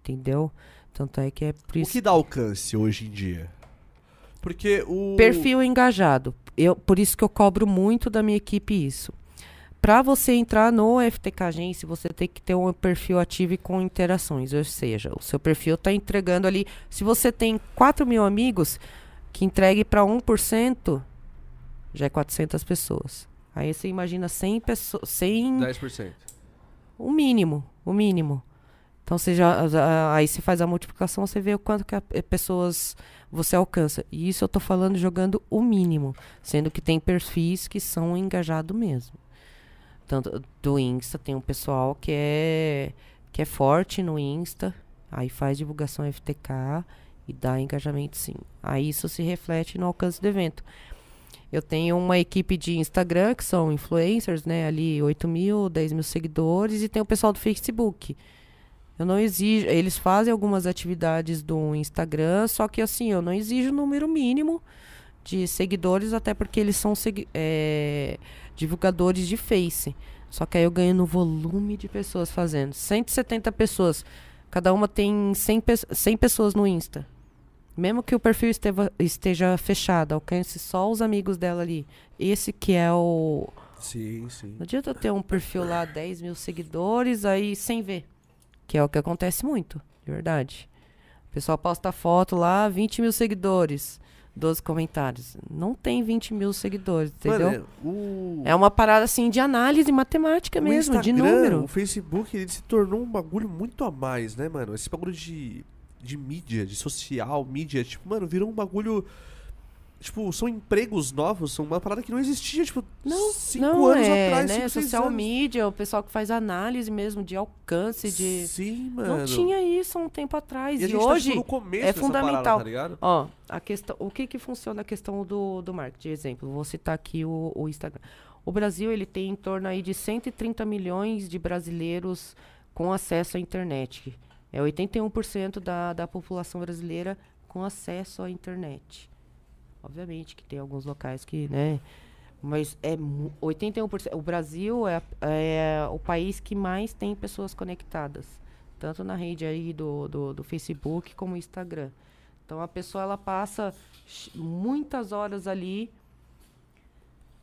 Entendeu? Tanto é que é por O isso. que dá alcance hoje em dia? Porque o. Perfil engajado. Eu, por isso que eu cobro muito da minha equipe isso. Para você entrar no FTK Agência, você tem que ter um perfil ativo e com interações. Ou seja, o seu perfil está entregando ali. Se você tem 4 mil amigos, que entregue para 1%, já é 400 pessoas. Aí você imagina 100 pessoas. 100, 10%. o mínimo, o mínimo. Então você já, aí você faz a multiplicação, você vê o quanto que a, eh, pessoas você alcança. E isso eu tô falando jogando o mínimo, sendo que tem perfis que são engajados mesmo. Tanto do Insta tem um pessoal que é que é forte no Insta, aí faz divulgação FTK e dá engajamento sim. Aí isso se reflete no alcance do evento. Eu tenho uma equipe de Instagram, que são influencers, né? Ali 8 mil, 10 mil seguidores, e tem o pessoal do Facebook. Eu não exijo. Eles fazem algumas atividades do Instagram, só que assim, eu não exijo o número mínimo de seguidores, até porque eles são é, divulgadores de Face. Só que aí eu ganho no volume de pessoas fazendo. 170 pessoas. Cada uma tem 100, pe 100 pessoas no Insta. Mesmo que o perfil esteva- esteja fechado, alcance só os amigos dela ali. Esse que é o. Sim, sim. Não adianta eu ter um perfil lá, 10 mil seguidores, aí sem ver. Que é o que acontece muito, de verdade. O pessoal posta foto lá, 20 mil seguidores, 12 comentários. Não tem 20 mil seguidores, entendeu? Mano, é, o... É uma parada assim de análise matemática o mesmo, de Instagram, número. O Facebook, ele se tornou um bagulho muito a mais, né, mano? Esse bagulho de, de mídia, de social, mídia, tipo, mano, virou um bagulho. Tipo, são empregos novos, são uma parada que não existia, tipo, Não, cinco não anos é, atrás, né? cinco, Social anos. media, o pessoal que faz análise mesmo de alcance, de. Sim, mano. Não tinha isso há um tempo atrás. E, E, tá, hoje. tipo, no começo é fundamental. Parada, tá ligado? Ó, a questão, o que que funciona a questão do, do marketing? Exemplo, vou citar aqui o, o Instagram. O Brasil, ele tem em torno aí de 130 milhões de brasileiros com acesso à internet. É 81% da, da população brasileira com acesso à internet. Obviamente que tem alguns locais que, né? Mas é mu- 81%. O Brasil é, é o país que mais tem pessoas conectadas. Tanto na rede aí do, do, do Facebook como Instagram. Então a pessoa ela passa muitas horas ali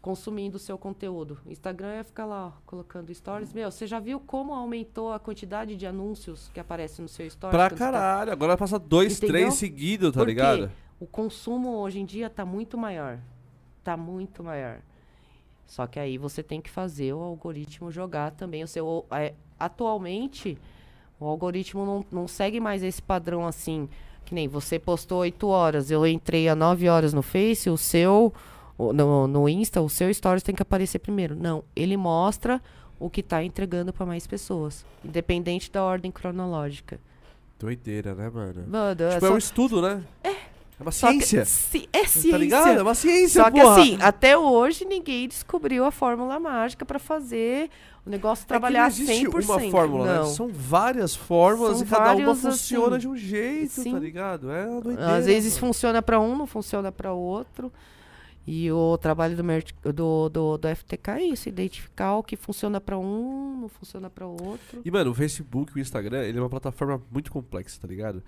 consumindo o seu conteúdo. Instagram é ficar lá ó, colocando stories. Meu, você já viu como aumentou a quantidade de anúncios que aparecem no seu stories? Pra tá- caralho, agora passa dois, Entendeu? três seguidos, tá ligado? O consumo hoje em dia tá muito maior. Tá muito maior. Só que aí você tem que fazer o algoritmo jogar também o seu. é, atualmente, o algoritmo não, não segue mais esse padrão assim. Que nem você postou 8 horas, eu entrei a 9 horas no Face, o seu. No, no Insta, o seu stories tem que aparecer primeiro. Não, ele mostra o que tá entregando para mais pessoas. Independente da ordem cronológica. Doideira, né, mano? Mano, é Tipo, é só- um estudo, né? É. É uma só que- ciência. ci- é ciência. Tá ligado? É uma ciência, Só que porra. assim, até hoje ninguém descobriu a fórmula mágica pra fazer o negócio É que trabalhar não existe 100%. uma fórmula, não. né? São várias fórmulas São e cada uma vários, funciona assim, de um jeito, tá sim. ligado? É uma doideira. Às vezes mano. funciona pra um, não funciona pra outro. E o trabalho do, do, do, do FTK é isso, identificar o que funciona pra um, não funciona pra outro. E, mano, o Facebook o Instagram, ele é uma plataforma muito complexa, tá ligado?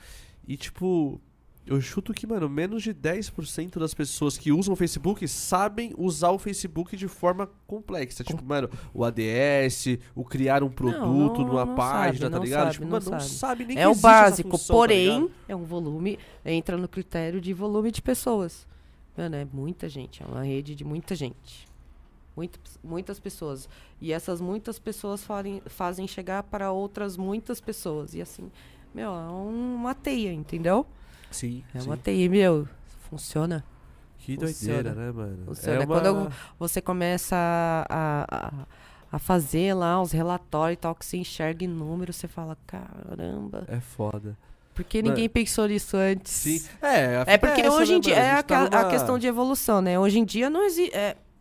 E, tipo, eu chuto que, mano, menos de 10% das pessoas que usam o Facebook sabem usar o Facebook de forma complexa. Tipo, mano, o ADS, o criar um produto não, numa não página, sabe, tá não ligado? sabe, tipo, não mano, não sabe. sabe nem É o básico, função, tá porém, ligado? é um volume, entra no critério de volume de pessoas. Mano, é muita gente, é uma rede de muita gente. Muitas, muitas pessoas. E essas muitas pessoas farem, fazem chegar para outras muitas pessoas. E assim, meu, é uma teia, entendeu? Sim, É sim. uma teia, meu. Funciona. Que funciona. doideira, né, mano? Funciona. É uma... Quando Você começa a, a, a- a fazer lá os relatórios e tal, que você enxerga em números, você fala, caramba. É foda. Por que Mano, ninguém pensou nisso antes? Sim. É, a É porque essa, hoje né, em dia mano? é a, gente tá ca- a numa- questão de evolução, né? Hoje em dia não existe.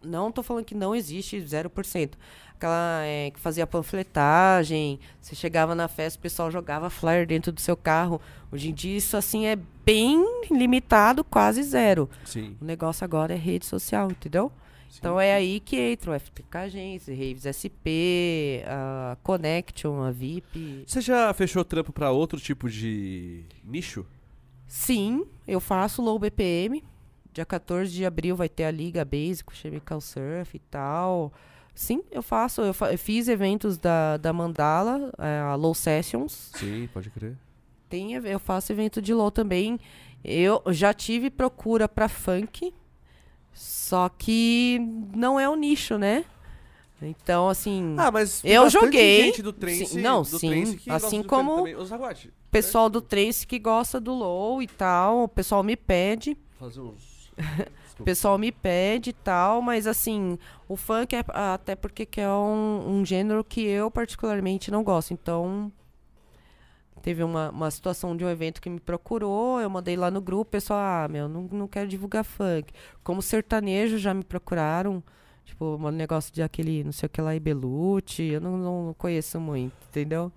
não tô falando que não existe 0%. Aquela é, que fazia panfletagem, você chegava na festa, o pessoal jogava flyer dentro do seu carro. Hoje em dia isso assim é bem limitado, quase zero. Sim. O negócio agora é rede social, entendeu? Sim. Então é aí que entra o FTK Agência, Raves SP, a Connection, a VIP. Você já fechou trampo pra outro tipo de nicho? Sim, eu faço low BPM. Dia 14 de abril vai ter a Liga Basic, Chemical Surf e tal. Sim, eu faço. Eu, fa- eu fiz eventos da, da Mandala, eh, a Low Sessions. Sim, pode crer. Tem, eu faço evento de low também. Eu já tive procura pra funk, só que não é o nicho, né? Então, assim, Ah, mas tem Eu joguei. gente do trance, Sim, não, do sim. que Assim como- Zaguate, pessoal do Trace que gosta do low e tal, o pessoal me pede. fazer uns... O pessoal me pede e tal, mas assim, o funk é até porque que é um, um gênero que eu particularmente não gosto. Então, teve uma, uma situação de um evento que me procurou, eu mandei lá no grupo, o pessoal, ah, meu, não, não quero divulgar funk. Como sertanejo já me procuraram, tipo, um negócio de aquele, não sei o que lá, Ibelute, eu não, não conheço muito, entendeu?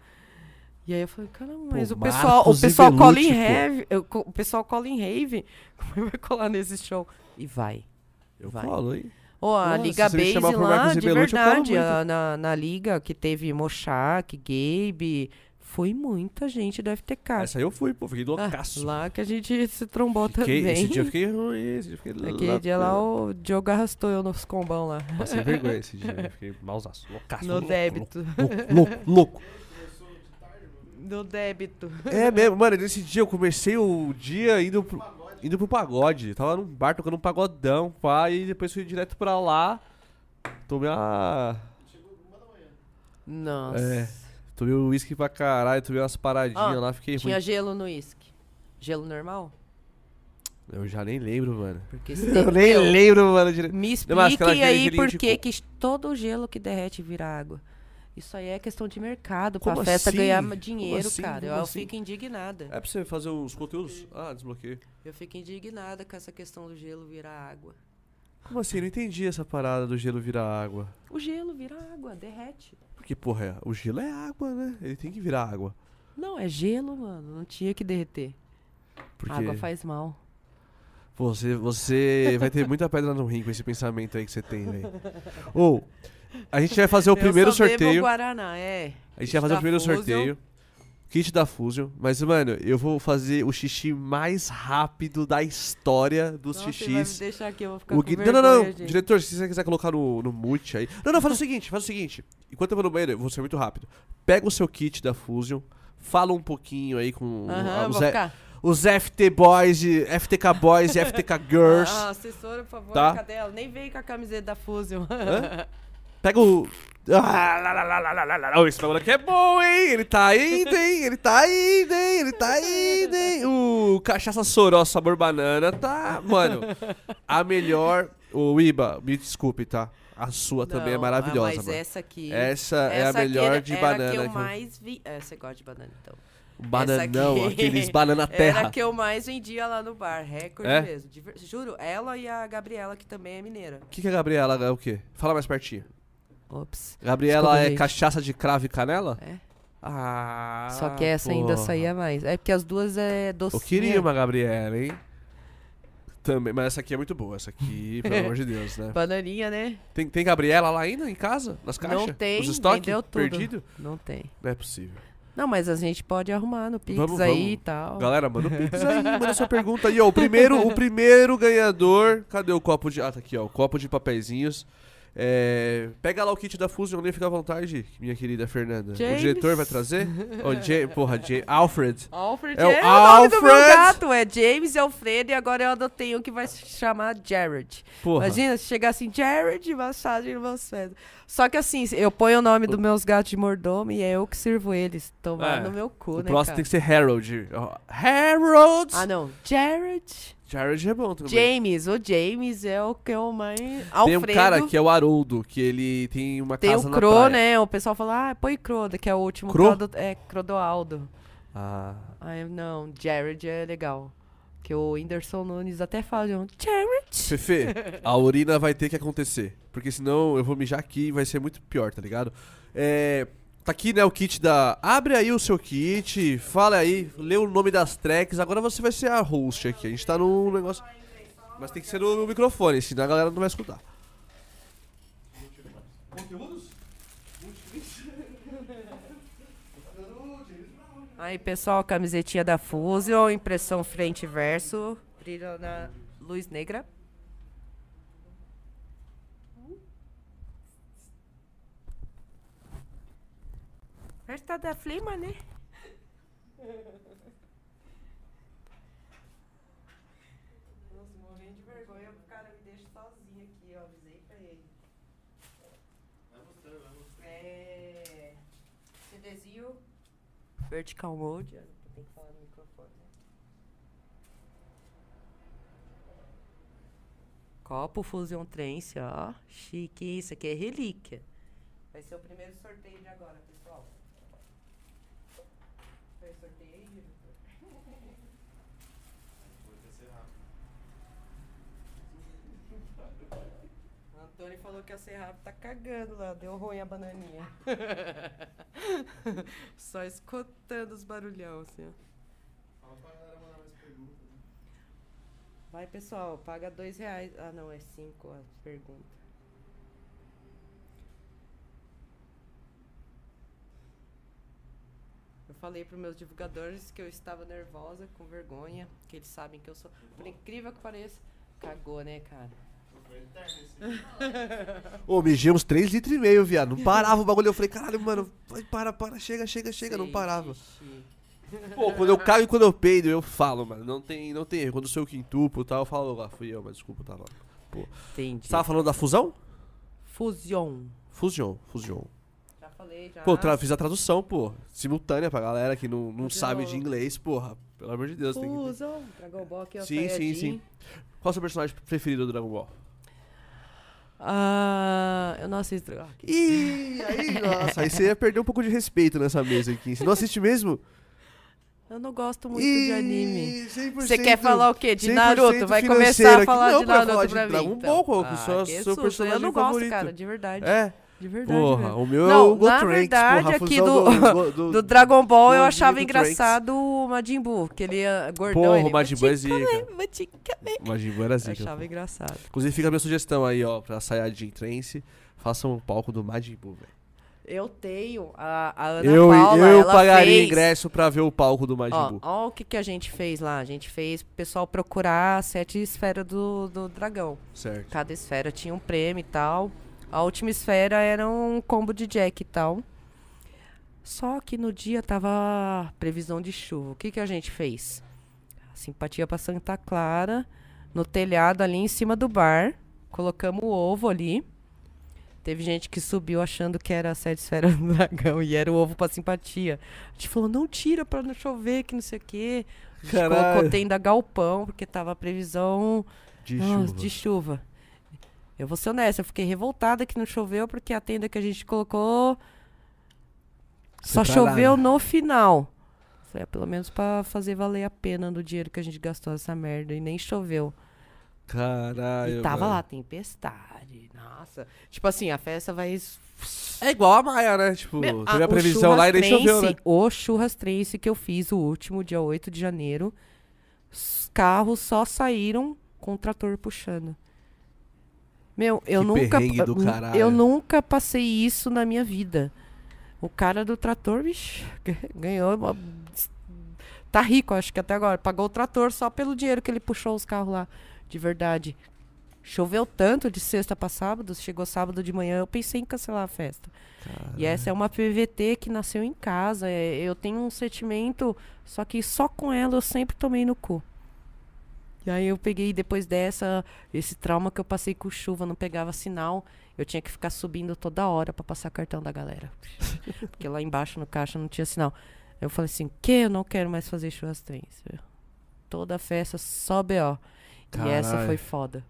E aí eu falei, caramba, mas Pô, o pessoal, o pessoal cola em Ibelucci, rave, o pessoal cola em rave, (laughs) como vai colar nesse show? E vai. Eu Vai. falo, hein? Ou a Nossa, Liga Base lá, de Ibelucci, eu colo verdade, a- na, na liga que teve Mochak, Gabe, Foi muita gente do FTK. Essa aí eu fui, pô. Fiquei Ah, loucaço. lá que a gente se trombou Fiquei- também. esse dia eu fiquei ruim. Esse dia eu fiquei Aquele dia lá o Diogo arrastou eu nos combão lá. Passei vergonha esse dia. (laughs) Eu fiquei malzaço. Loucaço. No louco, débito. Louco, louco, louco. No débito. É mesmo, mano, nesse dia eu comecei o dia indo pro, indo pro pagode. Tava num bar tocando um pagodão, pá, e depois fui direto pra lá. Tomei a. Nossa. É. Tomei o uísque pra caralho, tomei umas paradinhas Ó, lá, fiquei Tinha ruim. gelo no uísque. Gelo normal? Eu já nem lembro, mano. Porque (laughs) se Eu tem- nem Meu, lembro, mano. direito. Me Não, mas aquela- expliquem aí gelinho por de que coco. que todo o gelo que derrete vira água. Isso aí é questão de mercado, pra Como festa assim? ganhar dinheiro, assim? cara. Eu, Como eu assim? fico indignada. É pra você fazer uns conteúdos? Ah, desbloqueei. Eu fico indignada com essa questão do gelo virar água. Como assim? Eu não entendi essa parada do gelo virar água. O gelo vira água, derrete. Porque, porra, é- o gelo é água, né? Ele tem que virar água. Não, é gelo, mano. Não tinha que derreter. Porque Água faz mal. você, você vai ter muita pedra no rim com esse pensamento aí que você tem, velho. (laughs) Ou, a gente vai fazer o primeiro eu só bebo sorteio. Guaraná, é. A gente vai fazer o primeiro Fusion. sorteio. Kit da Fusion. Mas, mano, eu vou fazer o xixi mais rápido da história dos Nossa, ele vai me xixis. deixar aqui, eu vou ficar O com Gui... Não, vergonha, não, não. gente. Diretor, se você quiser colocar no, no mute aí. Não, não, faz o seguinte, faz o seguinte. Enquanto eu vou no banheiro, eu vou ser muito rápido. Pega o seu kit da Fusion, fala um pouquinho aí com Aham, os, ficar. os FT Boys, e- FTK Boys e (laughs) FTK Girls. Ah, assessora, por favor, Tá. cadê ela? Nem veio com a camiseta da Fusion. Hã? Pega o. Ah, lá, lá, lá, lá, lá, lá, lá. Esse bagulho aqui é bom, hein? Ele tá indo, hein? Ele tá indo, hein? Ele tá indo, hein? O (laughs) cachaça soró sabor banana tá. Mano, a melhor. O Iba, me desculpe, tá? A sua também é Não, maravilhosa, ah, Mas mano. essa aqui. Essa, é a essa melhor era- de era banana. que eu mais vi. É, você gosta de banana, então. Bananão, (laughs) aqueles banana Era terra. a que eu mais vendia lá no bar. Recorde É? mesmo. de ver- Juro, ela e a Gabriela, que também é mineira. O que, que a Gabriela é o quê? Fala mais pertinho. Ops. Gabriela Desculpa, é gente. cachaça de cravo e canela? É. Ah. Só que essa ainda porra. saía mais. É porque as duas é docinha. Eu queria uma Gabriela, hein? Também, mas essa aqui é muito boa, essa aqui, (laughs) pelo amor de Deus, né? Bananinha, né? Tem, tem Gabriela lá ainda em casa? Nas caixas? Não tem, Os estoques perdido? Não tem. Não é possível. Não, mas a gente pode arrumar no Pix Vamos, aí vamos. e tal. Galera, manda o Pix aí, (laughs) manda sua pergunta aí, ó. O primeiro, o primeiro ganhador. Cadê o copo de. Ah, tá aqui, ó. O copo de papeizinhos. É, pega lá o kit da Fusion, nem fica à vontade, minha querida Fernanda. O James. diretor vai trazer? Ô, Ja- porra, Ja- Alfred. Alfred É o é, o nome do meu Alfred. gato. É James e Alfredo e agora eu adotei um que vai se chamar Jared. Porra. Imagina se chegar assim, Jared, massagem no meus pés. Só que assim, eu ponho o nome dos meus gatos de mordomo e é eu que sirvo eles. Tomar É, no meu cu, o né, próximo cara? tem que ser Harold. Harold! Ah, não. Jared. Jared é bom também. James. O James é o que eu mais... Tem Alfredo. um cara que é o Haroldo, que ele tem uma Tem casa o Cro, né? O pessoal fala, ah, põe Croda, que é o último. Cro? Crodo, é, Crodoaldo. Ah, Ai, não, Jared é legal. Que o Whindersson Nunes até fala, Jared. Fefe, a urina vai ter que acontecer. Porque senão eu vou mijar aqui e vai ser muito pior, tá ligado? É, tá aqui, né, o kit da... Abre aí o seu kit, fala aí, lê o nome das tracks. Agora você vai ser a host aqui. A gente tá num negócio... Mas tem que ser no microfone, senão a galera não vai escutar. (laughs) Aí, pessoal, camisetinha da Fusion, impressão frente e verso, brilha na luz negra. Festa da Flima, né? Nossa, morrendo de vergonha, o cara me deixa sozinho aqui, ó. Avisei pra ele. É. CDzinho Vertical mode. Tem que falar no microfone. né? Copo Fusion Trance, ó. Chique, isso aqui é relíquia. Vai ser o primeiro sorteio de agora, pessoal. Foi sorteio aí, diretor? O Antônio falou que a ser rápido tá cagando lá, deu ruim a bananinha. (laughs) Só escutando os barulhão, assim, ó. Vai, pessoal, paga dois reais. Ah, não, é cinco a pergunta. Eu falei para meus divulgadores que eu estava nervosa, com vergonha, que eles sabem que eu sou. Por incrível que pareça, cagou, né, cara? (laughs) Ô, mijei uns 3 litros e meio, viado. Não parava o bagulho. Eu falei, caralho, mano, vai, para, para, chega, chega, chega. Não parava. Pô, quando eu cago e quando eu peido, eu falo, mano. Não tem, não tem erro. Quando sou eu quintupo e tal, eu falo, ah, fui eu, mas desculpa, tava. Entendi. Você tava falando da fusão? Fusion. Fusion, fusion. Já falei, já. Pô, tra- fiz a tradução, pô. Simultânea pra galera que não, não Fusion. sabe de inglês, porra. Pelo amor de Deus, tem que. Fusion. Dragon Ball aqui, ó. Sim, sim, Saiyajin. sim. Qual é o seu personagem preferido do Dragon Ball? Ah, eu não assisto. Ih, aí, nossa, aí você ia perder um pouco de respeito nessa mesa aqui. Você não assiste mesmo? Eu não gosto muito de anime. 100%, Você quer falar o quê? De 100% Naruto? Vai começar a falar Não, de Naruto falar de pra mim. Dragon então. Ball, qual que Ah, susto. personagem Eu não gosto, favorito? cara, de verdade. É? De verdade. Porra, velho. o meu Não, é o na Gotrunks, verdade, porra, aqui fusão do- (laughs) do, Do Dragon Ball eu do achava do engraçado o Majin Buu, que ele é gordão. Porra, ele, o Majin Buu é zica. Majin Buu. O Majin Buu era Eu zica. achava pô. engraçado. Inclusive fica a minha sugestão aí, ó, pra Saiyajin Trance. Façam um palco do Majin Buu, velho. Eu tenho a, a Ana Eu, Paula, eu pagaria fez... ingresso pra ver o palco do Majin Ó, Buu. ó o que, que a gente fez lá. A gente fez pro pessoal procurar as sete esferas do, do dragão. Certo. Cada esfera tinha um prêmio e tal. A última esfera era um combo de Jack e tal. Só que no dia tava previsão de chuva. O que, que a gente fez? Simpatia pra Santa Clara, no telhado ali em cima do bar. Colocamos o ovo ali. Teve gente que subiu achando que era a sete esferas do dragão e era o ovo pra simpatia. A gente falou, não tira pra não chover, que não sei o quê. A gente colocou Caralho. tenda galpão, porque tava a previsão De nossa, chuva. de chuva. Eu vou ser honesta, eu fiquei revoltada que não choveu porque a tenda que a gente colocou só Separada. choveu no final. Falei, ah, pelo menos pra fazer valer a pena do dinheiro que a gente gastou nessa merda. E nem choveu. Caralho. e tava mano. lá, tempestade. Nossa. Tipo assim, a festa vai. É igual a Maia, né? Tipo, Meu, teve a o previsão lá e nem choveu, né? O churrasquense que eu fiz o último, dia 8 de janeiro, os carros só saíram com o trator puxando. Meu, eu Que nunca. Eu nunca passei isso na minha vida. O cara do trator, bicho, ganhou uma. Tá rico, acho que até agora. Pagou o trator só pelo dinheiro que ele puxou os carros lá. De verdade. Choveu tanto de sexta pra sábado, chegou sábado de manhã, eu pensei em cancelar a festa. E essa é uma PVT que nasceu em casa. é- eu tenho um sentimento, só que só com ela eu sempre tomei no cu. E aí eu peguei depois dessa, esse trauma que eu passei com chuva, não pegava sinal. Eu tinha que ficar subindo toda hora pra passar cartão da galera. (laughs) Porque lá embaixo no caixa não tinha sinal. Eu falei assim, que eu não quero mais fazer churrasquense. Toda festa só BO. E essa foi foda.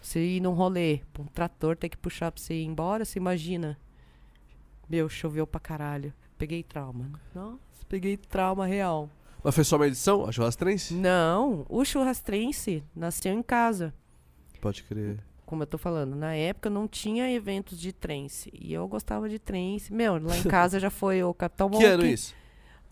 Você ir num rolê, um trator ter que puxar pra você ir embora, você imagina. Meu, choveu pra caralho. Peguei trauma. Nossa, peguei trauma real. Mas foi só uma edição? A Churrastrense? Não, o churrastrense nasceu em casa. Pode crer. Como eu tô falando, na época não tinha eventos de trance. E eu gostava de trance. Meu, lá em casa já foi o Capitão (laughs) Que ano Monk. isso?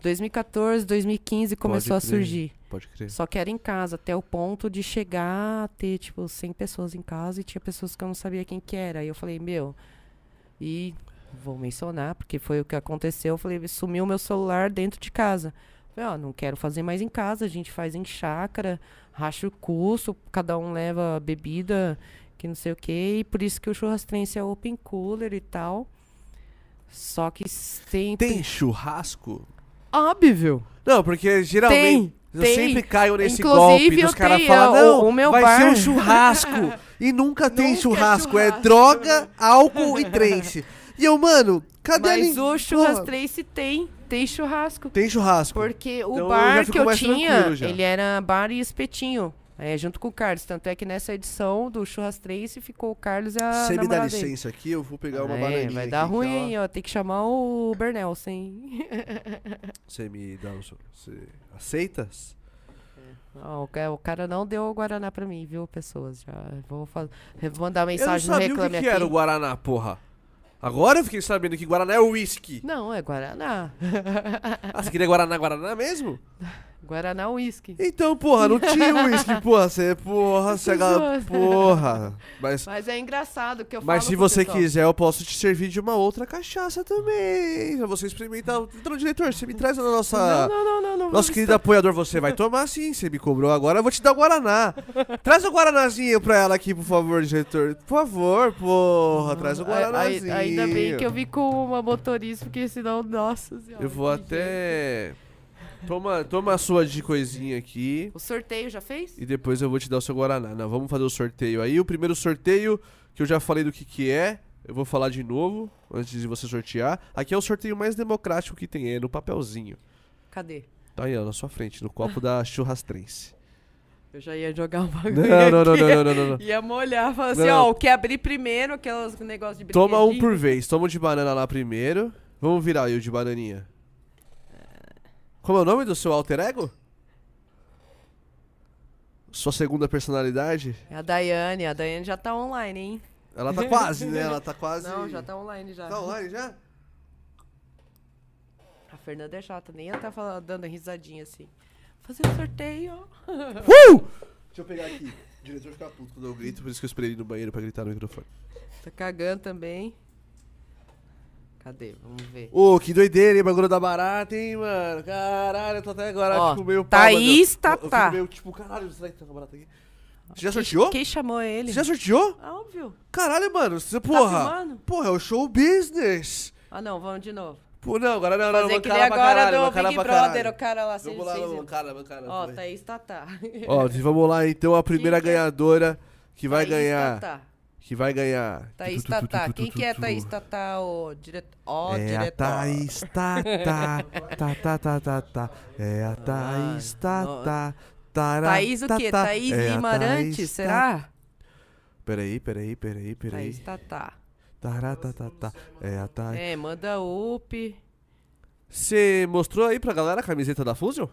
2014, 2015 começou a surgir. Pode crer. Só que era em casa, até o ponto de chegar a ter, tipo, 100 pessoas em casa e tinha pessoas que eu não sabia quem que era. Aí eu falei, meu, e vou mencionar, porque foi o que aconteceu. Eu falei, sumiu meu celular dentro de casa. Falei, ó, não quero fazer mais em casa, a gente faz em chácara, racha o custo, cada um leva bebida, que não sei o quê. E por isso que o churrastrense é open cooler e tal. Só que sempre... Tem churrasco? Óbvio! Não, porque geralmente. Tem, eu tem. sempre caio nesse Inclusive, golpe dos caras falam, não, o meu vai bar." ser um churrasco. e nunca tem Nunca é churrasco, é churrasco. droga, álcool e (laughs) trance. E eu, mano, cadê Mas o Porra, churrastrense tem, tem churrasco. Tem churrasco. Porque o Então bar que eu tinha, ele era bar e espetinho. É, junto com o Carlos. Tanto é que nessa edição do Churrastrense ficou o Carlos e a Você me dá namorada dele. licença aqui, eu vou pegar uma É, bananinha vai dar aqui, ruim, ó, hein, ó. Tem que chamar o Bernelson, hein? (laughs) Você me dá. Você aceita? Ó, o, ca- o cara não deu o Guaraná pra mim, viu, pessoas? Já vou, fa- vou mandar Eu não mensagem no sabia o que, Reclame que era o Guaraná, porra. Agora eu fiquei sabendo que Guaraná é uísque. Não, é Guaraná. Ah, você queria Guaraná, Guaraná mesmo? (laughs) Guaraná Whisky. Então, porra, não tinha (laughs) uísque, porra. Você, porra, você. zoando. Porra. Mas, Mas é engraçado que eu mas se você pessoal. quiser, eu posso te servir de uma outra cachaça também. Pra você experimentar. Então, diretor, você me traz a nossa. Não, não, não, não. não Nosso querido apoiador, você vai tomar sim, você me cobrou agora, eu vou te dar o Guaraná. Traz o Guaranazinho pra ela aqui, por favor, diretor. Por favor, porra, traz o Ai- ai- Guaranazinho. Ainda bem que eu vi com uma motorista, porque senão, nossa senhora. Eu vou até... Toma, toma a sua de coisinha aqui. O sorteio já fez? E depois eu vou te dar o seu Guaraná. Não, vamos fazer o sorteio aí. O primeiro sorteio, que eu já falei do que que é, eu vou falar de novo, antes de você sortear. Aqui é o sorteio mais democrático que tem, é no papelzinho. Cadê? Tá aí, ó, na sua frente, no copo da (laughs) churrastrense. Eu já ia jogar um bagulho não, não, não, aqui. não, não, não, não. Ia molhar, falar assim, ó, o que abrir primeiro, aqueles negócios de Toma um por vez. Toma o de banana lá primeiro. Vamos virar aí o de bananinha. Como é o nome do seu alter ego? Sua segunda personalidade? É a Daiane, a Daiane já tá online, hein? Ela tá (laughs) quase, né? Ela tá quase. Não, já tá online já. Tá online já? A Fernanda é chata, nem ela tá falando, dando risadinha assim. Fazer um sorteio. (laughs) Uh! Deixa eu pegar aqui. O diretor fica puto quando eu grito, por isso que eu esperei ele no banheiro pra gritar no microfone. Tá cagando também. Cadê? Vamos ver. Ô, que doideira, hein? Bagulho da barata, hein, mano? Caralho, eu tô até agora, Ó, tipo, meio Thaís palma, eu- eu Tatá. fico meio, tipo, caralho, será que tem uma barata aqui? Você já sorteou? Quem chamou ele? Você já sorteou? Ah, Óbvio. Caralho, mano, você, Tá porra. filmando? porra, é o show business. Ah, não, vamos de novo. Pô, não, agora não, não, não, que nem agora caralho, do cara Big Brother, o cara lá, Vamos lá, vamos, cara. Ó. Thaís Tatá. Ó, vamos lá, então, a primeira que é? ganhadora que vai Thaís ganhar. Tatá. Que vai ganhar. Thaís Tatá. Quem que é. Thaís Tatá, o diretor? Ó, É a. Thaís Tatá. (laughs) Tá, tá, tá, tá, tá. É a Thaís Tatá. Tará, Thaís o quê? Thaís É Limarante, será? Peraí, peraí, peraí, peraí. Thaís Tatá. Tará, tá, tá, tá. É a Thaís. É, manda up. Você mostrou aí pra galera a camiseta da Fusion?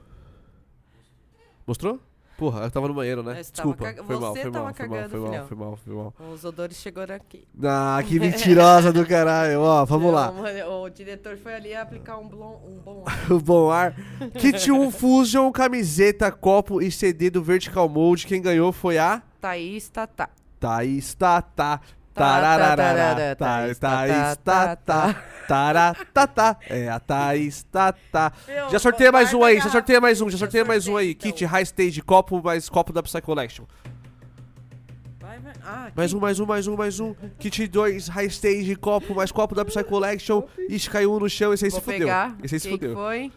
Mostrou? Porra, eu tava no banheiro, né? Tava Desculpa. caga- Foi mal, você foi tava mal, foi mal, foi mal, foi mal, foi mal. Os odores chegaram aqui. Ah, que (laughs) mentirosa do caralho. Ó, vamos lá. Não, mano, o diretor foi ali aplicar um, blon, um bom (laughs) O bom ar. Kit 1 Fusion, camiseta, copo e CD do Vertical Mode. Quem ganhou foi a Thaís Tatá. Thaís Tatá. Tá, Tarararara. tararara, Thaís Thaís Tatá. Tatá. Taratatá. É a Thaís Tatá. Já sorteia mais um aí, já sorteia mais um, já sorteia mais um aí. sorteio, então. Kit High Stage, copo mais copo da Psy Collection. Ah, Mais um, mais um, mais um, mais um. Kit 2, High Stage, copo, mais copo da Psy Collection. Ixi, caiu um no chão, esse aí Vou se fudeu. pegar. Esse aí se Quem que fudeu. foi?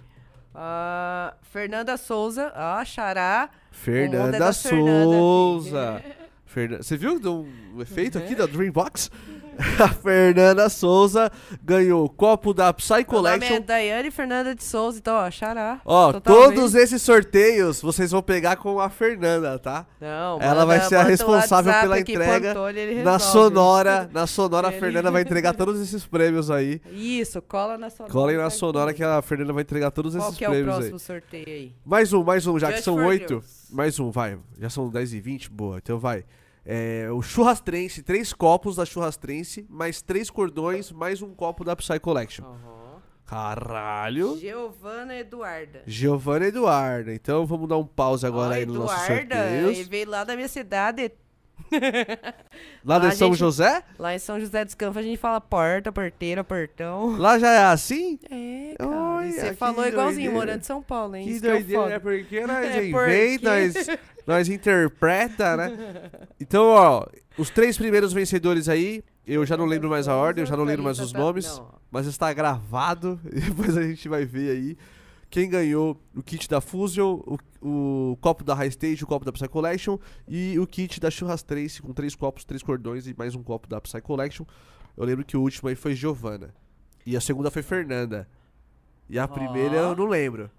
Ah, Fernanda Souza. Ah, Xará. Mundo é Fernanda da (laughs) Fernanda, Você viu que deu um efeito aqui da Dreambox? (laughs) A Fernanda Souza ganhou o copo da Psy Meu nome é Collection. Daiane Fernanda de Souza, então, ó, Xará. Ó, Totalmente. todos esses sorteios vocês vão pegar com a Fernanda, tá? Não, Ela vai manda- ser a o responsável pela entrega ele Na. Sonora, na Sonora a Fernanda vai entregar todos esses prêmios aí. Isso, cola na Sonora. Colhem na vai Sonora que a Fernanda vai entregar todos Qual esses que é o prêmios aí. próximo sorteio aí? Mais um, mais um, já que Just são for oito. Mais um, vai. Já são 10 e 20? Boa, então vai. É, o churrastrense, três copos da churrastrense, mais três cordões, mais um copo da Psy Collection. Caralho. Giovana Eduarda. Giovanna Eduarda. Então vamos dar um pause agora aí nossos Eduarda, ele sorteios. veio lá da minha cidade. (laughs) Lá Lá de São gente- José? Lá em São José dos Campos a gente fala porta, porteira, portão. Lá já é assim? É, cara. Olha, você falou igualzinho, doideira. morando em São Paulo, hein? Que Isso que é doideira, é porque (laughs) nós É inventa, nós, nós interpreta, né? (laughs) Então, ó, os três primeiros vencedores aí, eu já não lembro mais a ordem, eu já não lembro mais os Thaís, nomes, não. mas está gravado, e depois a gente vai ver aí quem ganhou o kit da Fusion, o, o copo da High Stage, o copo da Psy Collection e o kit da Churras 3 com três copos, três cordões e mais um copo da Psy Collection. Eu lembro que o último aí foi Giovana. E a segunda foi Fernanda. E a primeira eu não lembro.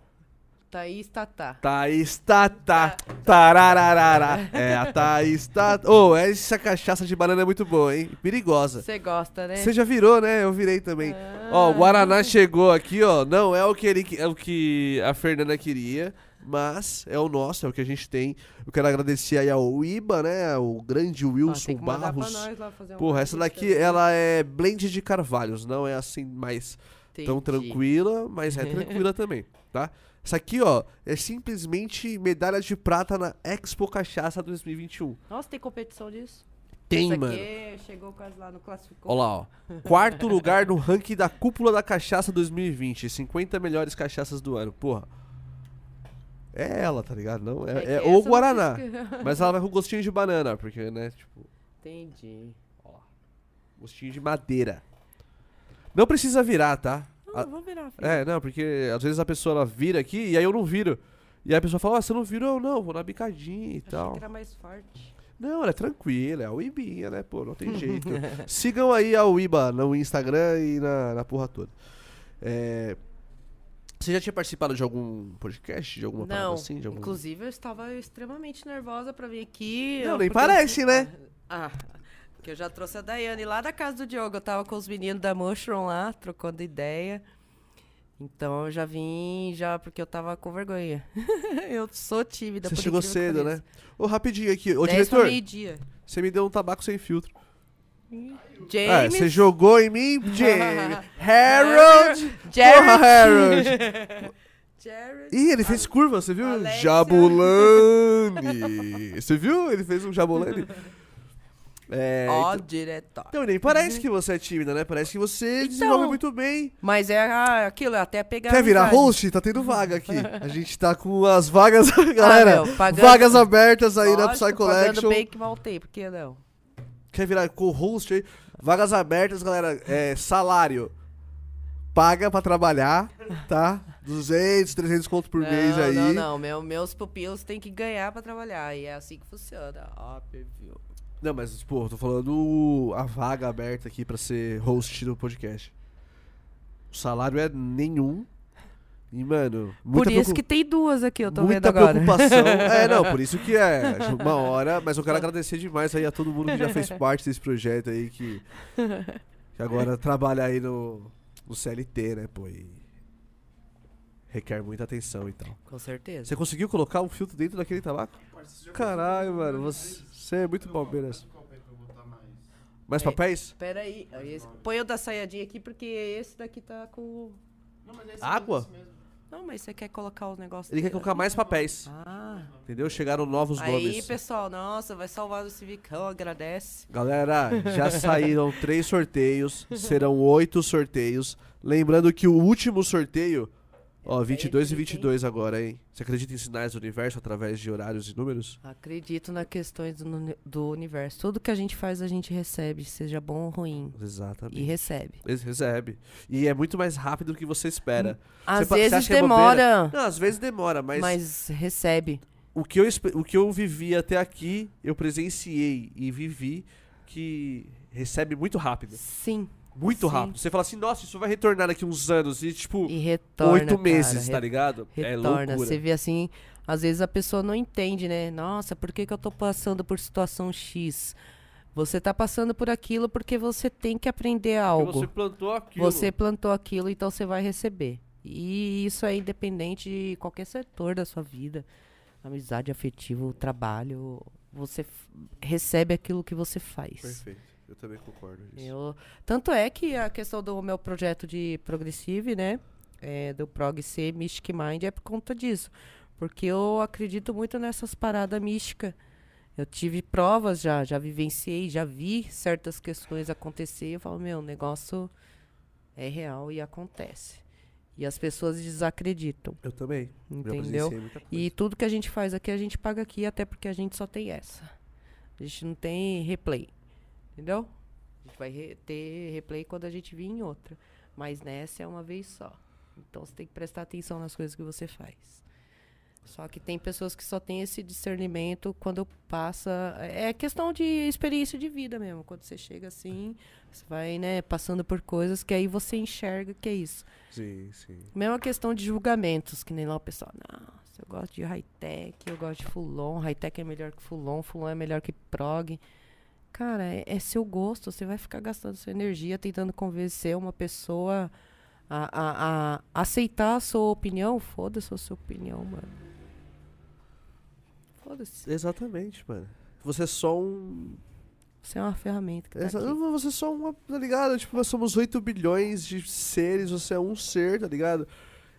Thaís Tatá. Thaís Tatá. Tarararara. (laughs) É, a Thaís Tatá. Ô, essa cachaça de banana é muito boa, hein? Perigosa. Você gosta, né? Você já virou, né? Eu virei também. Ah. Ó, o Guaraná chegou aqui, ó. Não é o que, ele, é o que a Fernanda queria, mas é o nosso, é o que a gente tem. Eu quero agradecer aí ao Iba, né? O grande Wilson mandar pra Barros. nós lá fazer Porra, essa daqui, ela é blend de carvalhos, não é assim mais tão Entendi. tranquila, mas é (laughs) tranquila também, tá? Isso aqui, ó, é simplesmente medalha de prata na Expo Cachaça 2021. Nossa, tem competição disso? Tem, Isso mano. aqui chegou quase lá no classificou. Olha lá, ó. Quarto lugar no ranking da Cúpula da Cachaça 2020. 50 melhores cachaças do ano. Porra. É ela, tá ligado? Não, é, é essa ou não Guaraná. Mas ela vai com gostinho de banana, porque, né, tipo, Entendi. gostinho de madeira. Não precisa virar, tá? Não, vou virar, filho. É, não, porque às vezes a pessoa ela vira aqui e aí eu não viro. E aí a pessoa fala, ah, você não virou? Não, vou na bicadinha e Achei tal. que era mais forte. Não, ela é tranquila, é a Uibinha, né? Pô, não tem (laughs) jeito. Sigam aí a Uiba no Instagram e na, na porra toda. É, Você já tinha participado de algum podcast? De alguma Não, assim? De algum... inclusive eu estava extremamente nervosa pra vir aqui. Não, nem parece, né? Ah, que eu já trouxe a Daiane lá da casa do Diogo. Eu tava com os meninos da Mushroom lá, trocando ideia. Então eu já vim, já, porque eu tava com vergonha. (laughs) eu sou tímida. Você chegou cedo, né? Ô, rapidinho aqui. Ô, 10 diretor, meio-dia. você me deu um tabaco sem filtro. James. Ah, você jogou em mim, (laughs) James. Harold! Porra, Harold! (laughs) Jared. Ih, ele fez curva, você viu? Alexia. Jabulani! Você viu? Ele fez um Jabulani. É, Ó, então, diretor. então, nem parece que você é tímida, né? Parece que você Então. desenvolve muito bem. Mas é ah, aquilo, é até pegar. Quer virar amizade. host? Tá tendo vaga aqui. A gente tá com as vagas, (laughs) (laughs) galera. Ah, meu, pagando- vagas abertas aí na Lógico, Psy Pagando Collection. bem que voltei, por que não? Quer virar co-host aí? Vagas abertas, galera. É, salário. Paga pra trabalhar, tá? 200, 300 conto por mês não, aí. Não, não, meu, meus pupilos têm que ganhar pra trabalhar. E é assim que funciona. Ó, perfil. Não, mas, pô, tô falando a vaga aberta aqui pra ser host do podcast. O salário é nenhum. E, mano, muita Por isso preocup- que tem duas aqui, eu tô muita vendo agora. preocupação. (laughs) é, não, por isso que é uma hora, mas eu quero agradecer demais aí a todo mundo que já fez parte desse projeto aí, que, que agora trabalha aí no, no CLT, né, pô, e requer muita atenção e tal. Com certeza. Você conseguiu colocar um filtro dentro daquele tabaco? Caralho, mano, você, você é muito palmeiras. Mais É. papéis? Pera aí. esse- Põe o da saiadinha aqui, porque esse daqui tá com... Água? Não, mas você quer colocar os negócios... Ele quer dele colocar mais papéis, Ah, entendeu? Chegaram novos aí, nomes. pessoal, nossa, vai salvar o Civicão, agradece. Galera, já saíram três sorteios, serão oito sorteios. Lembrando que o último sorteio, ó, 22 e 22 agora, hein? Você acredita em sinais do universo através de horários e números? Acredito nas questões do, do universo. Tudo que a gente faz, a gente recebe, seja bom ou ruim. Exatamente. E recebe. Recebe. E é muito mais rápido do que você espera. Às pa- você vezes que é demora, Não, às vezes demora, mas, mas recebe. o, que eu, o que eu vivi até aqui, eu presenciei e vivi que recebe muito rápido. Sim. Muito Sim. rápido. Você fala assim, nossa, isso vai retornar daqui uns anos. E tipo, E retorna. oito cara, meses, re- tá ligado? É Retorna. loucura. Você vê assim, às vezes a pessoa não entende, né? Nossa, por que, que eu tô passando por situação X? Você tá passando por aquilo porque você tem que aprender Porque algo. você plantou aquilo. Você plantou aquilo, então você vai receber. E isso é independente de qualquer setor da sua vida. Amizade, afetivo, trabalho. Você recebe aquilo que você faz. Perfeito. Eu também concordo nisso. Eu- tanto é que a questão do meu projeto de Progressive, né? é, do Prog C Mystic Mind é por conta disso. Porque eu acredito muito nessas paradas místicas. Eu tive provas já, já vivenciei, já vi certas questões acontecer. Eu falo, meu, o negócio é real e acontece. E as pessoas desacreditam, Eu também. Entendeu? E tudo que a gente faz aqui, a gente paga aqui, até porque a gente só tem essa. A gente não tem replay. Entendeu? A gente vai re- ter replay quando a gente vir em outra. Mas nessa é uma vez só. Então você tem que prestar atenção nas coisas que você faz. Só que tem pessoas que só têm esse discernimento quando passa. É questão de experiência de vida mesmo. Quando você chega assim, você vai, né, passando por coisas que aí você enxerga que é isso. Sim, sim. Mesma questão de julgamentos, que nem lá o pessoal, nossa, eu gosto de high-tech, eu gosto de Fulon, high-tech é melhor que Fulon, Fulon é melhor que prog. Cara, é, é seu gosto, você vai ficar gastando sua energia tentando convencer uma pessoa a, a, a aceitar a sua opinião. Foda-se a sua opinião, mano. Foda-se. Exatamente, mano. Você é só um. Você é uma ferramenta que tá Exa- aqui. Você é só uma. Tá ligado? Tipo, nós somos 8 bilhões de seres, você é um ser, tá ligado?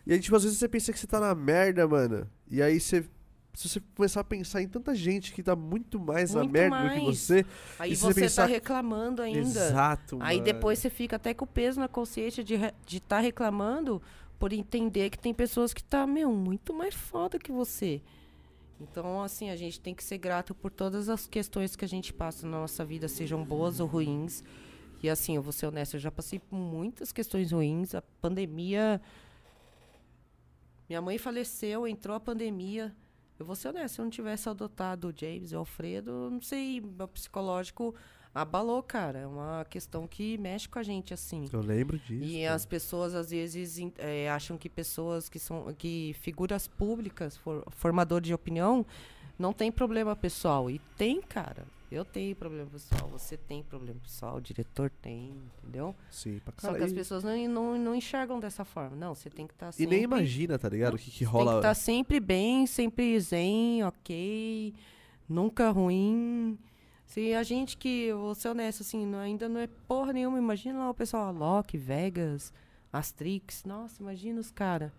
E aí, tipo, às vezes você pensa que você tá na merda, mano. E aí você. Se você começar a pensar em tanta gente que tá muito mais na Muito merda do que mais. você. Aí E você você pensar- tá reclamando ainda. Exato, Aí mano. depois você fica até com o peso na consciência de estar de tá reclamando por entender que tem pessoas que tá, meu, muito mais foda que você. Então, assim, a gente tem que ser grato por todas as questões que a gente passa na nossa vida, sejam boas ou ruins. E assim, eu vou ser honesta, eu já passei por muitas questões ruins. A pandemia. Minha mãe faleceu, entrou a pandemia. Eu vou ser honesta, se eu não tivesse adotado o James e o Alfredo, não sei, meu psicológico abalou, cara. É uma questão que mexe com a gente, assim. Eu lembro disso. E cara. as pessoas às vezes eh, acham que pessoas que são que figuras públicas, for, formador de opinião, não tem problema pessoal. E tem, cara. Eu tenho problema pessoal, você tem problema pessoal, o diretor tem, entendeu? Sim, pra Só caralho. que as pessoas não, não, não enxergam dessa forma. Não, você tem que estar E sempre. nem imagina, tá ligado? O que, que Tem que rola. estar sempre bem, sempre zen, ok, nunca ruim. Se a gente que, vou ser honesto, assim, não- ainda não é porra nenhuma. Imagina lá o pessoal, Loki, Vegas, Astrix. Nossa, imagina os caras.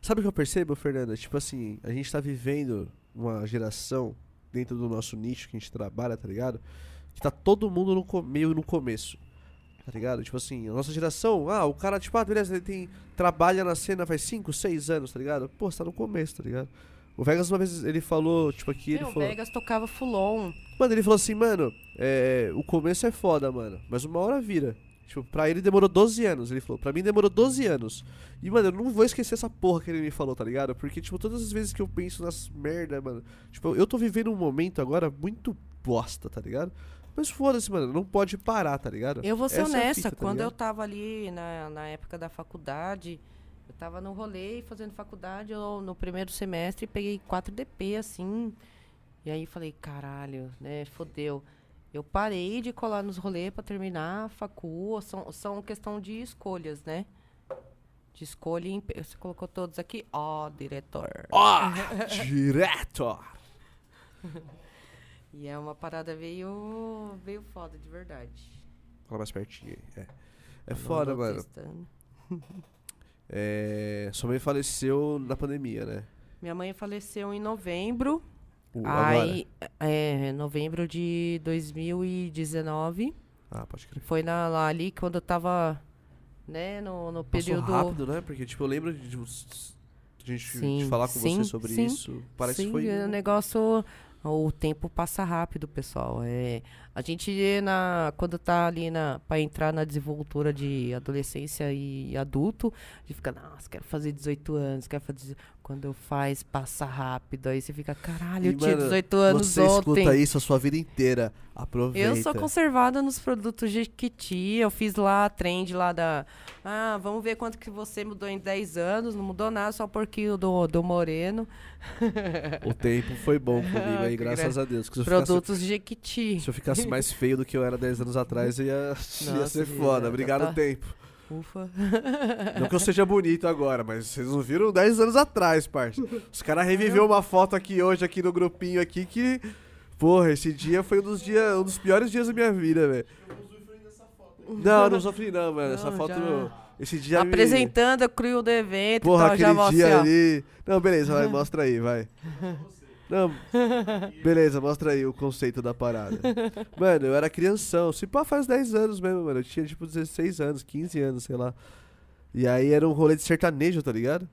Sabe o que eu percebo, Fernanda? Tipo assim, a gente tá vivendo uma geração dentro do nosso nicho que a gente trabalha, tá ligado? Que tá todo mundo no, meio no começo. Tá ligado? Tipo assim, a nossa geração, ah, o cara, tipo, ah, beleza, ele tem. Trabalha na cena faz 5, 6 anos, tá ligado? Pô, você tá no começo, tá ligado? O Vegas uma vez ele falou, tipo aqui, ele Meu, falou. Vegas tocava Fulon. Mano, ele falou assim, mano, é, o começo é foda, mano, mas uma hora vira. Tipo, pra ele demorou 12 anos, ele falou. Pra mim demorou 12 anos. E, mano, eu não vou esquecer essa porra que ele me falou, tá ligado? Porque, tipo, todas as vezes que eu penso nas merda, mano. Tipo, eu tô vivendo um momento agora muito bosta, tá ligado? Mas foda-se, mano, não pode parar, tá ligado? Eu vou ser Essa é honesta, fita, tá quando eu tava ali na, na época da faculdade, eu tava no rolê fazendo faculdade, eu, no primeiro semestre peguei 4 DP, assim. E aí falei, caralho, né, fodeu. Eu parei de colar nos rolês pra terminar a facu, são, são questão de escolhas, né? De escolha, em pe- você colocou todos aqui, ó, diretor. Ó, (laughs) direto! (laughs) E é uma parada veio, veio foda, de verdade. Fala mais pertinho aí. É, é foda, mano. (laughs) É, sua mãe faleceu na pandemia, né? Minha mãe faleceu em novembro. O-. Aí, é, novembro de 2019. Ah, pode crer. Foi na, lá ali quando eu tava, né, no, no Passou período... rápido, né? Porque, tipo, eu lembro de, a gente Sim, falar com sim, você sobre sim, isso. Parece Sim, que foi. é um negócio... O tempo passa rápido, pessoal. É, a gente, na, quando tá ali na, pra entrar na desenvoltura de adolescência e adulto, a gente fica, nossa, quero fazer 18 anos, quero fazer... Quando faz, passa rápido. Aí você fica, caralho, E, eu tinha mano, 18 anos Você ontem. escuta isso a sua vida inteira. Aproveita. Eu sou conservada nos produtos Jequiti. Eu fiz lá a trend lá da. Ah, vamos ver quanto que você mudou em 10 anos. Não mudou nada, só porque o do, do Moreno. O tempo foi bom comigo (laughs) aí, graças a Deus. Eu, ficasse, Produtos Jequiti. se eu ficasse mais feio do que eu era 10 anos atrás, ia, (laughs) ia Nossa, ser já- foda. já Obrigado, tá- tempo. Ufa. Não que eu seja bonito agora, mas vocês não viram 10 anos atrás, parça. Os caras reviveu uma foto aqui hoje, aqui no grupinho aqui, que. Porra, esse dia foi um dos, dias, um dos piores dias da minha vida, velho. Não, não sofri não, mano. Essa foto. já- Esse dia. me- Apresentando a crew do evento Porra, e já aquele mostra, dia ali. Não, beleza, vai, (laughs) mostra aí, vai. Não, (laughs) beleza, mostra aí o conceito da parada. Mano, eu era crianção. Se pá, faz 10 anos mesmo, mano. Eu tinha tipo 16 anos, 15 anos, sei lá. E aí era um rolê de sertanejo, tá ligado?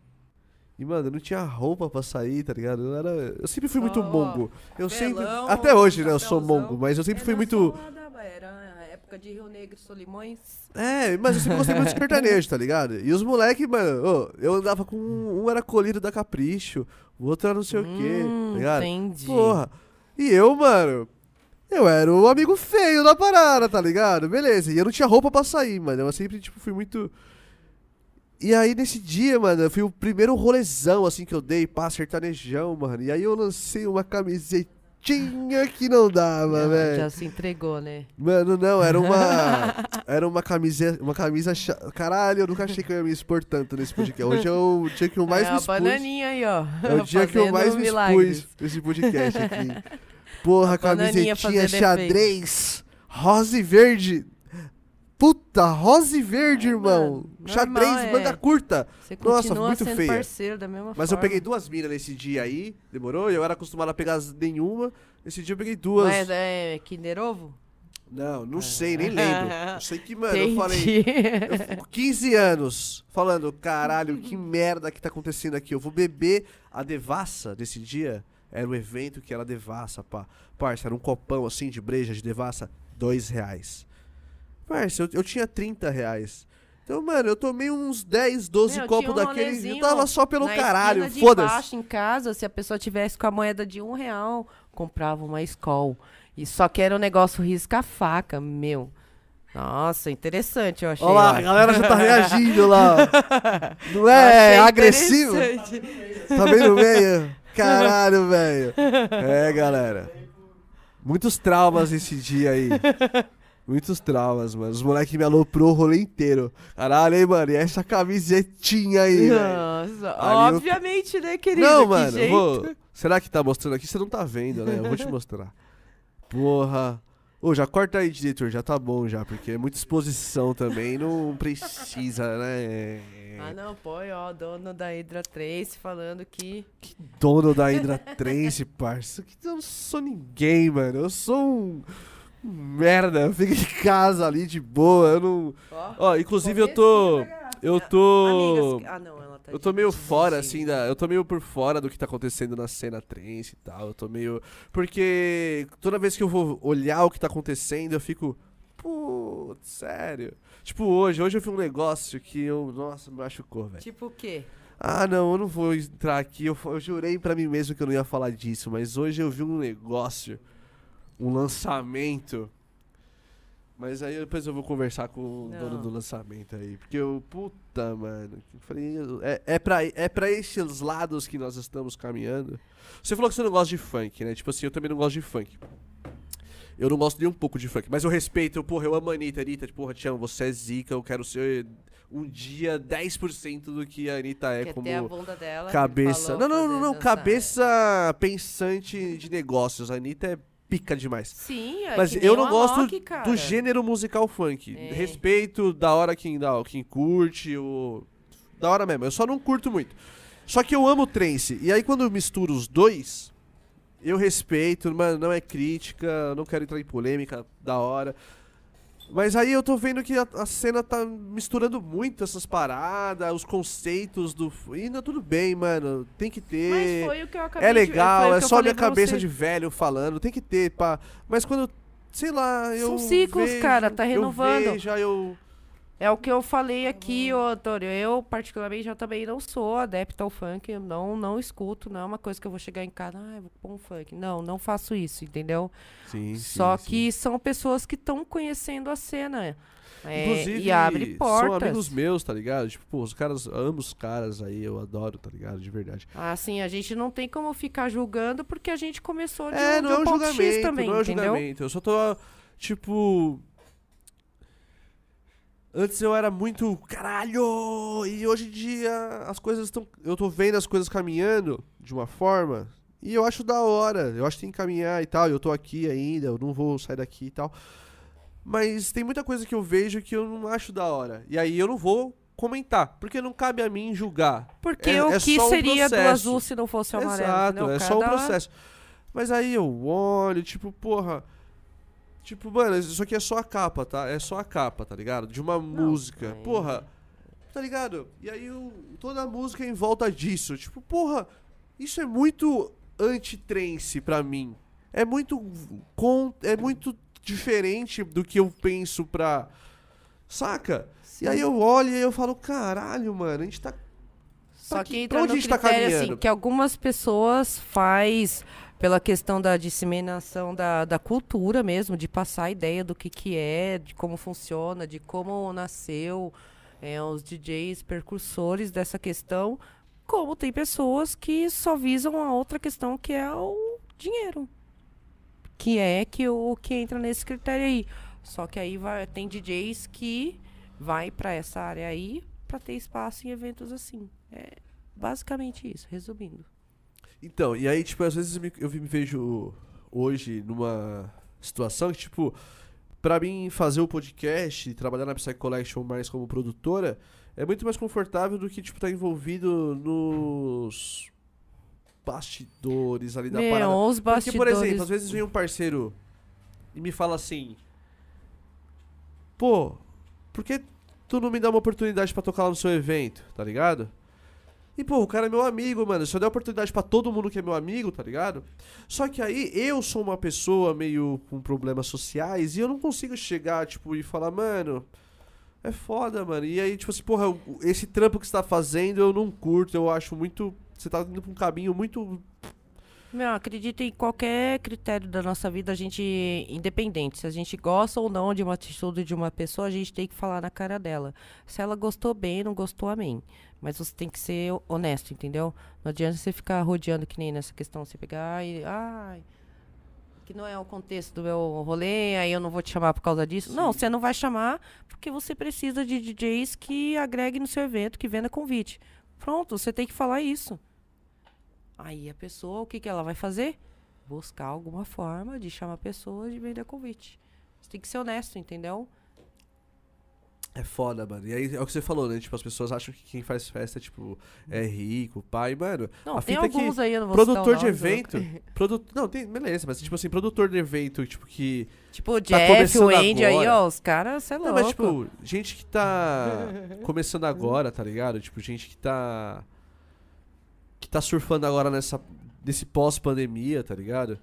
E, mano, eu não tinha roupa pra sair, tá ligado? Eu, era... eu sempre fui muito Só mongo. Eu sempre. Até hoje, né? Eu sou mongo, mas eu sempre fui muito. Era época de Rio Negro e Solimões. É, mas eu sempre gostei muito de sertanejo, tá ligado? E os moleques, mano, ô, eu andava com. Um um era colírio da Capricho, o outro era não sei o quê, Hum, tá ligado? Entendi. Porra. E eu, mano, eu era o amigo feio da parada, tá ligado? Beleza. E eu não tinha roupa pra sair, mano. Eu sempre, tipo, fui muito. E aí, nesse dia, mano, eu fui o primeiro rolezão, assim, que eu dei, pá, sertanejão, mano. E aí eu lancei uma camisetinha que não dava, velho. Já se entregou, né? Mano, não, era uma. (laughs) Era uma camisa. Uma camisa. cha- Caralho, eu nunca achei que eu ia me expor tanto nesse podcast. Hoje é o dia que eu (laughs) mais é me expus. bananinha aí, ó. É o dia que eu mais me expus nesse podcast aqui. Porra, (laughs) camisetinha xadrez, rosa e verde. Puta, rosa e verde, irmão. mano, Xadrez, é. manga curta. Você Nossa, muito sendo feia. parceiro da mesma Mas eu forma. peguei duas minas nesse dia aí, demorou? Eu era acostumado a pegar nenhuma. Esse dia eu peguei duas. Mas é Kinder Ovo? Não, não sei, nem lembro. (laughs) Eu sei que, mano, eu falei. Entendi. Eu fico 15 anos falando, caralho, que (laughs) merda que tá acontecendo aqui. Eu vou beber a devassa desse dia. Era o evento que era devassa, pá. Parça, era um copão assim de breja de devassa, dois reais. Parça, eu, eu tinha 30 reais. Então, mano, eu tomei uns 10, 12 Meu, copos um daquele. Rolezinho tava só pelo caralho, foda-se. em casa, se a pessoa tivesse com a moeda de um real, comprava uma Skol. E só que era um negócio risca-faca, meu. Nossa, interessante, eu achei. Olha lá, a galera já tá (laughs) reagindo lá. Não é agressivo? Tá bem no meio? Caralho, velho. É, galera. Muitos traumas esse dia aí. Muitos traumas, mano. Os moleques me aloprou o rolê inteiro. Caralho, hein, mano. E essa camisetinha aí, velho. Nossa, Ali eu- obviamente, né, querido? Não, Que mano. Vou... Será que tá mostrando aqui? Você não tá vendo, né? Eu vou te (laughs) mostrar. Porra. Ô, já corta aí, diretor. Já tá bom já, porque é muita exposição também. Não precisa, né? Ah, não, põe, ó, dono da Hydra Trace falando que... dono da Hydra Trance, (laughs) parça. Que eu não sou ninguém, mano. Eu sou um. Merda. Eu fico em casa ali de boa. Eu não. Ó, Ó, inclusive eu tô. Eu tô. Amigas... Ah, não, ela tá Eu tô meio fora, sim. assim, da. Eu tô meio por fora do que tá acontecendo na cena trance e tal. Eu tô meio. Porque toda vez que eu vou olhar o que tá acontecendo, eu fico. Putz, sério. Tipo, hoje, hoje eu vi um negócio que eu. Nossa, me machucou, velho. Tipo o quê? Ah, não, eu não vou entrar aqui. Eu, eu jurei pra mim mesmo que eu não ia falar disso, mas hoje eu vi um negócio, um lançamento. Mas aí depois eu vou conversar com o dono Não. do lançamento aí. Porque eu, puta, mano. eu Falei, é, é, pra, é pra esses lados que nós estamos caminhando. Você falou que você não gosta de funk, né? Tipo assim, eu também não gosto de funk. Eu não gosto nem um pouco de funk, mas eu respeito, eu, porra, eu amo a Anitta, Anitta, tipo, porra, te amo, você é zica, eu quero ser um dia 10% do que a Anitta é Quer como ter a bunda dela? cabeça. Não, não, não, não, cabeça pensante de negócios. A Anitta é pica demais. Sim, é Mas eu não o gosto cara. do gênero musical funk. É. Respeito, da hora quem dá, quem curte, o da hora mesmo. Eu só não curto muito. Só que eu amo trance. E aí quando eu misturo os dois, eu respeito, mas não é crítica, não quero entrar em polêmica, da hora. Mas aí eu tô vendo que a, a cena tá misturando muito essas paradas, os conceitos do. Não, tudo bem, mano. Tem que ter. Mas foi o que eu acabei É de- legal, o é só minha cabeça de velho falando, tem que ter, pá. Mas quando, sei lá, eu. São ciclos, vejo, cara, tá renovando. Eu vejo, eu. É o que eu falei aqui, ô Antônio. Eu, particularmente, já também não sou adepta ao funk. Eu não, não escuto. Não é uma coisa que eu vou chegar em casa, ah, eu vou pôr um funk. Não, não faço isso, entendeu? Sim, Só que são pessoas que estão conhecendo a cena. é, Inclusive, e abre portas. são amigos meus, tá ligado? Tipo, pô, os caras, amo os caras aí, eu adoro, tá ligado? De verdade. Assim, a gente não tem como ficar julgando porque a gente começou de É, um, não de é um um ponto X julgamento, também, não é um entendeu? julgamento. Eu só tô, tipo... Antes eu era muito caralho! E hoje em dia as coisas estão. Eu tô vendo as coisas caminhando de uma forma. E eu acho da hora. Eu acho que tem que caminhar e tal. Eu tô aqui ainda, eu não vou sair daqui e tal. Mas tem muita coisa que eu vejo que eu não acho da hora. E aí eu não vou comentar. Porque não cabe a mim julgar. Porque É- o é que só um seria do azul se não fosse o amarelo? Exato, é só um processo. Mas aí eu olho, tipo, porra. Tipo, mano, isso aqui é só a capa, tá? É só a capa, tá ligado? De uma música. aí- Porra, tá ligado? E aí o- toda a música é em volta disso. Tipo, porra, isso é muito anti-trance pra mim. É muito com, é muito diferente do que eu penso pra. Saca? E aí eu olho e eu falo, caralho, mano, a gente tá Só que entra pra onde no a gente tá critério, assim, caminhando? que algumas pessoas faz pela questão da disseminação da, da cultura mesmo, de passar a ideia do que que é, de como funciona, de como nasceu, é, os DJs percursores dessa questão, como tem pessoas que só visam a outra questão que é o dinheiro. Que é que o que entra nesse critério aí. Só que aí vai, tem DJs que vai para essa área aí para ter espaço em eventos assim. É basicamente isso, resumindo. Então, e aí, tipo, às vezes eu me, eu me vejo hoje numa situação que, tipo, pra mim fazer o podcast e trabalhar na Psy Collection mais como produtora é muito mais confortável do que, tipo, estar envolvido nos bastidores ali da Meu, parada. os Porque, bastidores... por exemplo, às vezes vem um parceiro e me fala assim: Pô, por que tu não me dá uma oportunidade pra tocar lá no seu evento, tá ligado? E, pô, o cara é meu amigo, mano. Se eu der oportunidade pra todo mundo que é meu amigo, tá ligado? Só que aí eu sou uma pessoa meio com problemas sociais e eu não consigo chegar, tipo, e falar, mano. É foda, mano. E aí, tipo assim, porra, esse trampo que você tá fazendo eu não curto, eu acho muito. Você tá indo pra um caminho muito. Meu, acredita em qualquer critério da nossa vida, a gente, independente, se a gente gosta ou não de uma atitude de uma pessoa, a gente tem que falar na cara dela. Se ela gostou bem, não gostou, amém. Mas você tem que ser honesto, entendeu? Não adianta você ficar rodeando que nem nessa questão, você pegar e. Ai. Que não é o contexto do meu rolê, aí eu não vou te chamar por causa disso. Não, você não vai chamar porque você precisa de DJs que agreguem no seu evento, que venda convite. Pronto, você tem que falar isso. Aí a pessoa, o que, que ela vai fazer? Buscar alguma forma de chamar a pessoa de vender convite. Você tem que ser honesto, entendeu? É foda, mano. E aí é o que você falou, né? Tipo, as pessoas acham que quem faz festa, tipo, é rico, pai, mano. Não, a tem é que alguns aí, eu não vou Produtor de nome, evento. (laughs) Produ... Não, tem. Beleza, mas tipo assim, produtor de evento, tipo, que. Tipo, o Tá Jeff, o Andy aí, agora. ó, os caras, você é Não, louco. mas tipo, gente que tá (laughs) começando agora, tá ligado? Tipo, gente que tá. Que tá surfando agora nessa. Nesse pós-pandemia, tá ligado?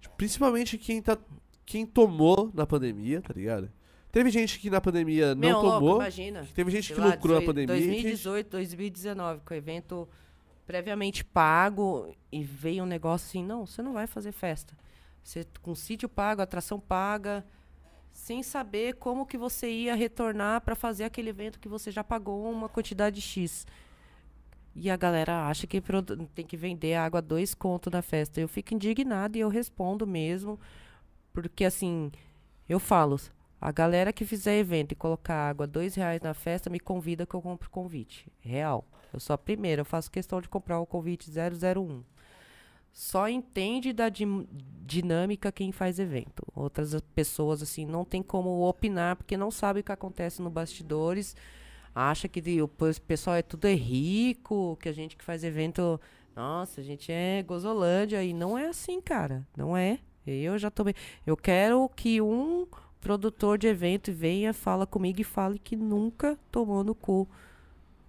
Tipo, principalmente quem tá. Quem tomou na pandemia, tá ligado? Teve gente que na pandemia não Meu, louco, tomou. imagina. Teve gente sei que lá, lucrou na 18, pandemia. e gente- 2018, 2019, com o evento previamente pago e veio um negócio assim, não, você não vai fazer festa. Você com sítio pago, atração paga, sem saber como que você ia retornar para fazer aquele evento que você já pagou uma quantidade X. E a galera acha que tem que vender água a dois contos na festa. Eu fico indignada e eu respondo mesmo, porque assim, eu falo, a galera que fizer evento e colocar água dois reais na festa, me convida que eu compro convite. Real. Eu sou a primeira, eu faço questão de comprar o convite 001. Só entende da dinâmica quem faz evento. Outras pessoas, assim, não tem como opinar, porque não sabe o que acontece no bastidores. Acha que o pes- pessoal é tudo é rico, que a gente que faz evento, nossa, a gente é gozolândia. E não é assim, cara. Não é. Eu já tomei. Eu quero que um produtor de evento venha, fala comigo e fale que nunca tomou no cu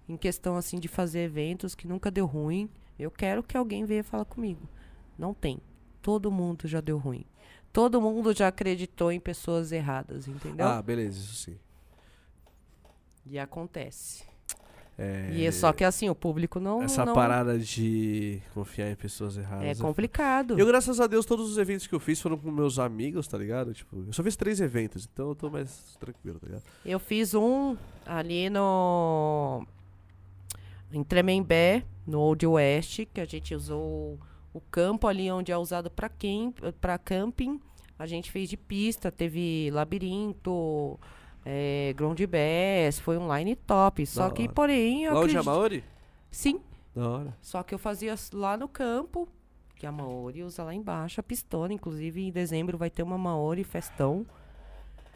em questão assim de fazer eventos, que nunca deu ruim. Eu quero que alguém venha falar comigo. Não tem. Todo mundo já deu ruim. Todo mundo já acreditou em pessoas erradas, entendeu? Ah, beleza, isso sim. E acontece. É, E é só que assim, o público não. Essa não parada de confiar em pessoas erradas. é é complicado. Eu, graças a Deus, todos os eventos que eu fiz foram com meus amigos, tá ligado? Tipo, eu só fiz três eventos, então eu tô mais tranquilo, tá ligado? Eu fiz um ali no. Em Tremembé, no Old West, que a gente usou o campo ali onde é usado para camp, pra camping. A gente fez de pista, teve labirinto, é, ground bass, foi um line top. Só que, porém, eu Lá é acredito... Maori? Sim, Da hora. só que eu fazia lá no campo, que a Maori usa lá embaixo, a pistona. Inclusive, em dezembro vai ter uma Maori festão.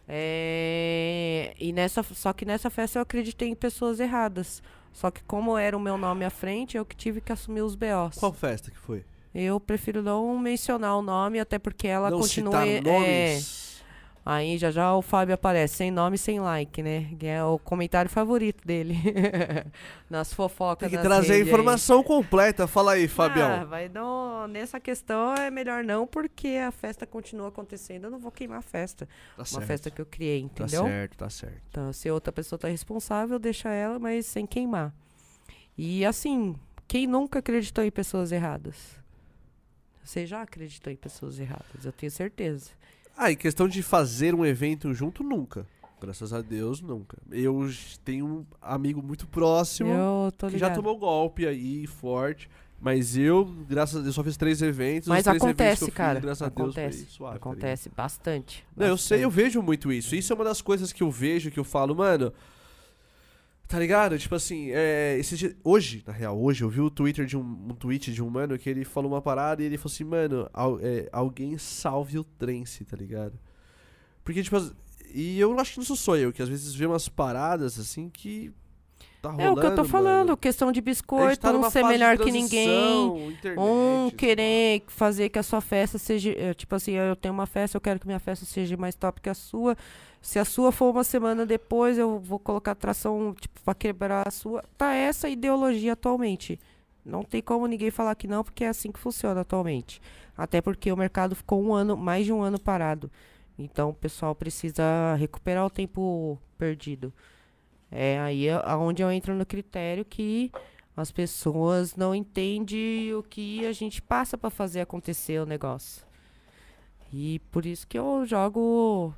É, e nessa, só que nessa festa eu acreditei em pessoas erradas. Só que como era o meu nome à frente, eu que tive que assumir os BOs. Qual festa que foi? Eu prefiro não mencionar o nome, até porque ela Não continua. citar é, nomes? Aí já já o Fábio aparece, sem nome, sem like, né? Que é o comentário favorito dele. (laughs) Nas fofocas. Tem que trazer a redes aí. informação completa. Fala aí, Ah, Fabião. vai no, nessa questão é melhor não, porque a festa continua acontecendo. Eu não vou queimar a festa. tá Uma certo. festa que eu criei, Tá entendeu? certo, tá certo. Então, se outra pessoa tá responsável, deixa ela, mas sem queimar. E assim, quem nunca acreditou em pessoas erradas? Você já acreditou em pessoas erradas, eu tenho certeza. Ah, em questão de fazer um evento junto, nunca. Graças a Deus, nunca. Eu tenho um amigo muito próximo eu tô que já tomou golpe aí, forte. Mas eu, graças a Deus, só fiz três eventos. Mas três eventos acontece, que eu fiz, cara. graças a Deus, acontece. foi suave. tá acontece bastante. Não, eu sei, eu bastante. vejo muito isso. Isso é uma das coisas que eu vejo, que eu falo, mano. Tá ligado? Tipo assim, é, esse hoje, na real, hoje eu vi o Twitter de um, um tweet de um mano que ele falou uma parada e ele falou assim, mano, al- é, alguém salve o Trance, tá ligado? Porque, tipo, e eu acho que não sou só eu, que às vezes vê umas paradas assim que. Tá rolando, É o que eu tô falando, mano. questão de gente biscoito, tá um ser melhor que ninguém. internet, Um querer fazer que a sua festa seja. eh, Tipo assim, eu tenho uma festa, eu quero que minha festa seja mais top que a sua. Se a sua for uma semana depois, eu vou colocar atração, tipo, pra quebrar a sua. Tá essa ideologia atualmente. Não tem como ninguém falar que não, porque é assim que funciona atualmente. Até porque o mercado ficou um ano, mais de um ano parado. Então o pessoal precisa recuperar o tempo perdido. É aí aonde eu entro no critério que as pessoas não entendem o que a gente passa para fazer acontecer o negócio. E por isso que eu jogo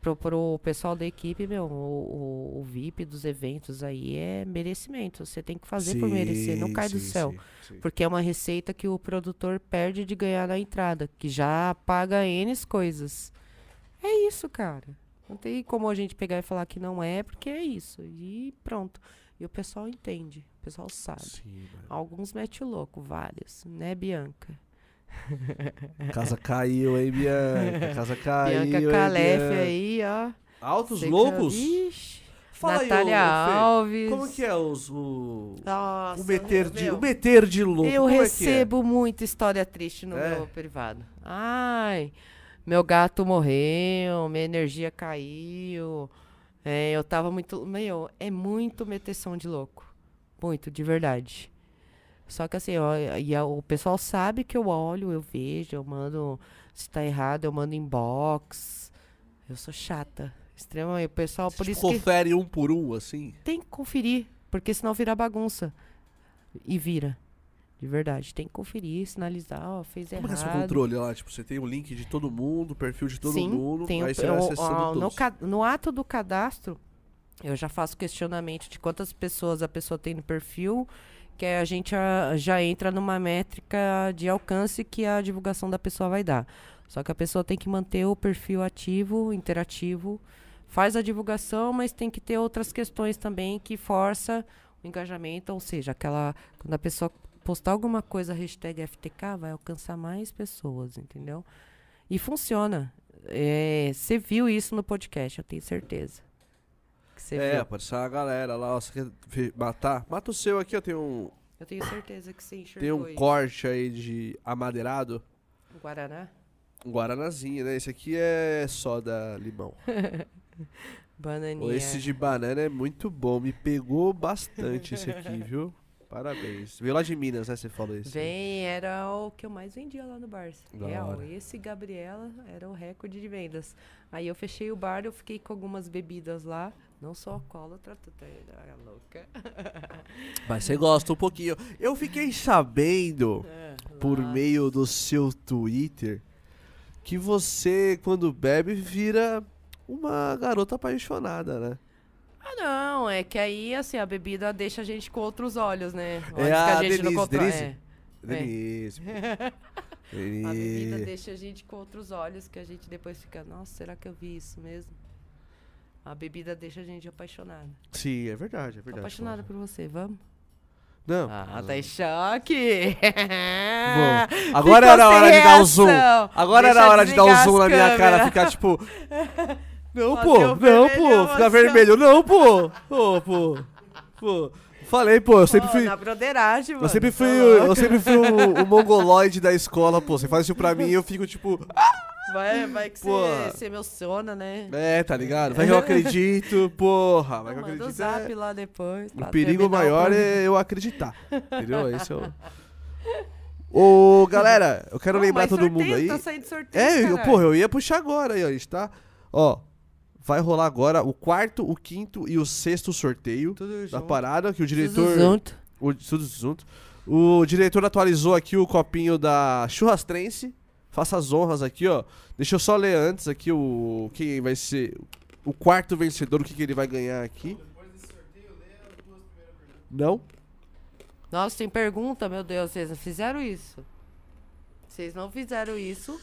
pro, pro pessoal da equipe, meu, o, o- o VIP dos eventos aí é merecimento. Você tem que fazer por merecer, não Sim, cai do sim, céu. sim, sim. Porque é uma receita que o produtor perde de ganhar na entrada, que já paga N coisas. É isso, cara. Não tem como a gente pegar e falar que não é, porque é isso. E pronto. E o pessoal entende, o pessoal sabe. Sim. Alguns mete o louco, vários, né, Bianca? Casa caiu, hein, Bianca? Casa (laughs) caiu. Bianca Calef aí, ó. Altos que- loucos? Ixi, Fala Natália aí, ô, Alves. Como que é os, o, Nossa, o, meter de, meu. o meter de louco? Eu como é é? recebo muita história triste no É? meu privado. Ai, meu gato morreu, minha energia caiu. é, eu tava muito. Meu, é muito meteção de louco. Muito, de verdade. Só que assim, ó, e a- o pessoal sabe que eu olho, eu vejo, eu mando. Se tá errado, eu mando inbox. Eu sou chata. Extremamente. O pessoal, por tipo, isso que confere um por um, assim? tem que conferir, porque senão vira bagunça. E vira. De verdade. Tem que conferir, sinalizar, ó, fez Como é que é seu errado. controle lá? Tipo, você tem o link de todo mundo, o perfil de todo Sim, mundo, tem aí o- você vai acessando ó, no, no ato do cadastro, eu já faço questionamento de quantas pessoas a pessoa tem no perfil, que a gente ah, já entra numa métrica de alcance que a divulgação da pessoa vai dar. Só que a pessoa tem que manter o perfil ativo, interativo, faz a divulgação, mas tem que ter outras questões também que força o engajamento, ou seja, aquela quando a pessoa postar alguma coisa hashtag FTK vai alcançar mais pessoas, entendeu? E funciona. É, Você viu isso no podcast, eu tenho certeza. Que você É, viu. apareceu uma galera lá, ó, você quer matar? Mata o seu aqui, ó, tem um, Eu tenho certeza que você enxergou tem um isso. corte aí de amadeirado, Guaraná? um guaranazinho, né? Esse aqui é soda limão. (laughs) Bananinha. Esse de banana é muito bom, me pegou bastante esse aqui, (laughs) viu? Parabéns. Veio lá de Minas, né, você falou isso. Vem, era o que eu mais vendia lá no Barça. Da Real, hora. esse Gabriela era o recorde de vendas. Aí eu fechei o bar, eu fiquei com algumas bebidas lá. Não sou alcoólatra, tu tá é louca. (laughs) Mas você gosta um pouquinho. Eu fiquei sabendo, por Lá. meio do seu Twitter, que você, quando bebe, vira uma garota apaixonada, né? Ah, não, é que aí, assim, a bebida deixa a gente com outros olhos, né? Olhos É que a a gente não Denise, controla. Denise? É. Denise. pô. (laughs) A bebida Denise. deixa a gente com outros olhos que a gente depois fica, nossa, será que eu vi isso mesmo? A bebida deixa a gente apaixonada. Sim, é verdade, é Tô verdade. apaixonada por você, vamos? Não. Ah, tá em choque! (laughs) Bom, agora era a Ficou hora de dar o zoom. Agora Deixa era a hora de dar o zoom na minha cara, ficar tipo. (laughs) Não, pô, não, pô, ficar vermelho, não, pô. Pô, pô. Pô. Falei, pô, eu sempre Pô, fui. Na broderagem, mano. Eu sempre tá fui, eu sempre fui o, o mongoloide da escola, pô. Você faz isso pra mim e eu fico tipo, (laughs) Vai, vai que você se emociona, né? é, tá ligado? Vai que eu acredito, porra. Vai que eu Manda o acredito. zap é- lá depois. O pra perigo o maior é eu acreditar. Entendeu? Esse é o. Ô, galera, eu quero Pô, lembrar todo sorteio, mundo aí. Tá saindo sorteio, É, eu, porra, eu ia puxar agora aí, ó. A gente tá. Ó, vai rolar agora o quarto, o quinto e o sexto sorteio Tudo da junto. parada, que o Tudo diretor. junto. O, tudo junto. O diretor atualizou aqui o copinho da Churrastrense. Faça as honras aqui, ó. Deixa eu só ler antes aqui o. Quem vai ser o quarto vencedor, o que, que ele vai ganhar aqui. Depois desse sorteio, lê as duas primeiras perguntas. Não? Nossa, tem pergunta, meu Deus, vocês não fizeram isso. Vocês não fizeram isso.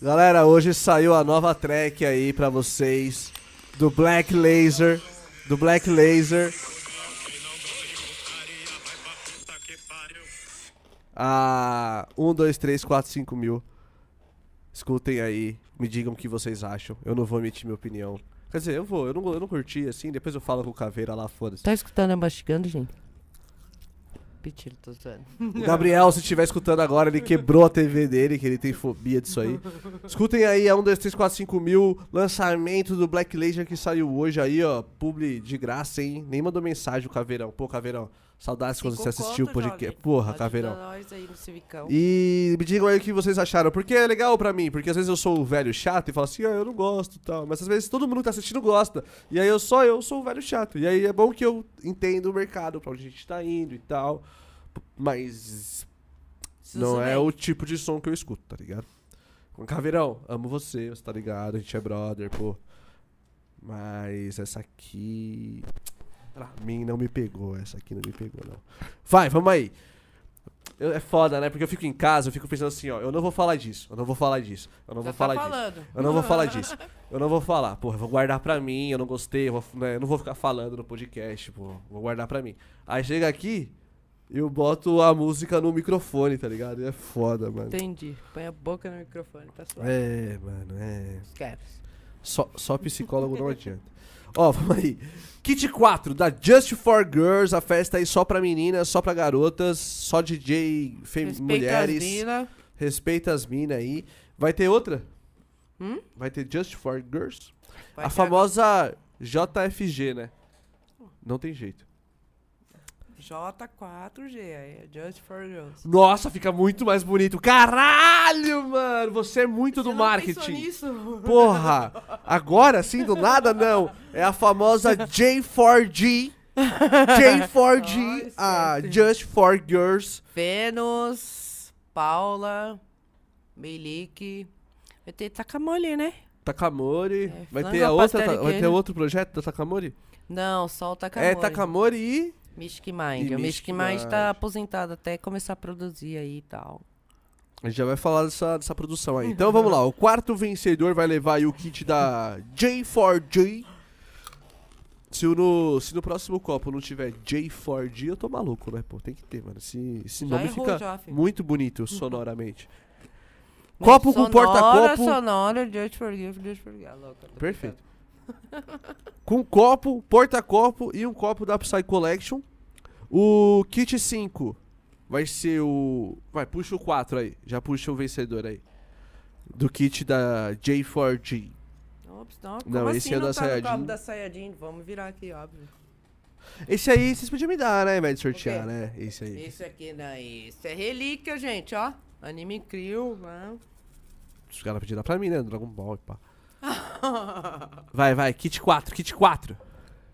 Galera, hoje saiu a nova track aí pra vocês do Black Laser, do Black Laser. A 1, 2, 3, 4, 5 mil. Escutem aí, me digam o que vocês acham. Eu não vou emitir minha opinião. Quer dizer, eu vou, eu não, eu não curti assim, depois eu falo com o Caveira lá, foda-se. Tá escutando eu mastigando, gente? Tô zoando. O Gabriel, se estiver escutando agora, ele quebrou a TV dele, que ele tem fobia disso aí. Escutem aí, é 1, 2, 3, 4, 5 mil, lançamento do Black Laser que saiu hoje aí, ó. Publi de graça, hein? Nem mandou mensagem o Caveirão. Pô, Caveirão, saudades quando você assistiu o podcast. Porra, Caveirão. no Civicão. E me digam aí o que vocês acharam. Porque é legal pra mim, porque às vezes eu sou o velho chato e falo assim, ah, eu não gosto e tal. Mas às vezes todo mundo que tá assistindo gosta. E aí eu só eu sou o velho chato. E aí é bom que eu entendo o mercado, pra onde a gente tá indo e tal. Mas não é o tipo de som que eu escuto, tá ligado? Caveirão, amo você, você tá ligado? A gente é brother, pô. Mas essa aqui. Pra mim não me pegou. Essa aqui não me pegou, não. Vai, vamos aí. Eu- é foda, né? Porque eu fico em casa, eu fico pensando assim, ó. Eu não vou falar disso, eu não vou falar disso, eu não Já vou tá falar disso. falando. Eu não vou (laughs) falar disso. Eu não vou falar. Porra, eu vou guardar pra mim, eu não gostei, eu, vou, né, eu não vou ficar falando no podcast, pô. Vou guardar pra mim. Aí chega aqui, eu boto a música no microfone, tá ligado? E é foda, mano. Entendi. Põe a boca no microfone, tá suave. É, mano, é. Esquece. Só, só psicólogo não adianta. Ó, (laughs) vamos aí. Kit 4, da Just for Girls, a festa aí só pra meninas, só pra garotas, só DJ fem- Respeita mulheres. as mina. Respeita as minas aí. Vai ter outra? Hum? Vai ter Just for Girls? Vai a ter famosa JFG, né? Não tem jeito. J4G, aí é Just for Girls. Nossa, fica muito mais bonito. Caralho, mano! Você é muito do marketing. nisso? (laughs) Porra! Agora sim, do nada, não. É a famosa J4G. J4G, a Just for Girls. Vênus, Paula, Meilique. Vai ter Takamori, né? Takamori. É, vai ter a outra, vai ter outro projeto da Takamori? Não, só o Takamori. É Takamori e Mystic Mind. E o Mystic Mind Mind. tá aposentado até começar a produzir aí e tal. A gente já vai falar dessa, dessa produção aí. Então (laughs) vamos lá, o quarto vencedor vai levar aí o kit da J4J. Se no, se no próximo copo não tiver J4G, eu tô maluco, né? Pô, tem que ter, mano. Esse, esse Já nome errou fica já, muito bonito (laughs) sonoramente. Copo com sonora, porta-copo. Sonora, Girls. Louca, tô Perfeito. Com copo, porta-copo e um copo da Psy Collection. O kit 5 vai ser o. Vai, puxa o 4 aí. Já puxa o vencedor aí. Do kit da J4G. Ops, não, Não, esse assim é não da tá Sayajin. copo da Sayajin? Vamos virar aqui, óbvio. Esse aí vocês podiam me dar, né? De sortear, Ok. né? Esse aí. Esse aqui, né? Esse é relíquia, gente, ó. Anime Crew, né? Os caras pediram pra mim, né? Dragon Ball e pá. (laughs) Vai, vai. Kit 4, kit 4.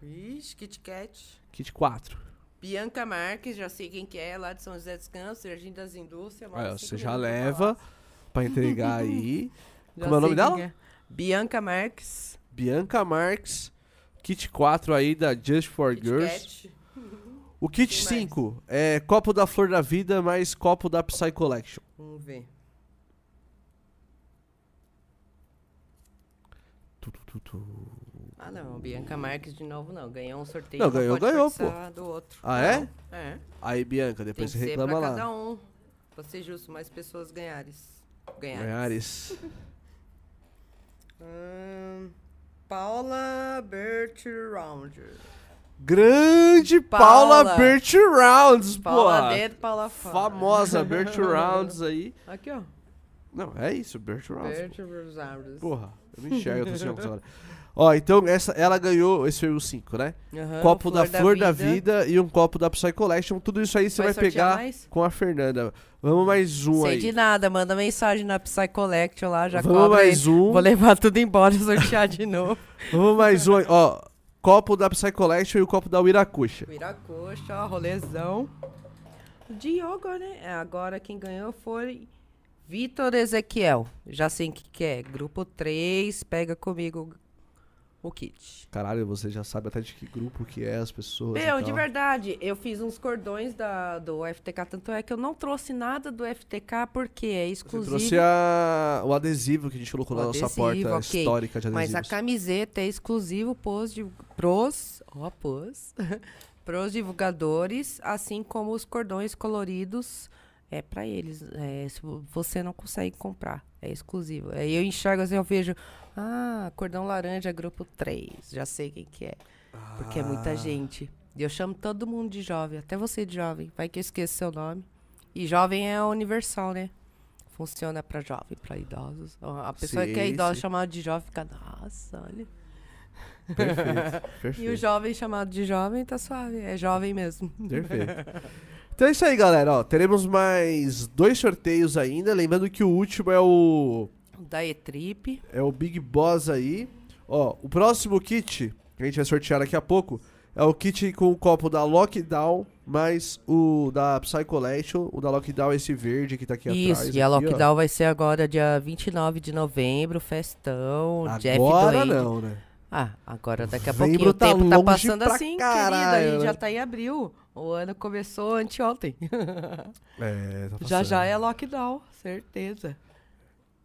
Vixe, Kit Kat. Kit 4. Bianca Marques, já sei quem que é, lá de São José dos Campos, Jardim das Indústrias. cinco você já leva pra entregar (laughs) aí. Como é o nome dela? é. Bianca Marques. Bianca Marques. Kit 4 aí da Just for Kit Girls. Kat. O kit Quem mais? 5 é copo da Flor da Vida mais copo da Psy Collection. Vamos ver. Tu. Ah, não. Bianca Marques de novo, não. Ganhou um sorteio. Não, ganhou, ganhou, participar Do outro. Ah, é? Não, É. Aí, Bianca, depois você reclama lá. cada um. Pra ser justo, mais pessoas ganhares. Ganhares. Ganhares. (laughs) Hum, Paula Bertrand. Grande Paula, Paula. Bert Rounds, Paula pô. dentro, Paula fora. Famosa Bert Rounds aí. Aqui, ó. Não, é isso, Bert Rounds. Bertrand. Porra, eu me enxergo, eu tô sem óculos agora. Ó, então essa, ela ganhou, esse foi o 5, né? Aham, copo da Flor da vida. e um copo da Psy Collection. Tudo isso aí você vai, Vai pegar mais? com a Fernanda. Vamos mais um Sei aí. de nada, manda mensagem na Psy Collection lá, já Vamos cobra mais aí. um. Vou levar tudo embora e sortear de novo. Vamos mais um aí. Ó, copo da Psy Collection e o copo da Wiracuxa. Viracoxa, ó, rolezão. De yoga, né? É, Agora quem ganhou foi Vitor Ezequiel. Já sei o que, que é. Grupo 3, pega comigo o kit. Caralho, você já sabe até de que grupo que é as pessoas. Meu, de verdade, eu fiz uns cordões da, do FTK, tanto é que eu não trouxe nada do FTK porque é Você exclusivo. trouxe a- o adesivo que a gente colocou O na nossa adesivo, porta ok. histórica de adesivos. Mas a camiseta é exclusivo pros, pros, ó, pros, (laughs) pros divulgadores, assim como os cordões coloridos é para eles. É, se vo- você não consegue comprar, é exclusivo. Aí eu enxergo assim, eu vejo, ah, cordão laranja, grupo 3, já sei quem que é, porque é muita Ah. gente. E eu chamo todo mundo de jovem, até você de jovem, vai que eu esqueço seu nome. E jovem é universal, né? Funciona para jovem, para idosos. A pessoa que é Sim, idosa sim. chamada de jovem fica, nossa, olha. Perfeito, (laughs) E o perfeito. jovem chamado de jovem tá suave, é jovem mesmo. Perfeito. (laughs) Então é isso aí, galera. Ó, teremos mais dois sorteios ainda. Lembrando que o último é o Da E-Trip. é o Big Boss aí. Ó, o próximo kit que a gente vai sortear daqui a pouco é o kit com o copo da Lockdown mais o da Psy Collection. O da Lockdown é esse verde que tá aqui Isso, atrás. e a aqui, ó. Lockdown vai ser agora dia 29 de novembro, festão, Jeff Agora Doide. não, né? Ah, agora daqui a pouquinho o tá tempo tá longe passando assim, caralho, querida. A gente né? já tá em abril. O ano começou anteontem. (laughs) É, tá já já é lockdown, certeza.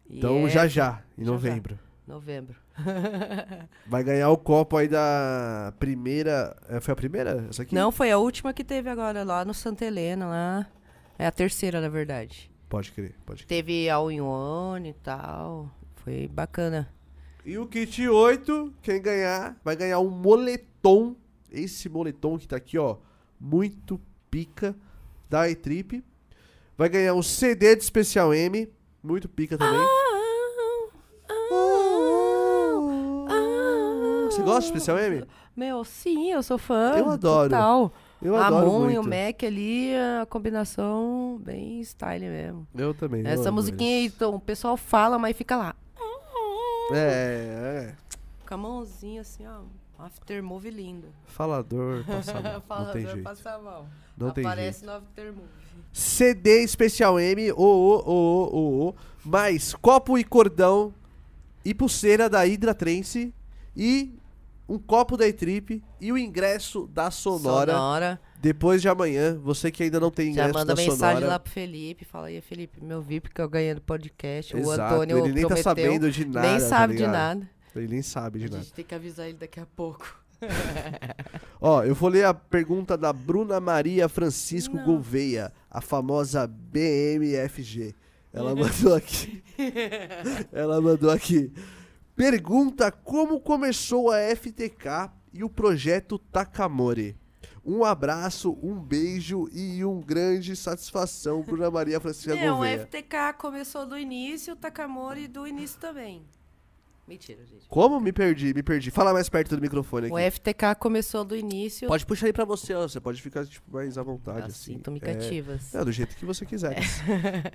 E Então é já já, em já já. novembro. Novembro. (laughs) Vai ganhar o copo aí da primeira. é, Foi a primeira? Essa aqui? Não, foi a última que teve agora lá no Santa Helena, lá. É a terceira, na verdade. Pode crer, pode crer. Teve in one e tal. Foi bacana. E o kit 8, quem ganhar, vai ganhar um moletom. Esse moletom que tá aqui, ó. Muito pica da E-Trip. Vai ganhar um CD de Especial M. Muito pica também. Você gosta de Especial M? Meu, sim, eu sou fã. Eu adoro. Total. Eu a adoro Moon muito. e o Mac ali, a combinação bem style mesmo. Eu também. eu Essa amo musiquinha aí, então, o pessoal fala, mas fica lá. É, é. Com a mãozinha assim, ó. Aftermove lindo. Falador, (laughs) passa mal. Não Falador tem jeito. passa a mão. Não tem jeito. Aparece no Aftermove. CD Especial M, ô, ô, ô, ô, ô, mais copo e cordão e pulseira da Hydra Trance e um copo da E-Trip e o ingresso da Sonora, Sonora. depois de amanhã. Você que ainda não tem Já ingresso manda da mensagem Sonora. lá pro Felipe. Fala aí, Felipe, meu VIP que eu ganhei no podcast. o Exato, Antônio ele nem tá prometeu. sabendo de nada. nem tá sabe de ligado? nada. Ele nem sabe de A nada. gente tem que avisar ele daqui a pouco. (laughs) Ó, eu vou ler a pergunta da Bruna Maria Francisco Não. Gouveia, a famosa BMFG. Ela mandou aqui. (laughs) Ela mandou aqui. Pergunta como começou a FTK e o projeto Takamori. Um abraço, um beijo e um grande satisfação, Bruna Maria Francisca Não, o Gouveia. FTK começou do início, o Takamori do início também. Mentira, gente. Como? Me perdi, me perdi. Fala mais perto do microfone aqui. O FTK começou do início. Pode puxar aí pra você, ó. Você pode ficar tipo, mais à vontade, assim, assim. me É, cativas. É, do jeito que você quiseres.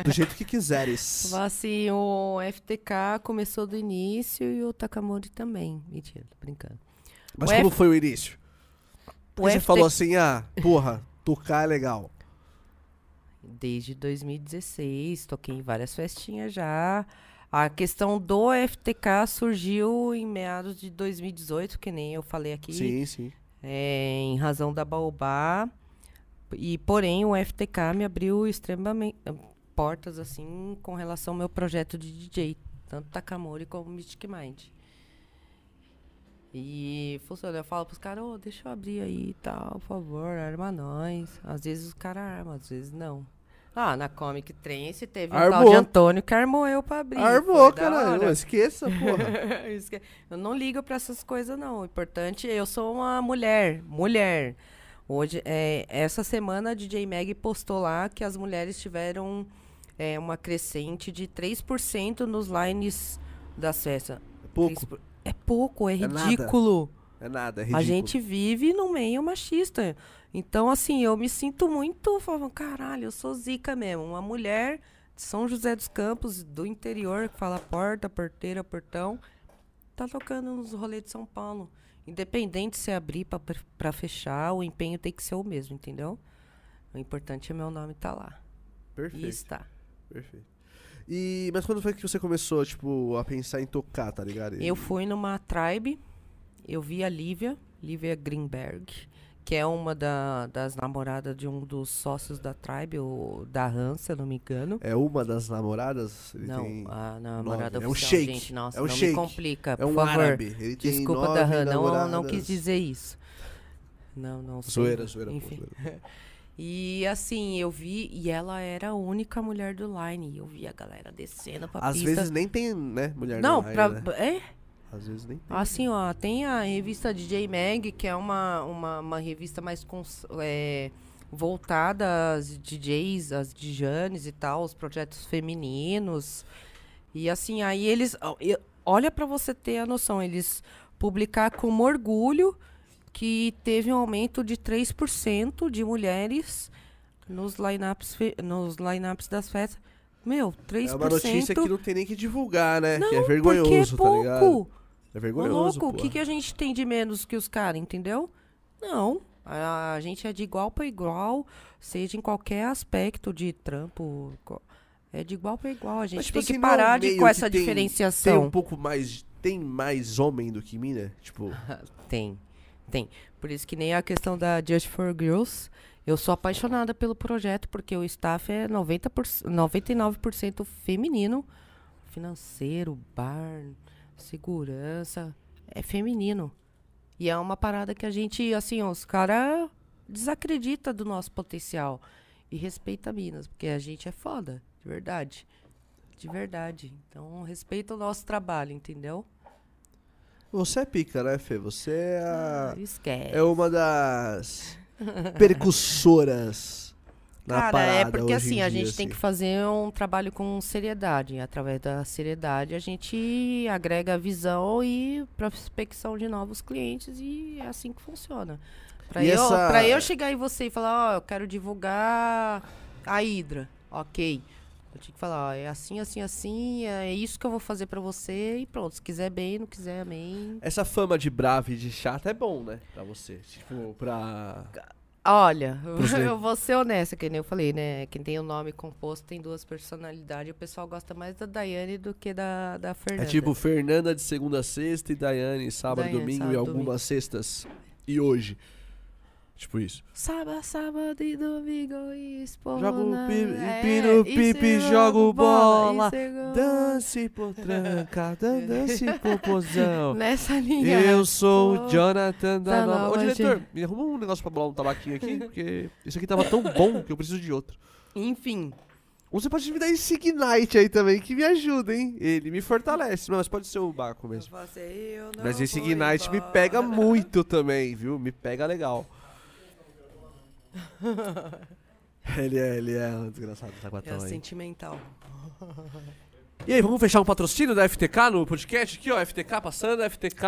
Do jeito que quiseres. (laughs) Assim, o FTK começou do início e o Takamori também. Mentira, tô brincando. Mas O como F- foi o início? O Porque você FT falou assim, ah, porra, tocar é legal. Desde 2016, toquei em várias festinhas já. A questão do FTK surgiu em meados de 2018, que nem eu falei aqui. Sim, sim. é, em razão da Baobá. E, porém, o FTK me abriu extremamente portas, assim, com relação ao meu projeto de DJ. Tanto Takamori como Mystic Mind. E funciona. Eu falo pros caras, ô, deixa eu abrir aí e tal, por favor, arma nós. Às vezes os caras armam, às vezes não. Ah, na Comic Trance teve um tal Armou. de Antônio que armou eu pra abrir. Armou, da caralho. esqueça, porra. (laughs) Eu não ligo pra essas coisas, não. O importante, eu sou uma mulher. Mulher. Hoje, é, essa semana a DJ Mag postou lá que as mulheres tiveram é, uma crescente de 3% nos lines das festas. Pouco. 3%. É pouco, é É nada. ridículo. É nada, é ridículo. A gente vive num meio machista. Então, assim, eu me sinto muito. Falando, caralho, eu sou zica mesmo. Uma mulher de São José dos Campos, do interior, que fala porta, porteira, portão, tá tocando nos rolês de São Paulo. Independente se abrir pra, pra fechar, o empenho tem que ser o mesmo, entendeu? O importante é meu nome tá lá. E Perfeito, está. perfeito. E, mas quando foi que você começou, tipo, a pensar em tocar, tá ligado? Eu fui numa tribe eu vi a Lívia, Lívia Greenberg, que é uma da- das namoradas de um dos sócios da Tribe, o da Han, se eu não me engano. É uma das namoradas? Ele não, tem- a namorada nove. É um oficial, shake, gente, nossa, é um não shake. me complica, É por um favor. árabe. Ele Desculpa, nove Dahan, não, não quis dizer isso. Não, não sei. Zoeira, zoeira. pô, Enfim. zoeira. (laughs) E assim, eu vi, e ela era a única mulher do line. Eu vi a galera descendo pra Às pista. vezes nem tem, né, mulher não, pra, line, né? é, Às vezes nem tem. Assim, ó, tem a revista DJ Mag, que é uma, uma, uma revista mais cons- é, voltada às DJs, às DJs e tal, os projetos femininos. E assim, aí eles. Olha pra você ter a noção, eles publicar com orgulho que teve um aumento de 3% de mulheres nos lineups, nos lineups das festas. Meu, 3%. É uma notícia que não tem nem que divulgar, né? que é Não, vergonhoso, porque é tá pouco. ligado? É Ô, vergonhoso, louco, o que, que a gente tem de menos que os caras, entendeu? Não. A, a gente é de igual para igual, seja em qualquer aspecto de trampo. É de igual para igual. A gente Mas, tipo tem que assim, é um parar de com que essa tem- Tem diferenciação. um pouco mais... Tem mais homem do que mina? Tipo... (laughs) Tem, tem. Por isso que nem a questão da Just for Girls. Eu sou apaixonada pelo projeto, porque o staff é 90%, 99% feminino. Financeiro, bar, segurança. É feminino. E é uma parada que a gente, assim, ó, os caras desacredita do nosso potencial. E respeita Minas, porque a gente é foda, de verdade. De verdade. Então, respeita o nosso trabalho, entendeu? Você é pica, né, Fê? Você é a... Esquece. É uma das percussoras na Cara, parada é porque assim, a dia, gente tem assim. que fazer um trabalho com seriedade. Através da seriedade, a gente agrega visão e prospecção de novos clientes e é assim que funciona. Pra, E eu, essa- pra eu chegar em você e falar, ó, eu quero divulgar a Hydra, ok. Eu tinha que falar, ó, é assim, assim, assim, é isso que eu vou fazer pra você e pronto. Se quiser bem, não quiser, amém. Essa fama de brava e de chata é bom, né? Pra você. Tipo, pra... Olha, (laughs) eu vou ser honesta, que nem eu falei, né? Quem tem o nome composto tem duas personalidades. O pessoal gosta mais da Daiane do que da, da Fernanda. É tipo Fernanda de segunda a sexta e Daiane sábado, Daiane, domingo sábado, e algumas domingo. sextas. E hoje. Tipo isso. Sábado, sábado e domingo e espona. Jogo pi- é, pipi, jogo bola. segundo- Dance potranca, (laughs) dan- dance popozão. Nessa linha. Eu sou o Jonathan da da Nova. Ô, diretor, me arruma um negócio pra bolar um tabaquinho aqui, porque isso aqui tava tão bom que eu preciso de outro. Enfim. Ou você pode me dar esse Ignite aí também, que me ajuda, hein? Ele me fortalece, mas pode ser o Baco mesmo. Mas esse Ignite me pega muito também, viu? Me pega legal. (laughs) ele é, ele é um desgraçado, tá com a É aí. sentimental. E aí, vamos fechar um patrocínio da FTK no podcast aqui, ó. FTK passando, FTK,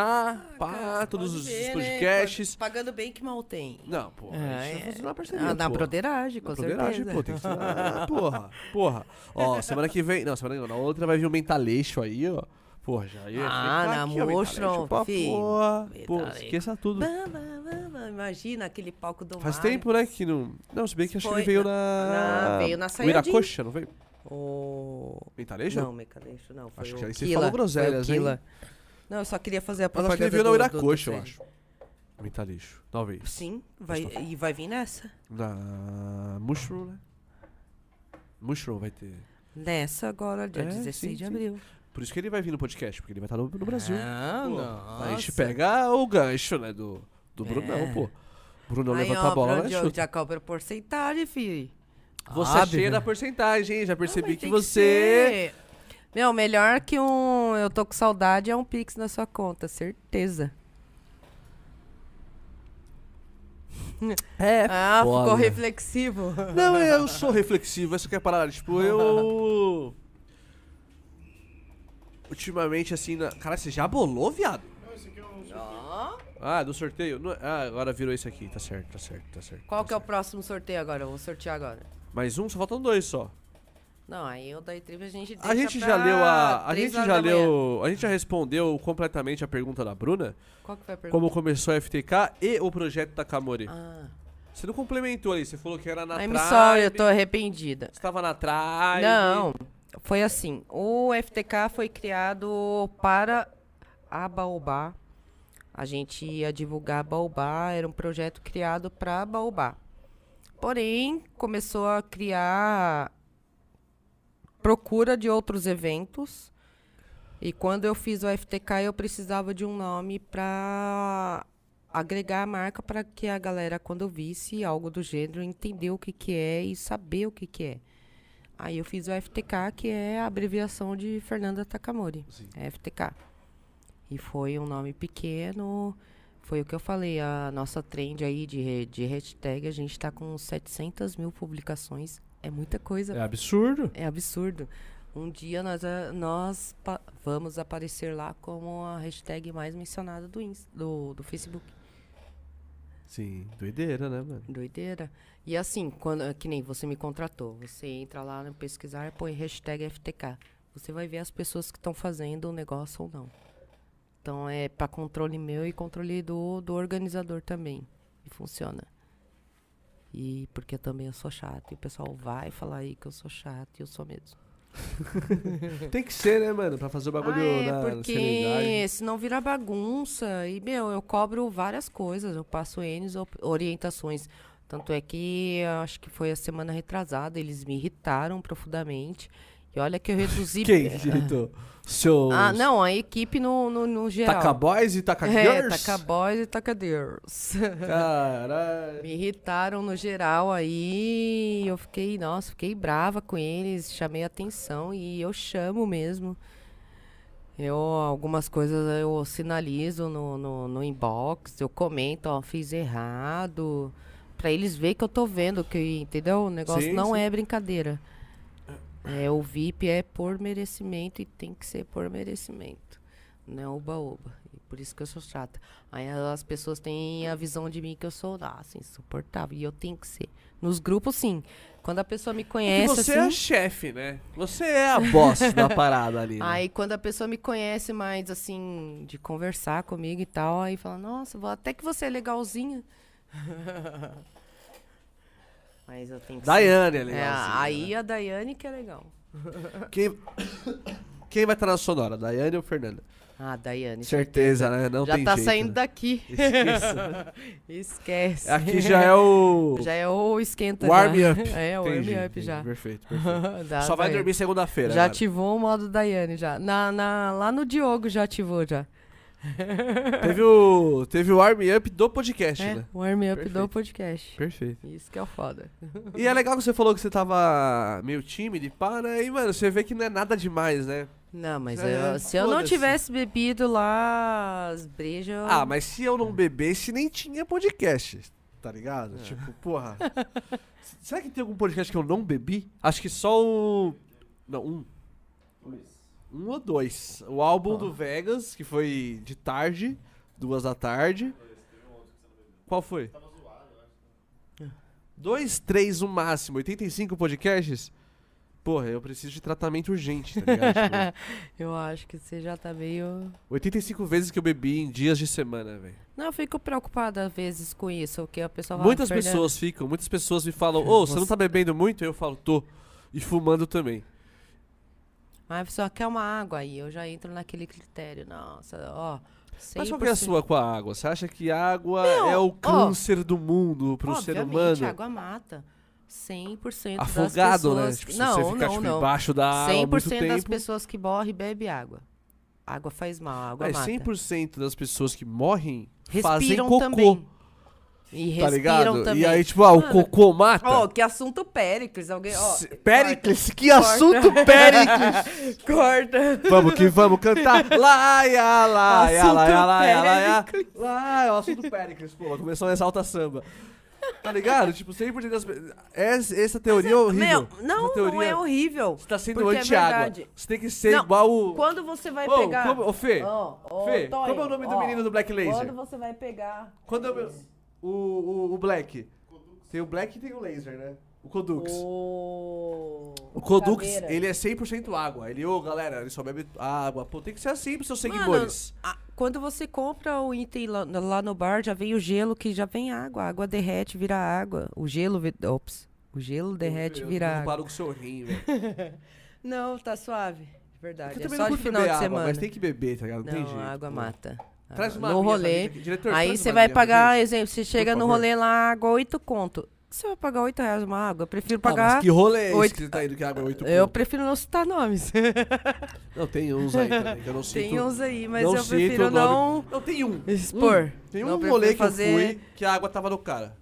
pá, todos Pode os ver, né? podcasts. Pagando bem que mal tem. Não, pô, Ah, a gente é. tá fazendo uma parceria, Ah, na broderagem, com Na broderagem, certeza. pô, tem que ser. Ah, porra, porra. Ó, semana que vem. Não, semana que vem, não. Na outra vai vir o Mentaleixo aí, ó. Porra, já ia. Ah, na aqui, pra filho. Pô, esqueça tudo. Bam, bam, bam, bam. Imagina aquele palco do Faz tempo, né, que não. Não, se bem que acho que ele veio na- na. na- veio na O Sayajin. Iracocha, não veio? O... Mentaleixo? Não, Mecaleixo não. Foi Acho que aí você falou groselhas, hein? Não, eu só queria fazer a Mas acho propaganda que ele veio na Iracocha, eu acho. Mentaleixo, talvez. Sim, vai, e vai vir nessa. Na Mushroom, né? Mushroom vai ter. Nessa agora, dia É, 16 sim, de sim. Por isso que ele vai vir no podcast, porque ele vai estar no, no Brasil. Ah, Pô, nossa. A gente pega o gancho, né, do, do É. Brunão, pô. Brunão Aí, levanta ó, a bola, né, já cobro porcentagem, filho. Você é Óbvio. cheia da porcentagem, hein? Já Ah, percebi mas que você... ser. Meu, melhor que um eu tô com saudade é um Pix na sua conta, certeza. É, ah, foda. ficou reflexivo. Não, eu (laughs) sou reflexivo, essa que é a parada. Tipo, eu... (laughs) Ultimamente, assim... Na... Cara, você já bolou, viado? Não, esse aqui é o Ó. Ah, do sorteio? Não- Ah, agora virou isso aqui. Tá certo, tá certo, tá certo. Qual tá que é o certo. próximo sorteio agora? Eu vou sortear agora. Mais um? Só faltam dois só. Não, aí o da Itrive a gente deixa A gente pra já leu a... A três gente horas já da manhã. leu... A gente já respondeu completamente a pergunta da Bruna. Qual que foi a pergunta? Como começou a FTK e o projeto Takamori. Ah. Você não complementou ali, você falou que era na I'm Tribe. sorry, eu tô arrependida. Você tava na Tribe. Não, foi assim. O FTK foi criado para a Baobá A gente ia divulgar Baobá, era um projeto criado para Baobá. Porém, começou a criar procura de outros eventos. E quando eu fiz o FTK, eu precisava de um nome para agregar a marca para que a galera, quando visse algo do gênero, entender o que, que é e saber o que, que é. Aí eu fiz o FTK, que é a abreviação de Fernanda Takamori. É FTK. E foi um nome pequeno. Foi o que eu falei, a nossa trend aí de, de hashtag, a gente está com 700 mil publicações. É muita coisa. É absurdo. É absurdo. Um dia nós, nós vamos aparecer lá como a hashtag mais mencionada do, Insta, do, do Facebook. Sim, doideira, né, mano? Doideira. E assim, quando, é que nem você me contratou, você entra lá no pesquisar, põe hashtag FTK. Você vai ver as pessoas que estão fazendo o negócio ou não. Então é para controle meu e controle do, do organizador também. E funciona. E porque também eu sou chato. E o pessoal vai falar aí que eu sou chato e eu sou mesmo. (laughs) Tem que ser, né, mano? Pra fazer o bagulho Ah, é, na porque senão vira bagunça. E, meu, eu cobro várias coisas. Eu passo N orientações. Tanto é que acho que foi a semana retrasada. Eles me irritaram profundamente. E olha que eu reduzi. (laughs) Quem que irritou? Seus... Ah, não, a equipe no, no, no geral. Taca boys e taca É, girls? taca boys e taca girls. (laughs) Caralho. Me irritaram no geral aí. Eu fiquei, nossa, fiquei brava com eles, chamei atenção e eu chamo mesmo. Eu, algumas coisas eu sinalizo no, no, no inbox, eu comento, ó, fiz errado. Pra eles verem que eu tô vendo, que, entendeu? O negócio Sim, não sim. é brincadeira. É, o VIP é por merecimento e tem que ser por merecimento. Não é oba-oba. E por isso que eu sou chata. Aí as pessoas têm a visão de mim que eu sou, nossa, insuportável. E eu tenho que ser. Nos grupos, sim. Quando a pessoa me E conhece, você é a assim... chefe, né? Você é a (laughs) boss da parada ali, né? Aí quando a pessoa me conhece mais, assim, de conversar comigo e tal, aí fala, nossa, vou- até que você é legalzinha. (laughs) Mas eu tenho que. Daiane é É, legalzinha, aí né? a Daiane que é legal. Quem... Quem vai estar na sonora? Daiane ou Fernanda? Ah, Daiane. Certeza, né? Não Já tem tá jeito. saindo né? daqui. Esqueça. (laughs) Esquece. Aqui já é o... Já é o esquenta. Warm já. up. É, o warm up entendi. já. Perfeito, (laughs) perfeito. Só vai Daiane. dormir segunda-feira. Já cara. ativou o modo Daiane já. Na, na, lá no Diogo já ativou já. (laughs) Teve o, teve o warm up do podcast, É, né? o warm up Perfeito. do podcast. Perfeito. Isso que é o foda. E é legal que você falou que você tava meio tímido e pá, né? E, mano, você vê que não é nada demais, né? Não, mas É, eu- se eu não tivesse bebido lá as brejas. eu- Ah, mas se eu não bebesse, nem tinha podcast. Tá ligado? Tipo, porra. (laughs) Será que tem algum podcast que eu não bebi? Acho que só o. Não, um. Um ou dois. O álbum do Vegas, que foi de tarde, duas da tarde. Qual foi? Dois, três no máximo, 85 podcasts? Porra, eu preciso de tratamento urgente, tá ligado? (laughs) Tipo, eu acho que você já tá meio. 85 vezes que eu bebi em dias de semana, velho. Não, eu fico preocupada às vezes com isso, porque a pessoa fala, Muitas "Fernanda, pessoas ficam, muitas pessoas me falam, (laughs) ô, você não tá bebendo muito? Eu falo, tô. E fumando também. Mas a pessoa quer uma água aí, eu já entro naquele critério. Nossa, ó. Mas qual que é a 100%. sua com a água? Você acha que água Meu, é o ó, câncer do mundo pro ser Obviamente, humano? água mata. 100% Afogado, das né? pessoas... Tipo, que- se não, você ficar não, tipo, não. embaixo da água há muito 100% das tempo... pessoas que morrem bebem água. Água faz mal, água Mas mata. 100% das pessoas que morrem fazem Respiram cocô, também. E tá ligado? também. E aí, tipo, ah, o Mano, cocô mata? Ó, que assunto Péricles. Alguém, ó, Se- Péricles, que corta. assunto Péricles! (laughs) corta. vamos que vamos cantar. Laia, laia, laia, laia, laia. Péricles. Lá, é o assunto Péricles, pô. Começou a exalta samba. Tá ligado? Tipo, 100% das pessoas... Essa, essa teoria é horrível. Meu, não, teoria... não é horrível. Você tá sendo é anti-água. verdade. Você tem que ser Não, igual o... Quando você vai Ô, pegar... como- ô, Fê, Ó, ó, Fê, Tonho, como é o nome do menino do Black Laser? Quando você vai pegar... Quando eu... O, o, o Black. Tem o Black e tem o Laser, né? O Codux. O... O Codux, Caveira. ele é 100% água. Ele, ô, galera, ele só bebe água. Pô, tem que ser assim pros seus Mano, seguidores. a- quando você compra o item lá, lá no bar, já vem o gelo que já vem água. A água derrete, vira água. O gelo... Ops. O gelo derrete, Eu- vira eu água. paro com o seu rim, velho. (laughs) Não, tá suave. Verdade. Eu É só de final de água, semana. mas tem que beber, tá ligado? Não, tem Não, jeito. a água pô. mata. Traz uma no rolê. aqui. Diretor, Aí você vai pagar, gente. exemplo, você chega no rolê lá, água 8 conto. Você vai pagar 8 reais uma água? Eu prefiro Ah, mas pagar. que rolê é esse oito- que você tá indo que água é 8 eu prefiro não citar nomes. (laughs) Não, tem uns aí também, que eu não sinto. Tem uns aí, mas não eu cito prefiro não Não, tem um. expor. Tem Não um prefiro rolê que fazer- eu fui que a água tava no cara.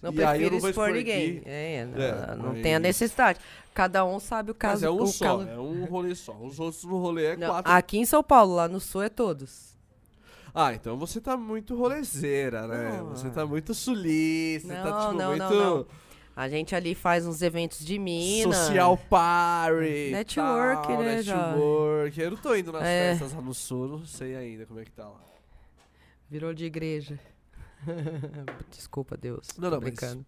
Não E prefiro não expor expor ninguém. aqui. É, não, É, não mas- tem a necessidade. Cada um sabe o Mas caso. é um só, calo- é um rolê só. Os outros no rolê é Não, quatro. aqui em São Paulo, lá no sul é todos. Ah, então você tá muito rolezeira, né? Não, Você tá muito sulista, tá Não, tipo não, muito não. A gente ali faz uns eventos de mina. social party. Network, tal, né? Network. Eu não tô indo nas É. festas lá no sul, não sei ainda como é que tá lá. Virou de igreja. (laughs) Desculpa, Deus. Não, não, mas- brincando.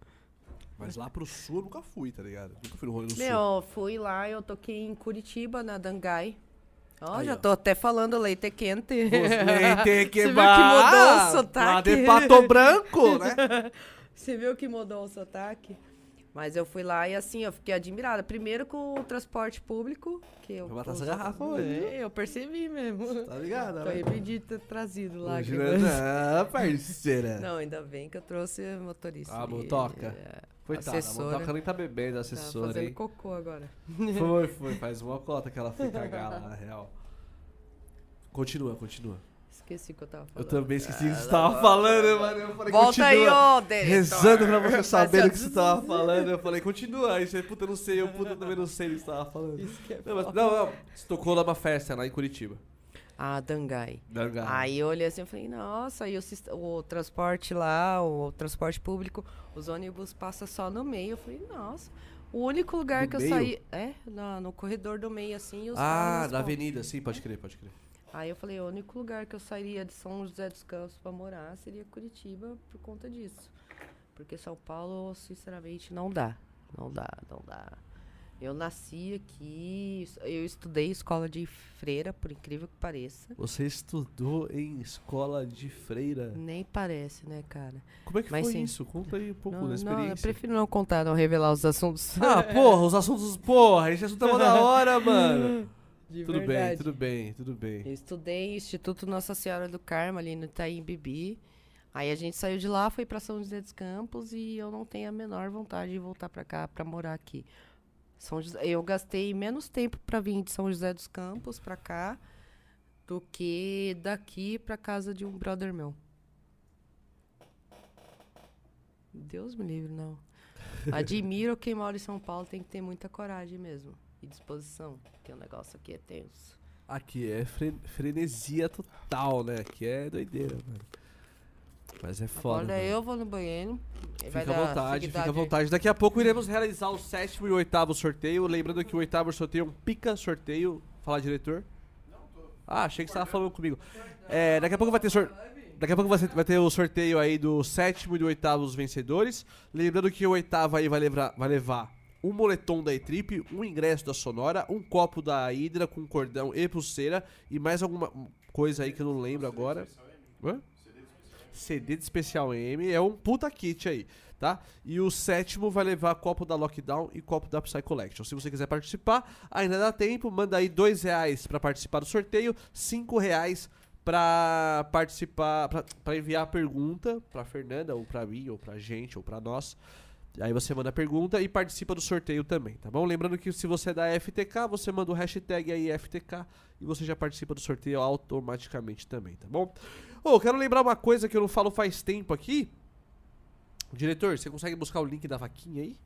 Mas lá pro sul eu nunca fui, tá ligado? Nunca fui no rolê no sul. Meu, fui lá, eu toquei em Curitiba, na Dangai. Ó, Aí, já ó. tô até falando leite quente. Leite (laughs) que Você viu que mudou o Lá sotaque? de Pato Branco, né? (laughs) Você viu que mudou o sotaque? Mas eu fui lá e assim, eu fiquei admirada. Primeiro com o transporte público, que eu... Vai matar essa garrafa hoje? É, eu percebi mesmo. Tá ligado? Tô né? arrependido de ter trazido lá. Não, parceira. Não, ainda bem que eu trouxe a motorista. Ah, motoca. é, Coitada, a assessora. motoca nem tá bebendo, a Tá assessora, fazendo hein? cocô agora. (laughs) Foi, foi, faz uma cota que ela foi cagar lá, na real. Continua, continua. Esqueci o que eu tava Eu falando. também esqueci o que Ah, você tava falando, mano. Eu falei, Volta aí, continua. ô, diretor. Rezando pra você saber o que você tava falando. Eu falei, continua. Aí você, puta, eu não sei. Eu, puta, também não sei o que você tava falando. Isso que é Não, mas, não, não. Você tocou numa festa lá em Curitiba. Ah, Dangai. Dangar. Aí eu olhei assim e falei, nossa, e o, o transporte lá, o transporte público, os ônibus passam só no meio. Eu falei, nossa, o único lugar No que eu meio? saí. É, na- no corredor do meio, assim, e os Ah, na avenida, sim, pode crer, pode crer. Aí eu falei, o único lugar que eu sairia de São José dos Campos pra morar seria Curitiba por conta disso. Porque São Paulo, sinceramente, não dá. Não dá, não dá. Eu nasci aqui, eu estudei escola de freira, por incrível que pareça. Você estudou em escola de freira. Nem parece, né, cara? Como é que Mas foi sim. isso? Conta aí um pouco Não, da não, eu experiência. prefiro não contar, não revelar os assuntos. Ah, porra, os assuntos. Porra, esse assunto é mó da hora, mano. (laughs) De tudo bem, verdade. tudo bem, tudo bem. Eu estudei Instituto Nossa Senhora do Carmo, ali no Itaim Bibi. Aí a gente saiu de lá, foi pra São José dos Campos e eu não tenho a menor vontade de voltar pra cá, pra morar aqui. São José- eu gastei menos tempo pra vir de São José dos Campos pra cá do que daqui pra casa de um brother meu. Deus me livre, não. (laughs) Admiro quem mora em São Paulo, tem que ter muita coragem mesmo. E disposição, porque o negócio aqui é tenso. Aqui é fre- frenesia total, né? Aqui é doideira, mano. Mas é foda. Mano. eu vou no banheiro. Fica à vontade, fica à vontade. Daqui a pouco iremos realizar o sétimo e o oitavo sorteio. Lembrando que o oitavo sorteio é um pica sorteio. Fala, diretor. Ah, achei que você tava falando comigo. É, daqui a pouco vai ter sorteio. Daqui a pouco vai ter o sorteio aí do sétimo e do oitavo os vencedores. Lembrando que o oitavo aí vai levar, vai levar um moletom da E-Trip, um ingresso da Sonora, um copo da Hydra com cordão e pulseira e mais alguma coisa aí que eu não lembro agora. Hã? CD de especial M, é um puta kit aí, tá? E o sétimo vai levar copo da Lockdown e copo da Psy Collection. Se você quiser participar, ainda dá tempo, manda aí dois reais pra participar do sorteio, cinco reais pra participar, pra, pra enviar a pergunta pra Fernanda, ou pra mim, ou pra gente, ou pra nós. Aí você manda a pergunta e participa do sorteio também, tá bom? Lembrando que se você é da FTK, você manda o hashtag aí FTK e você já participa do sorteio automaticamente também, tá bom? Ô, quero lembrar uma coisa que eu não falo faz tempo aqui. Diretor, você consegue buscar o link da vaquinha aí?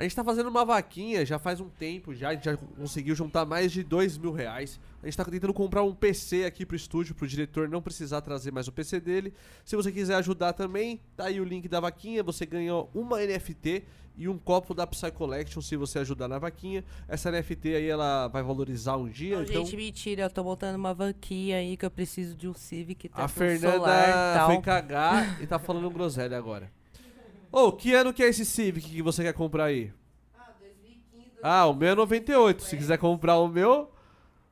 A gente tá fazendo uma vaquinha já faz um tempo já, a gente já conseguiu juntar mais de dois mil reais. A gente tá tentando comprar um PC aqui pro estúdio, pro diretor não precisar trazer mais o PC dele. Se você quiser ajudar também, tá aí o link da vaquinha, você ganha uma NFT e um copo da Psy Collection se você ajudar na vaquinha. Essa NFT aí ela vai valorizar um dia, Não, então... gente, mentira, eu tô montando uma vanquinha aí que eu preciso de um Civic tá A Fernanda solar tal. foi cagar e tá falando groselha agora. Ô, que ano que é esse Civic que você quer comprar aí? Ah, o meu é 98. Se quiser comprar o meu,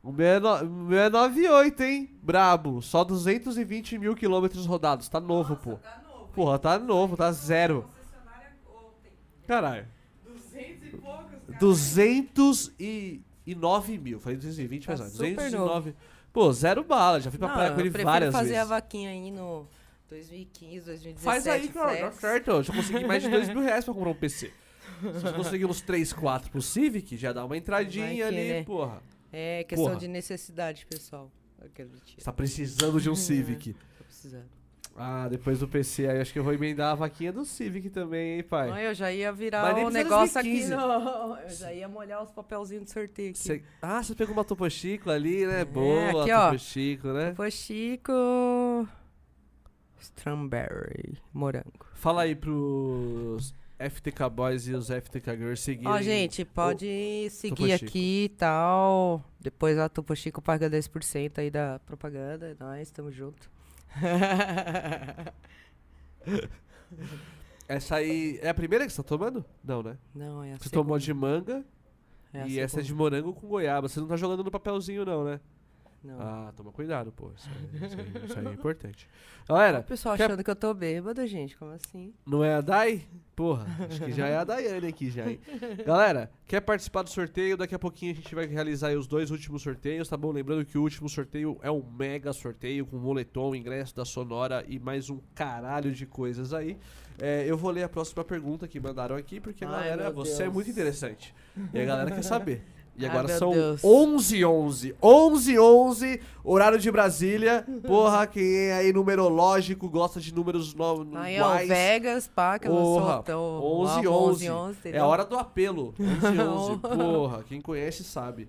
o meu é, no, o meu é 98, hein? Brabo. Só 220 mil quilômetros rodados. Tá novo, pô. Porra, tá novo, tá zero. Caralho. 200 e 209 mil. Falei 220, Tá mas não. super 209. Pô, zero bala. Já fui pra Não, praia com eu ele prefiro várias fazer vezes. a vaquinha aí no 2015, 2017. Faz aí, cara, flex. certo. Eu já consegui mais de 2 mil reais pra comprar um PC. Se você conseguir uns 3, 4 pro Civic, já dá uma entradinha que, ali, né? porra. É questão Porra. de necessidade, pessoal. Você tá precisando de um Civic. (laughs) Tô precisando. Ah, depois do PC aí, acho que eu vou emendar a vaquinha do Civic também, hein, pai? Não, eu já ia virar um negócio aqui 2015. no... (laughs) Eu já ia molhar os papelzinhos de sorteio aqui. Cê- Ah, você pegou uma Topo Chico ali, né? Boa, aqui, ó. Topo Chico, né? Foi Chico... Strawberry, morango. Fala aí pros FTK Boys e os FTK Girls seguirem. Ó, gente, pode seguir Topo Chico. aqui e tal. Depois a Topo Chico paga 10% aí da propaganda. Nós, tamo junto. (laughs) Essa aí é a primeira que você tá tomando? Não, né? Não, é a Você segunda. tomou de manga É e essa é de segunda. morango com goiaba. Você não tá jogando no papelzinho, não, né? Não. Ah, toma cuidado, pô. Isso aí, isso aí- isso aí é (laughs) importante. Galera, O pessoal quer- achando que eu tô bêbada, gente. Como assim? Não é a Dai? Porra, acho que já é a Daiane aqui já, hein? Galera, quer participar do sorteio? Daqui a pouquinho a gente vai realizar aí os dois últimos sorteios, tá bom? Lembrando que o último sorteio é um mega sorteio com moletom, ingresso da Sonora e mais um caralho de coisas aí. É, eu vou ler a próxima pergunta que mandaram aqui, porque, Ai, galera, meu você é Deus. muito interessante. E a galera quer saber. E Ai, agora meu são Deus. 11 11 11 11 horário de Brasília. Porra, quem é aí numerológico, gosta de números no, Aí, ó. Vegas, pá, que eu não Porra, sou tão... 11, ó, 11. 11, É a hora do apelo. 11 11. (laughs) Porra, quem conhece sabe.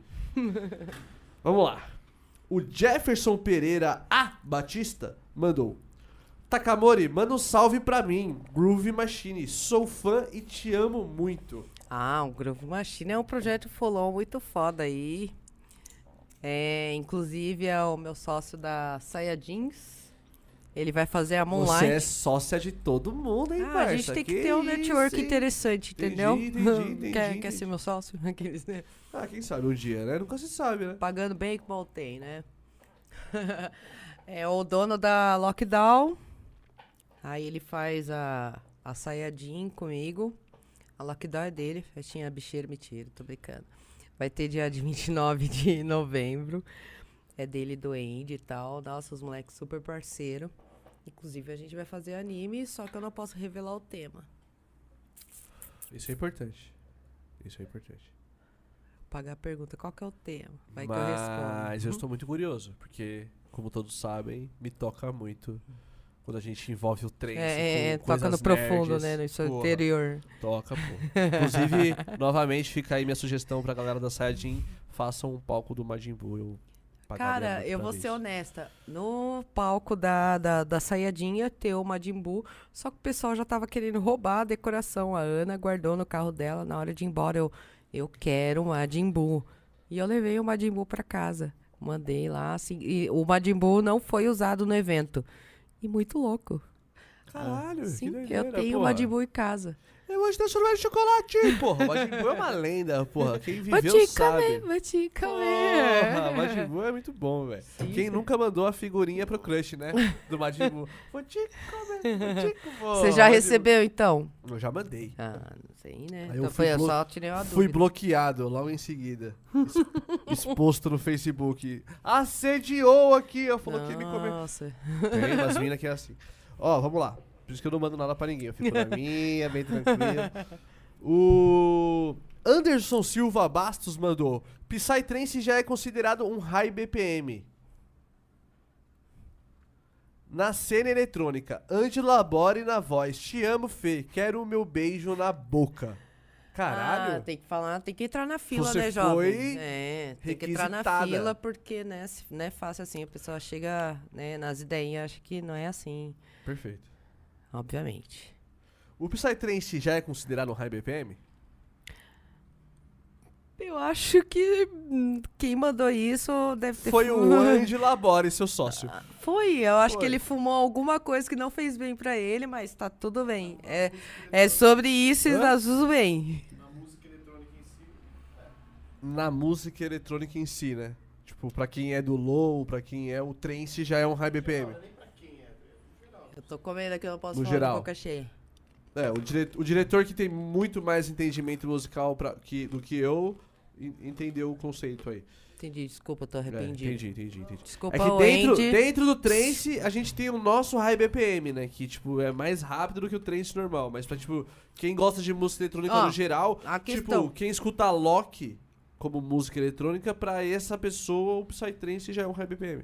Vamos lá. O Jefferson Pereira A. Batista mandou. Takamori, manda um salve pra mim. Groove Machine. Sou fã e te amo muito. Ah, o Groove Machine é um projeto follow muito foda aí. É, inclusive é o meu sócio da Saia Jeans. Ele vai fazer a Você Moonlight. é sócia de todo mundo, hein, Ah, parça? a gente tem que, Que ter um isso, network hein? interessante, entendeu? entendi, (laughs) entendi, quer, entendi. quer ser meu sócio? (laughs) Aqueles, né? Ah, quem sabe um dia, né? Nunca se sabe, né? Pagando bem que mal tem, né? (laughs) é o dono da Lockdown. Aí ele faz a, a saia jean comigo. A Lockdown é dele, festinha bicheira, mentira, tô brincando. Vai ter dia de (laughs) 29 de novembro. É dele do Andy e tal. Nossa, os moleques super parceiro. Inclusive a gente vai fazer anime, só que eu não posso revelar o tema. Isso é importante. Isso é importante. Pagar a pergunta, qual que é o tema? Vai que eu respondo. Mas eu (laughs) estou muito curioso, porque, como todos sabem, me toca muito quando a gente envolve o trem. É, é, com toca no coisas profundo, nerds. né? No seu Porra, interior. Toca, pô. (laughs) Inclusive, novamente, fica aí minha sugestão pra galera da Saiyajin. Façam um palco do Majin Buu. Eu Cara, eu vou ser honesta. No palco da, da, da ter o Majin Buu, só que o pessoal já tava querendo roubar a decoração. A Ana guardou no carro dela na hora de ir embora. Eu, eu quero o Majin Buu. E eu levei o Majin Buu pra casa. Mandei lá, assim. E o Majin Buu não foi usado no evento. E muito louco. Caralho, que Sim, doideira, eu tenho o porra. Majin Buu em casa. Eu vou te dar sorvete de chocolate, porra. Majin Buu é uma (laughs) lenda, porra. Quem Vou viveu te sabe. comer, vou te Porra, comer. Majin Buu é muito bom, velho. Quem nunca mandou a figurinha pro crush, né? Do Majin Buu. (laughs) Vou te comer, vou te (laughs) comer. Você já recebeu, então? Eu já mandei. Ah, não sei, né? Aí Então fui foi, eu só tirei uma Fui dúvida. bloqueado logo em seguida. Exposto no Facebook. Assediou aqui. Eu falou que ia me comer. Nossa. Tem umas minas que é assim. Ó, vamos lá. Por isso que eu não mando nada pra ninguém. Eu fico na (laughs) minha, bem tranquilo. O Anderson Silva Bastos mandou. Psytrance já é considerado um high BPM. Na cena eletrônica, Angelo Labore na voz. Te amo, Fê. Quero o meu beijo na boca. Caralho. Ah, tem que falar, tem que entrar na fila, Você né, jovem? foi É, tem que entrar na fila porque, né, não é fácil assim. A pessoa chega, né, nas ideias, acha que não é assim, Perfeito. Obviamente. O Psytrance já é considerado um high BPM? Eu acho que hum, quem mandou isso deve ter Foi fu- o Andy Labore, seu sócio. Foi, eu acho Foi. que ele fumou alguma coisa que não fez bem pra ele, mas tá tudo bem. É, é sobre isso e Hã? tá tudo bem. Na música eletrônica em si, Na música eletrônica em si, né? Tipo, pra quem é do low, pra quem é o trance, já é um high BPM. nem pra quem é, no geral. Eu tô comendo aqui, eu não posso No falar geral. boca cheia. É, o, dire- o diretor que tem muito mais entendimento musical pra, que, do que eu, en- entendeu o conceito aí. Entendi, desculpa, tô É, arrependido. entendi, entendi, entendi. Desculpa, É que dentro, Andy. dentro do trance, a gente tem o nosso high BPM, né? Que, tipo, é mais rápido do que o trance normal. Mas pra, tipo, quem gosta de música eletrônica Ó, no geral, tipo, quem escuta Loki como música eletrônica, pra essa pessoa o Psytrance já é um high BPM.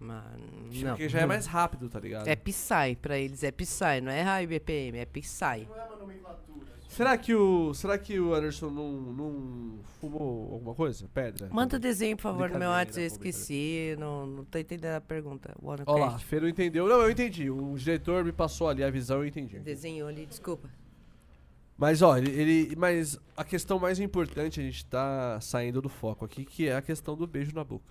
Mano, Tipo, não. Porque já é mais rápido, tá ligado? É Psy, pra eles é Psy, não é High BPM, é Psy. Não é uma nomenclatura. Será que o, será que o Anderson não, não fumou alguma coisa? Pedra? Manda o desenho, por favor, no meu WhatsApp, eu esqueci, não, não tô entendendo a pergunta. Olha lá. Fê não entendeu. Não, eu entendi. O diretor me passou ali a visão, eu entendi. Desenhou ali, desculpa. Mas, ó, ele, ele- Mas a questão mais importante, a gente tá saindo do foco aqui, que é a questão do beijo na boca.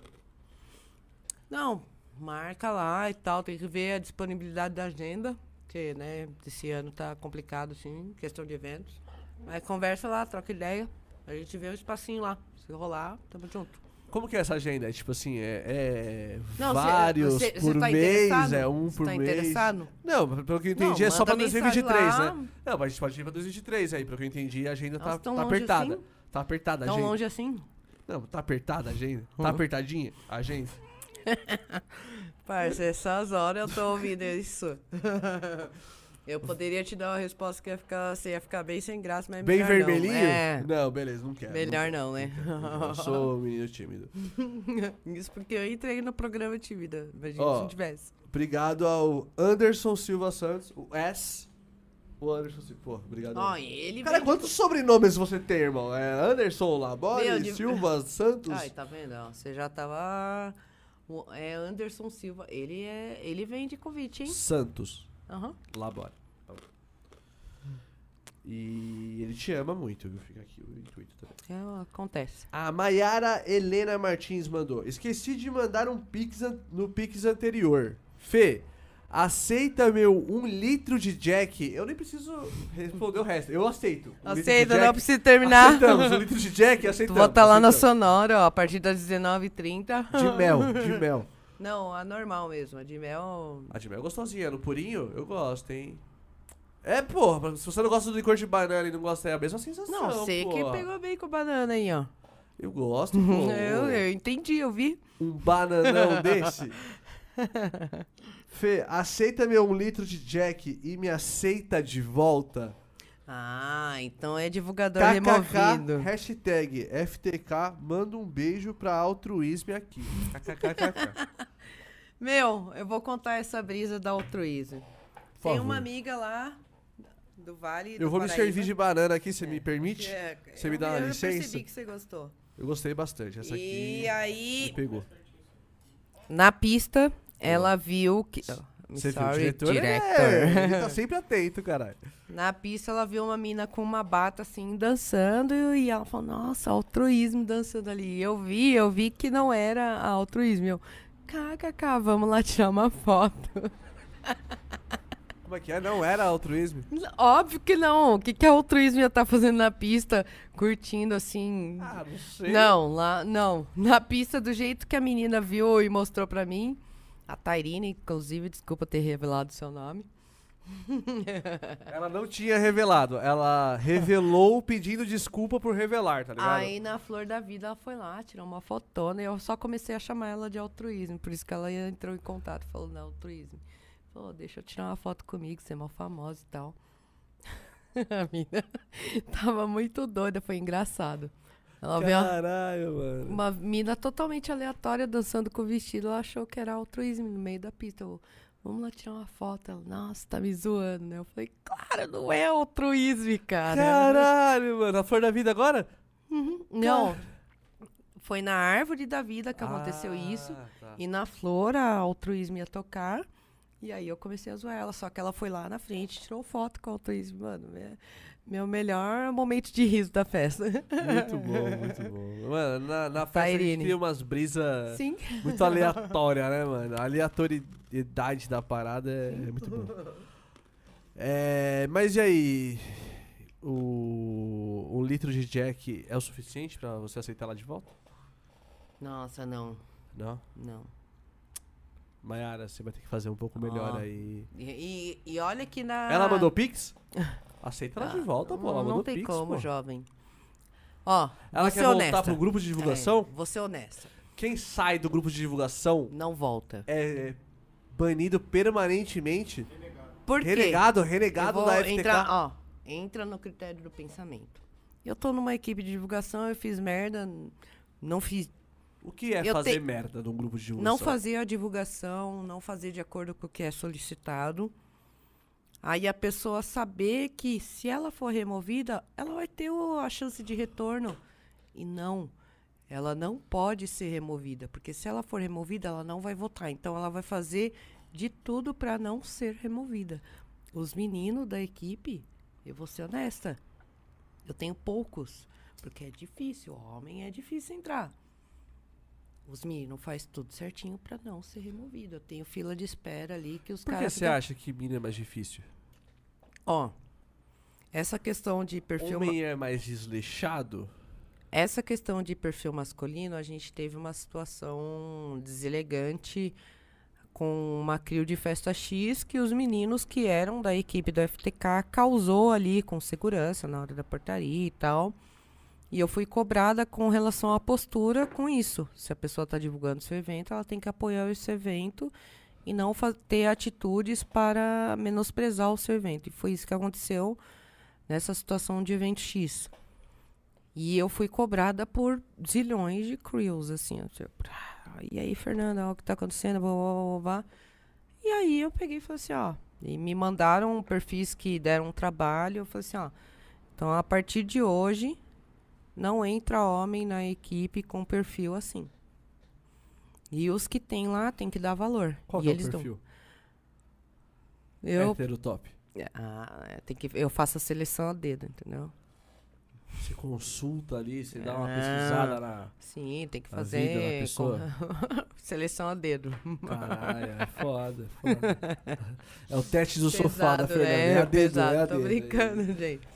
Não, marca lá e tal, tem que ver a disponibilidade da agenda, porque, né, esse ano tá complicado, assim, questão de eventos. Mas conversa lá, troca ideia, a gente vê um espacinho lá. Se rolar, tamo junto. Como que é essa agenda? É tipo assim, é, é Não, vários cê- cê por tá mês, é um Cê por tá mês. interessado? Não, pelo que eu entendi, Não, é só pra manda mensagem 2023, lá. né? Não, mas a gente pode ir pra 2023 aí, pelo que eu entendi, a agenda tá, Nossa, tão tá longe apertada. assim? Tá apertada a Tão agenda. longe assim? Não, tá apertada a agenda. Tá Uhum. apertadinha a agenda. (laughs) Parça, essas horas eu tô ouvindo isso. (laughs) eu poderia te dar uma resposta que ia ficar, você ia ficar bem sem graça, mas Bem melhor não. vermelhinho? É, Não, beleza, não quero. melhor não, né? Eu sou um menino tímido. (laughs) Isso porque eu entrei no programa tímida. Imagina Ó, se não tivesse. Obrigado ao Anderson Silva Santos, o S. O Anderson Silva. Pô, obrigado. Ó, ele Cara, vem- quantos sobrenomes você tem, irmão? É Anderson Labore, Meu, de- Silva Santos? Ai, tá vendo? ó, Você já tava. O- É Anderson Silva. Ele é. Ele vem de convite, hein? Santos Aham. Labore. E ele te ama muito, viu? Fica aqui o intuito também. É, acontece. A Mayara Helena Martins mandou. Esqueci de mandar um pix no pix anterior. Fê, aceita meu um litro de Jack? Eu nem preciso responder o resto. Eu aceito. Um Aceita, não precisa terminar. Aceitamos. Um litro de Jack, (laughs) aceitamos. Bota lá na aceitamos. Sonora, ó, a partir das 19h30. De mel, (laughs) de mel. Não, a normal mesmo. A de mel. A de mel é gostosinha. No purinho, eu gosto, hein? É, porra, se você não gosta do licor de banana e não gosta, é a mesma sensação, Não, você que pegou bem com banana aí, ó. Eu gosto, (laughs) pô. Eu, eu entendi, eu vi. Um bananão desse. Fê, aceita meu um litro de Jack e me aceita de volta. Ah, então é divulgador KKK, removido. hashtag FTK, manda um beijo pra altruísmo aqui. KKKKK. (laughs) Meu, eu vou contar essa brisa da altruísmo. Por Tem favor. uma amiga lá do Vale do Eu vou me Paraíba. servir de banana aqui, você me permite? É, Você me eu dá uma Eu licença? percebi que você gostou. Eu gostei bastante. Essa aqui E aí, me pegou. na pista, ela viu que... Oh, I'm Você viu o sorry, diretor? director. É, ele tá sempre atento, caralho. Na pista, ela viu uma mina com uma bata assim, dançando, e ela falou, nossa, altruísmo dançando ali. Eu vi, eu vi que não era altruísmo. Eu, kkk, vamos lá tirar uma foto. (laughs) Como é que é? Não era altruísmo? Óbvio que não. O que, que a altruísmo ia estar fazendo na pista, curtindo assim? Ah, não sei. não, lá, não. Na pista, do jeito que a menina viu e mostrou pra mim, a Tairine, inclusive, desculpa ter revelado o seu nome. (laughs) Ela não tinha revelado. Ela revelou pedindo desculpa por revelar, tá ligado? Aí, na flor da vida, ela foi lá, tirou uma fotona e eu só comecei a chamar ela de altruísmo. Por isso que ela entrou em contato, falou, não, altruísmo. Falou, deixa eu tirar uma foto comigo, você é mó famosa e tal. (laughs) a mina tava muito doida, foi engraçado. Ela viu uma- Caralho, mano. uma mina totalmente aleatória dançando com o vestido, ela achou que era altruísmo no meio da pista. Eu, vamos lá tirar uma foto. Ela, nossa, tá me zoando, né? Eu falei, claro, não é altruísmo, cara. Caralho, mano. A flor da vida agora? Não. Foi na árvore da vida que aconteceu isso. Ah, tá. E na flor, a altruísmo ia tocar. E aí eu comecei a zoar ela. Só que ela foi lá na frente, tirou foto com o altruísmo. Mano, é meu melhor momento de riso da festa. Muito bom, muito bom. Mano, na, na festa a gente Tairine. cria umas brisas muito aleatórias, né, mano? A aleatoriedade da parada é, é muito bom. É, mas e aí? O, um litro de Jack é o suficiente pra você aceitar ela de volta? Nossa, não. Não? Não. Mayara, você vai ter que fazer um pouco melhor Ó. aí. E, e, e olha que na. Ela mandou pix? (laughs) Aceita ela de Ah, volta, pô. Ela não, não tem pix, como, pô. jovem. Ó, Ela vou quer voltar honesta. pro grupo de divulgação? É, vou ser honesta. Quem sai do grupo de divulgação Não volta. é banido permanentemente. Por quê? Renegado, renegado da FTK. entrar, ó, entra no critério do pensamento. Eu tô numa equipe de divulgação, eu fiz merda, não fiz, O que é Eu fazer te- merda num grupo de divulgação? não fazer a divulgação, não fazer de acordo com o que é solicitado. Aí a pessoa saber que se ela for removida, ela vai ter o- a chance de retorno. E não, ela não pode ser removida, porque se ela for removida, ela não vai votar. Então ela vai fazer de tudo para não ser removida. Os meninos da equipe, eu vou ser honesta, eu tenho poucos, porque é difícil, homem é difícil entrar. Os meninos faz tudo certinho para não ser removido. Eu tenho fila de espera ali que os Por que caras você ficam- acha que mina é mais difícil? Ó, essa questão de perfil ma- Homem é mais desleixado? essa questão de perfil masculino, a gente teve uma situação deselegante com uma crio de festa X que os meninos que eram da equipe do FTK causou ali com segurança na hora da portaria e tal. E eu fui cobrada com relação à postura com isso. Se a pessoa está divulgando seu evento, ela tem que apoiar esse evento e não ter atitudes para menosprezar o seu evento. E foi isso que aconteceu nessa situação de evento X. E eu fui cobrada por zilhões de crews, assim. ó, tipo, "Ah, e aí, Fernanda, o que tá acontecendo? Blá, blá, blá, blá. E aí eu peguei e falei assim, ó. E me mandaram perfis que deram um trabalho. Eu falei assim, ó. Então, a partir de hoje, não entra homem na equipe com perfil assim. E os que tem lá tem que dar valor. Qual e que é o eles perfil? dão. Eu, Hétero top. ah, é, tem que, eu faço a seleção a dedo, entendeu? Você consulta ali, você dá uma pesquisada na. Sim, tem que A vida da fazer pessoa. com- (laughs) seleção a dedo. Caralho, é foda, é (laughs) foda. É o teste do sofá da Pesado, Fernanda. né? É a dedo, Pesado, é a tô dedo. brincando, gente.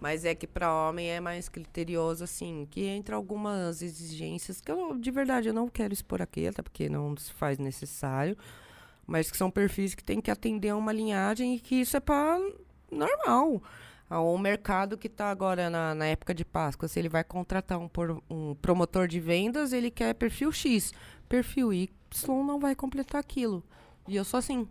Mas é que pra homem é mais criterioso, assim, que entra algumas exigências que eu, de verdade, eu não quero expor aqui, até porque não se faz necessário, mas que são perfis que tem que atender a uma linhagem e que isso é pra normal. Ah, O mercado que está agora na, na época de Páscoa, se ele vai contratar um, por- um promotor de vendas, ele quer perfil X. Perfil Y não vai completar aquilo. E eu sou assim.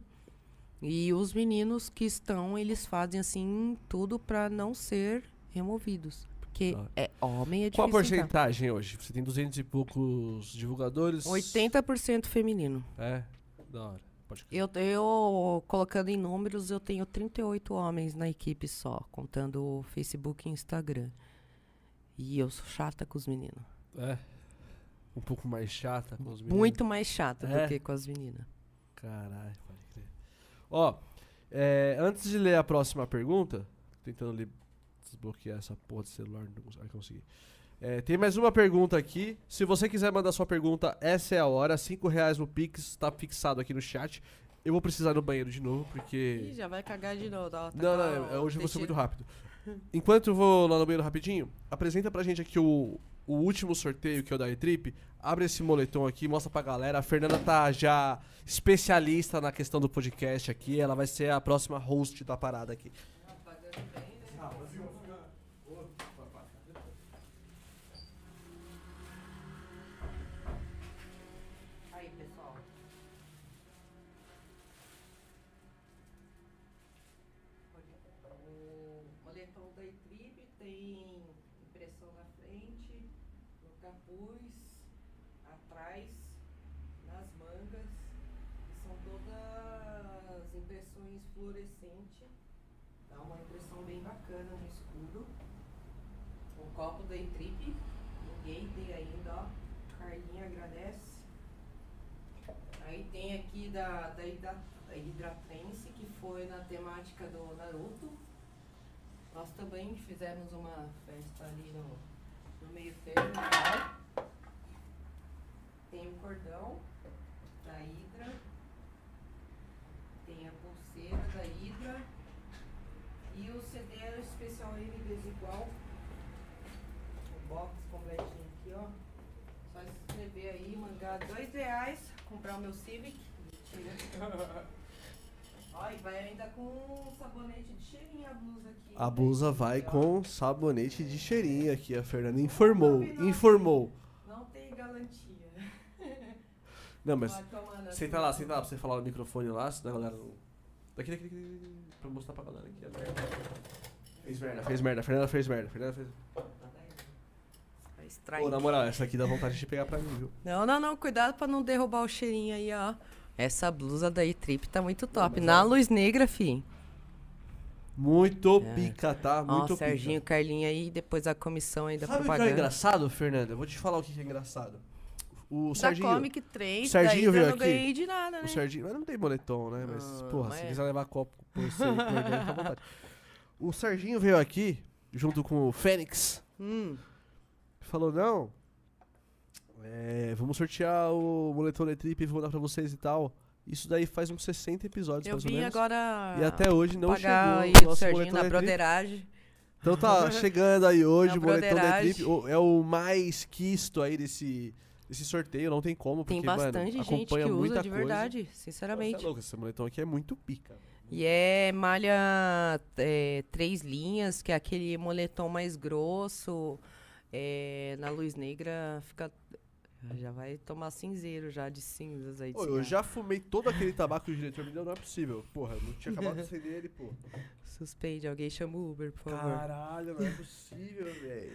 E os meninos que estão, eles fazem assim tudo para não ser removidos. Porque Ah. é homem, é Qual a difícil. entrar. porcentagem hoje? Você tem 200 e poucos divulgadores? 80% feminino. É, da hora. Pode. Eu, eu, colocando em números, eu tenho 38 homens na equipe só, contando o Facebook e Instagram. E eu sou chata com os meninos. É. Um pouco mais chata com os meninos. Muito mais chata É? do que com as meninas. Caralho. Ó, é, antes de ler a próxima pergunta, tentando desbloquear essa porra de celular, não consegui. É, tem mais uma pergunta aqui. Se você quiser mandar sua pergunta, essa é a hora. 5 reais no Pix, tá fixado aqui no chat. Eu vou precisar ir no banheiro de novo, porque. Ih, já vai cagar de novo. Ó, tá Não, não, é- hoje eu vou ser muito rápido. Enquanto eu vou lá no banheiro rapidinho, apresenta pra gente aqui o, o último sorteio que é o da E-Trip. Abre esse moletom aqui, mostra pra galera. A Fernanda tá já especialista na questão do podcast aqui. Ela vai ser a próxima host da parada aqui. Aí, impressões fluorescentes. Dá uma impressão bem bacana no escuro. O copo da Itrip, ninguém tem ainda, ó. Carlinha agradece. Aí tem aqui da, da, Hidra, da Hidratrense, que foi na temática do Naruto. Nós também fizemos uma festa ali no, no meio termo. Tá? Tem o cordão da Hidra. Tem a pulseira da Hidra. E o CD era especial M desigual. O box completinho aqui, ó. Só se inscrever aí, mandar dois reais, comprar o meu Civic. Mentira. (laughs) Ó, e vai ainda com sabonete de cheirinho a blusa aqui. A blusa vai com sabonete de cheirinho aqui, a Fernanda informou, informou. Não tem galantia. (laughs) Não, mas senta lá, senta lá pra você falar no microfone lá, senão a galera não... Daqui, daqui, daqui, pra mostrar pra galera aqui. Fez merda, fez merda, Fernanda fez merda, Fernanda fez... Pô, na moral, essa aqui dá vontade de pegar pra mim, viu? Não, não, não. Cuidado pra não derrubar o cheirinho aí, ó. Essa blusa da E-Trip tá muito top. mas Na ela- luz negra, fi. Muito É. pica, tá? Ó, Muito Serginho, pica. Carlinho aí, depois a comissão aí da Sabe o que é propaganda. engraçado, Fernanda? Eu vou te falar o que é engraçado. O da Serginho... Comic 3, o Serginho veio eu não aqui. ganhei de nada, né? O Serginho, mas não tem boletom, né? Mas, Ah, porra, mas se é. quiser levar copo por você, por dentro, à vontade. (laughs) O Serginho veio aqui, junto com o Fênix, Hum, falou, não, é, vamos sortear o boletom da Trip e vou dar pra vocês e tal. Isso daí faz uns 60 episódios, eu mais ou vim menos. agora E até hoje não pagar aí chegou o Serginho na broderagem. Então tá (laughs) chegando aí hoje Na o boletom da. Trip. É o mais quisto aí desse, desse sorteio, não tem como, porque, Tem bastante mano, gente que usa de coisa. verdade, sinceramente. é louco, esse boletom aqui é muito pica. E é malha é, três linhas, que é aquele moletom mais grosso. é, na luz negra fica. Já vai tomar cinzeiro já de cinzas aí. de Pô, eu já fumei todo aquele tabaco que o diretor me deu, não é possível. Porra, não tinha acabado de acender ele, pô. Suspende, alguém chama o Uber, por favor. Caralho, não é possível, (laughs) velho.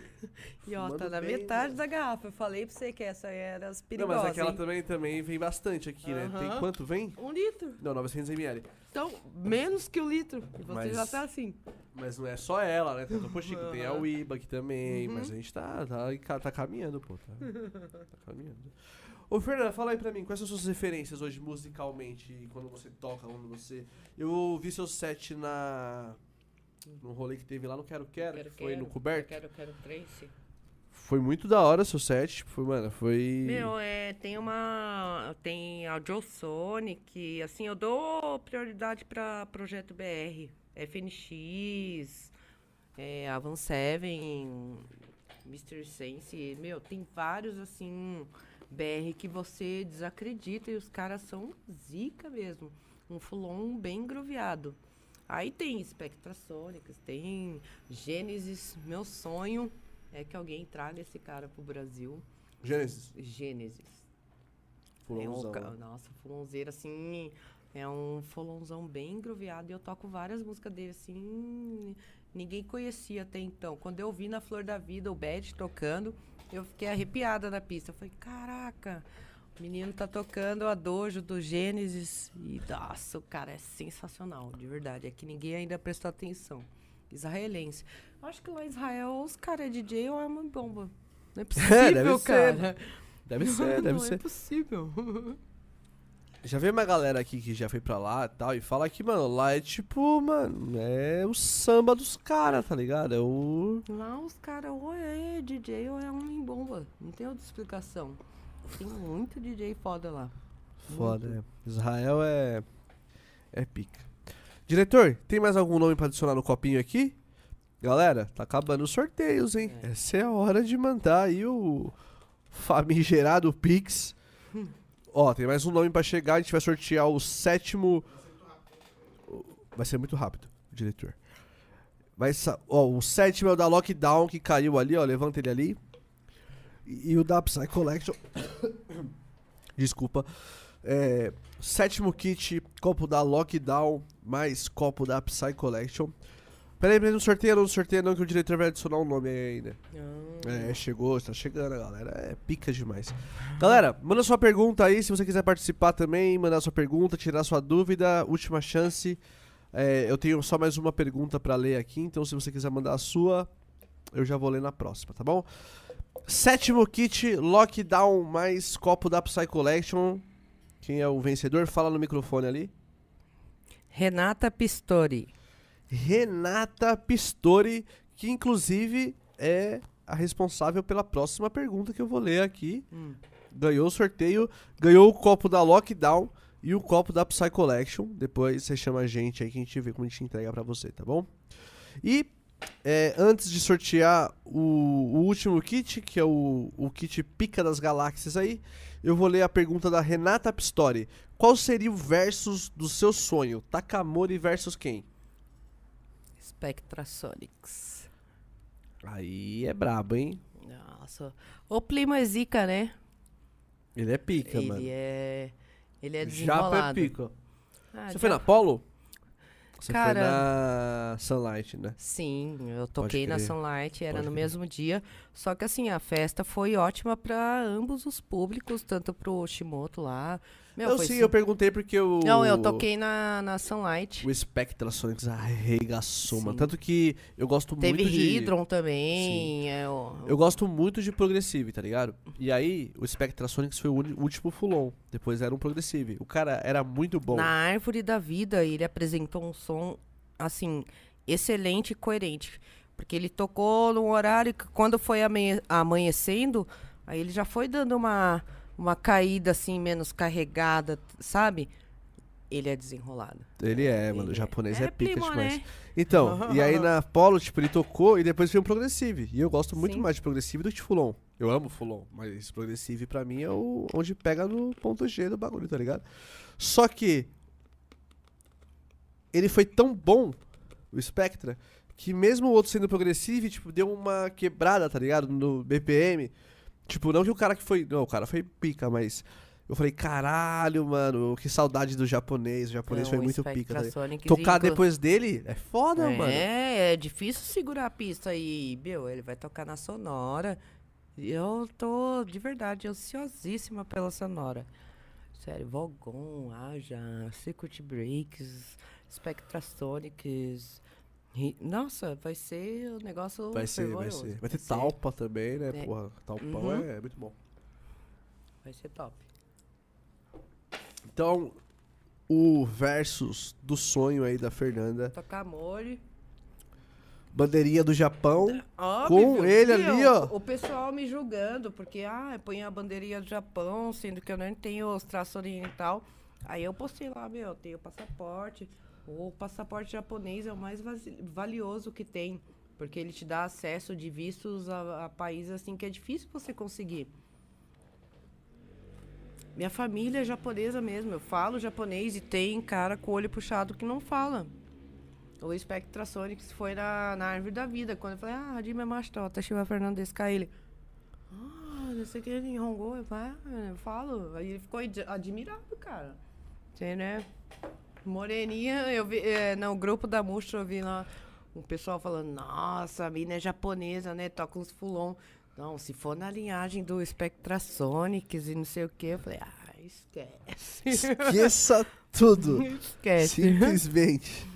e ó, tá na bem, metade né? da garrafa. Eu falei pra você que essa era as Não, perigosas. mas aquela hein? também, também vem bastante aqui, né? Tem quanto vem? Um litro. Não, 900ml. Então, menos que o litro. E você Mas- já tá assim. Mas não é só ela, né? Tem a Topo Chico, tem a. Uiba aqui também. Uhum. Mas a gente tá, tá, tá caminhando, pô. Tá, tá caminhando. Ô, Fernanda, fala aí pra mim, quais são suas referências hoje musicalmente, quando você toca, quando você... Eu vi seu set na... No rolê que teve lá no Quero Quero, que foi no Coberto. Quero, quero Trace. Foi muito da hora seu set, tipo, foi, mano, foi... Meu, é, tem uma. Tem a Joe Sonic, assim, eu dou prioridade pra Projeto BR. FNX, é, Avan Seven, Mr. Sense. Meu, tem vários, assim, BR que você desacredita e os caras são zica mesmo. Um fulon bem groviado. Aí tem Spectrasonics, tem Gênesis. Meu sonho é que alguém traga esse cara pro Brasil. Gênesis, Gênesis. É um, ca- nossa, fulonzeiro assim. É um folonzão bem groviado. E eu toco várias músicas dele assim. Ninguém conhecia até então. Quando eu vi na Flor da Vida o Bad tocando, eu fiquei arrepiada na pista. Eu falei, caraca, o menino tá tocando a dojo do Gênesis. E nossa, o cara é sensacional, de verdade. É que ninguém ainda prestou atenção. Israelense. Acho que lá em Israel os caras é DJ ou é uma bomba. Não é (laughs) possível, deve ser, cara. Deve ser, (laughs) deve não ser. é possível. (laughs) Já veio uma galera aqui que já foi pra lá e tal, e fala que, mano, lá é tipo, mano, é o samba dos caras, tá ligado? É o. Lá os caras ou é DJ ou é um em bomba. Não tem outra explicação. Tem muito DJ foda lá. Foda, é. Israel é. É pica. Diretor, tem mais algum nome pra adicionar no copinho aqui? Galera, tá acabando os sorteios, hein? É. Essa é a hora de mandar aí o famigerado Pix. (laughs) Ó, tem mais um nome pra chegar, a gente vai sortear o sétimo. Vai ser muito rápido, diretor. Vai. Ó, o sétimo é o da Lockdown que caiu ali, ó. Levanta ele ali. E, e o da Psy Collection. (coughs) Desculpa. É, sétimo kit, copo da Lockdown, mais copo da Psy Collection. Peraí, peraí, não sorteia, não sorteia não, que o diretor vai adicionar um nome aí ainda. É, chegou, tá chegando, galera. É pica demais. Galera, manda sua pergunta aí, se você quiser participar também, mandar sua pergunta, tirar sua dúvida, última chance. É, eu tenho só mais uma pergunta pra ler aqui, então se você quiser mandar a sua, eu já vou ler na próxima, tá bom? Sétimo kit, lockdown mais copo da Psy Collection. Quem é o vencedor? Fala no microfone ali. Renata Pistori. Renata Pistori, que inclusive é a responsável pela próxima pergunta que eu vou ler aqui. Hum. Ganhou o sorteio, ganhou o copo da Lockdown e o copo da Psy Collection. Depois você chama a gente aí que a gente vê como a gente entrega pra você, tá bom? E é, antes de sortear o, o último kit, que é o, o kit Pica das Galáxias aí, eu vou ler a pergunta da Renata Pistori. Qual seria o versus do seu sonho? Takamori versus quem? Spectrasonics. Aí é brabo, hein? Nossa. O Plima é zica, né? Ele é pica, ele mano. é. Ele é Japa é desenrolado. pica. Ah, Você já- foi na Polo? Você Cara- foi na Sunlight, né? Sim, eu toquei na. Sunlight, era Pode no crer. mesmo dia. Só que assim, a festa foi ótima pra ambos os públicos, tanto pro Shimoto lá. Meu, eu sim, su- eu perguntei porque o. Não, eu toquei na, na Sunlight. O Spectra Sonics arregaçou, mano. Sim. Tanto que eu gosto Teve muito de. Hydron também. é, o- Eu gosto muito de Progressive, tá ligado? E aí, o Spectra Sonics foi o último full-on. Depois era um Progressive. O cara era muito bom. Na Árvore da Vida, ele apresentou um som, assim, excelente e coerente. Porque ele tocou num horário que, quando foi amanhe- amanhecendo, aí ele já foi dando uma, uma caída, assim, menos carregada, sabe? Ele é desenrolado. Ele é, mano. O Ele japonês é, é pica primo, demais. né? Então, e aí na (laughs) Polo, tipo, ele tocou e depois veio um Progressive. E eu gosto muito Sim. mais de Progressive do que de Full-On. Eu amo Full-On, mas Progressive pra mim é o onde pega no ponto G do bagulho, tá ligado? Só que ele foi tão bom, o Spectra, que mesmo o outro sendo Progressive, tipo, deu uma quebrada, tá ligado? No BPM. Tipo, não que o cara que foi. Não, o cara foi pica, mas. Eu falei, caralho, mano, que saudade do japonês. O japonês foi Então, o muito pica, tá Tocar inclu- depois dele é foda, mano. É, é difícil segurar a pista aí, meu. Ele vai tocar na Sonora. E Eu tô, de verdade, ansiosíssima pela Sonora. Sério, Vogon, Aja, Circuit Breaks, Spectrasonics. Nossa, vai ser um negócio Vai ser, vai ser. Vai ter talpa também, né? É. Porra, talpão Uhum. é, é muito bom. Vai ser top. Então, o versus do sonho aí da Fernanda. Tocar mole. Bandeirinha do Japão. Óbvio, Com ele ali, ó. O pessoal me julgando, porque, ah, põe a bandeirinha do Japão, sendo que eu nem tenho os traços oriental. Aí eu postei lá, meu, eu tenho passaporte. O passaporte japonês é o mais valioso que tem, porque ele te dá acesso de vistos a, a países assim que é difícil você conseguir. Minha família é japonesa mesmo, eu falo japonês e tem cara com o olho puxado que não fala. O Spectrasonics foi na, na árvore da vida. Quando eu falei, ah, Hajime Mashita, Tashiwa Fernandes ele. Ah, não sei o que ele ah, eu falo. Aí ele ficou ad- admirado, cara. Você, né? Moreninha, eu vi, é, no grupo da Mustra eu vi lá um pessoal falando, nossa, a mina é japonesa, né? Toca uns fulon. Não, se for na linhagem do Spectrasonics e não sei o que, eu falei, ah, esquece. Esqueça (laughs) tudo. esquece. Simplesmente.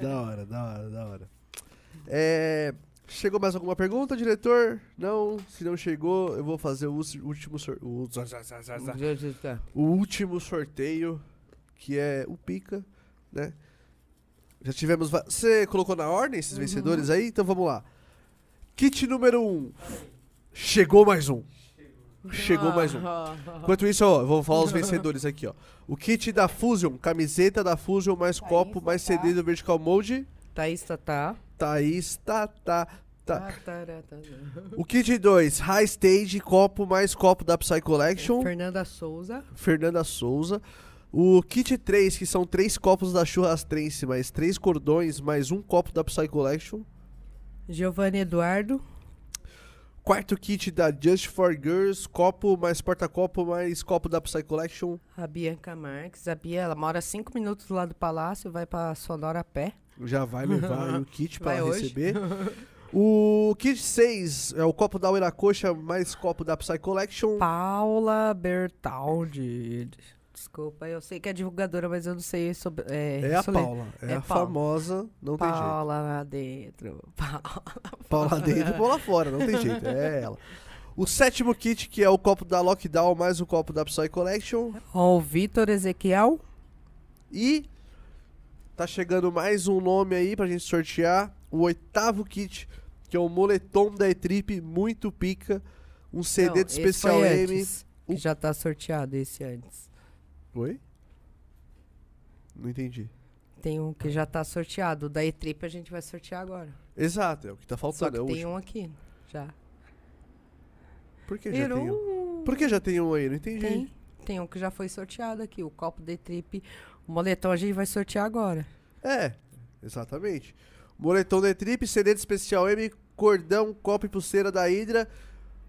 da hora, da hora, da hora. É, chegou mais alguma pergunta, diretor? Não? Se não chegou, eu vou fazer o último sorteio. o último sorteio, que é o Pica, né? Já tivemos. Você colocou na ordem esses vencedores aí? Então vamos lá. Kit número 1. Um. Chegou mais um. Chegou mais um. Enquanto isso, ó, eu vou falar os vencedores aqui, ó. O kit da Fusion, camiseta da Fusion, mais Thaís, copo, mais tá. CD do Vertical Mode. Thaís Tatá. Thaís, tá, tá, tá. Ah, tará, tará. O kit 2, High Stage, copo, mais copo da Psy Collection. Fernanda Souza. Fernanda Souza. O kit 3, que são três copos da Churrastrense, mais três cordões, mais um copo da Psy Collection. Giovanni Eduardo. Quarto kit da Just for Girls, copo, mais porta-copo, mais copo da Psy Collection. A Bianca Marques. A Bia, ela mora cinco minutos lá do palácio, vai pra Sonora a pé. Já vai levar (laughs) (laughs) o kit para receber. O kit 6 é o copo da Uiracoxa, mais copo da Psy Collection. Paula Bertaldi. Desculpa, eu sei que é divulgadora, mas eu não sei sobre. É, É a sole- Paula, é, É a Paula. famosa, não tem jeito. Paula lá dentro. (laughs) Paula. Paula dentro e Paula fora, não tem jeito, é (laughs) ela. O sétimo kit, que é o copo da Lockdown, mais o copo da Psy Collection. O Vitor Ezequiel. E tá chegando mais um nome aí pra gente sortear. O oitavo kit, que é o moletom da E-Trip, muito pica. Um CD Não, de especial M. antes, que já tá sorteado esse antes. Oi? Não entendi. Tem um que já tá sorteado. O da E-Trip a gente vai sortear agora. Exato, é o que tá Só faltando. que é o tem último. um aqui, já. Por que já tem um? Por que já tem um aí? Não entendi. Tem. Tem um que já foi sorteado aqui. O copo de trip. O moletom a gente vai sortear agora. É, exatamente. Moletom da Trip, CD de especial M, cordão, copo e pulseira da Hydra,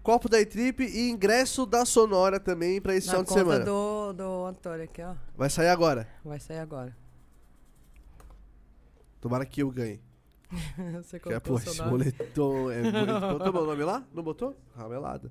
copo da Trip e ingresso da Sonora também pra esse Na final de conta semana. do, do Antônio aqui, ó. Vai sair agora. Vai sair agora. Tomara que eu ganhe. (laughs) Você Que é, colocou pô, seu esse nome? moletom é (laughs) bonito. Botou meu nome lá? Não botou? Ramelada.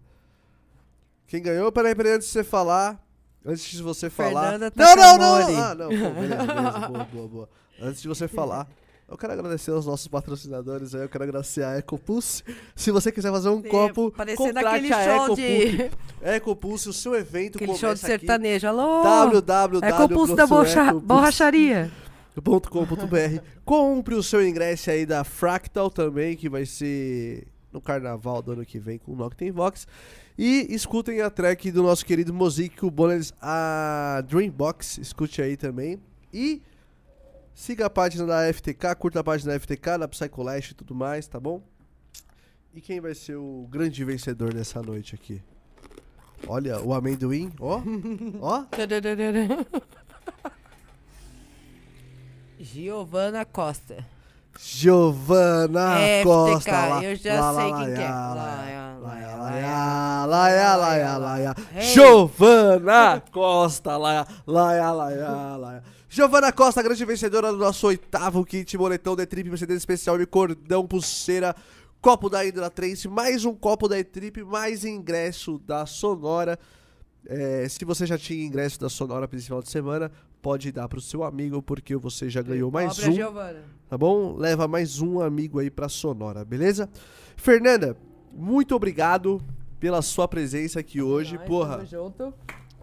Quem ganhou? Peraí, peraí, antes de você falar. Antes de você falar. Fernanda não, não, não! Takamori. Ah, não, pô, beleza, beleza. (laughs) Boa, boa, boa. Antes de você falar. Eu quero agradecer aos nossos patrocinadores aí, eu quero agradecer a Ecopulse. Se você quiser fazer um Sim, copo, parecendo contrate a Ecopulse. de. Ecopulse, o seu evento Aquele começa show de aqui. sertanejo. Alô? www. É da borracha- borracharia. .com.br Compre o seu ingresso aí da Fractal também, que vai ser no carnaval do ano que vem com o Noctem Vox. E escutem a track do nosso querido Mozik, o Bonus, a Dreambox. Escute aí também. E Siga a página da FTK, curta a página da FTK, da Psycolash e tudo mais, tá bom? E quem vai ser o grande vencedor dessa noite aqui? Olha, o amendoim, ó, ó. Giovana Costa. Giovana Costa. Eu já sei quem lá, é. Laia, laia, laia, laia, laia, laia. Giovana Costa, laia, laia, laia, laia. Giovana Costa, grande vencedora do nosso oitavo kit moletão de trip Mercedes especial e cordão, pulseira, copo da Hydra Trace, mais um copo da E-Trip, mais ingresso da Sonora. É, se você já tinha ingresso da Sonora para esse final de semana, pode dar pro seu amigo, porque você já ganhou mais Obra um Giovana. tá bom? Leva mais um amigo aí pra Sonora, beleza? Fernanda, muito obrigado pela sua presença aqui hoje. Nós, Porra, tamo junto.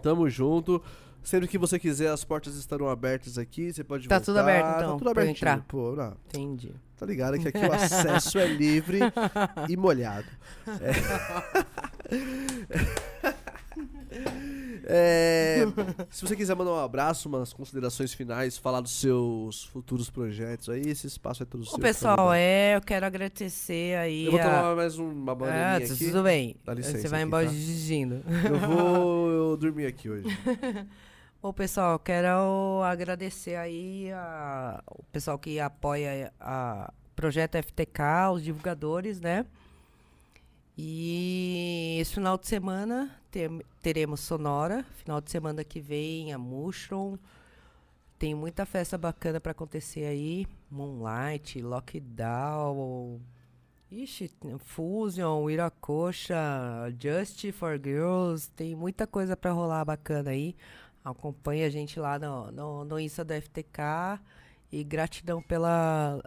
tamo junto. Sempre que você quiser, as portas estarão abertas aqui. Você pode Tá voltar. tudo aberto, então, Tá tudo pra abertinho. entrar. Pô, não, Entendi. tá ligado que aqui o acesso é livre (laughs) e molhado. É. (laughs) É, se você quiser mandar um abraço, umas considerações finais, falar dos seus futuros projetos aí, esse espaço é todo seu. Ô, por pessoal, é, eu quero agradecer aí. Eu vou a- tomar mais uma Ah, bananinha aqui. tudo bem. Dá licença Você vai aqui, embora tá? dirigindo. Eu vou (laughs) dormir aqui hoje. Ô, pessoal, quero agradecer aí a- o pessoal que apoia a projeto FTK, os divulgadores, né? E esse final de semana tem- teremos Sonora, final de semana que vem a Mushroom. Tem muita festa bacana para acontecer aí. Moonlight, Lockdown, Ixi, Fusion, Iracocha, Just for Girls, tem muita coisa para rolar bacana aí. Acompanhe a gente lá no, no, no Insta do FTK e gratidão pela,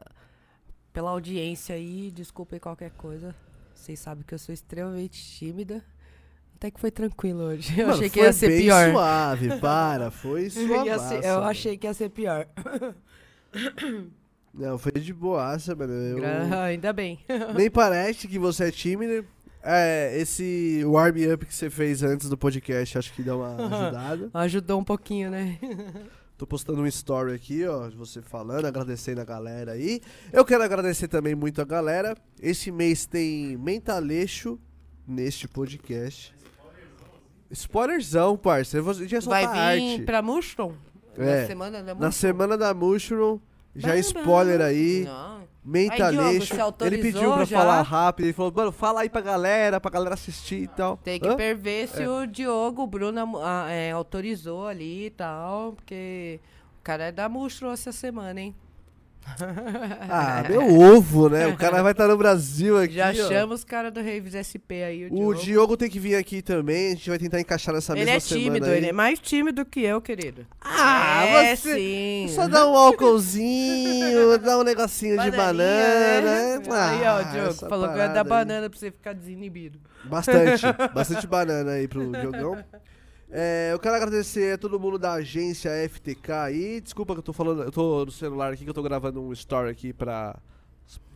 pela audiência aí. Desculpem qualquer coisa. Vocês sabem que eu sou extremamente tímida. Até que foi tranquilo hoje. Eu Mano, achei que ia ser bem pior. suave, para. Foi suave. (laughs) eu achei que ia ser pior. Não, foi de boaça, mano. Eu... Ainda bem. Nem parece que você é tímido. É, esse warm-up que você fez antes do podcast, acho que dá uma (laughs) ajudada. Ajudou um pouquinho, né? (laughs) Tô postando um story aqui, ó, de você falando, agradecendo a galera aí. Eu quero agradecer também muito a galera. Esse mês tem Mentaleixo neste podcast. Spoilerzão, parceiro. Eu vou- já Vai vir arte. pra Mushroom? É. Na semana da Na Mushroom? semana da Mushroom, já spoiler aí. Não. Mentaleixo. Diogo, você Ele pediu pra já? falar rápido. Ele falou, mano, fala aí pra galera, pra galera assistir e tal. Tem que Hã? perver se o Diogo, o Bruno ah, é, autorizou ali e tal, porque o cara é da Mushroom essa semana, hein? Ah, (laughs) meu ovo, né? O cara vai estar no Brasil aqui. Já ó. chama os caras do Raves SP aí, o, O Diogo. Diogo tem que vir aqui também. A gente vai tentar encaixar nessa Ele mesma é semana. tímido, aí. ele é mais tímido que eu, querido. Ah, é, você- sim. Só dá um álcoolzinho, (laughs) dá um negocinho de Bananinha, banana. né? Aí, ó, o Diogo essa falou que vai parada dar aí. banana pra você ficar desinibido. Bastante, (laughs) bastante banana aí pro Diogão. É, eu quero agradecer a todo mundo da agência FTK aí. Desculpa que eu tô falando, eu tô no celular aqui que eu tô gravando um story aqui pra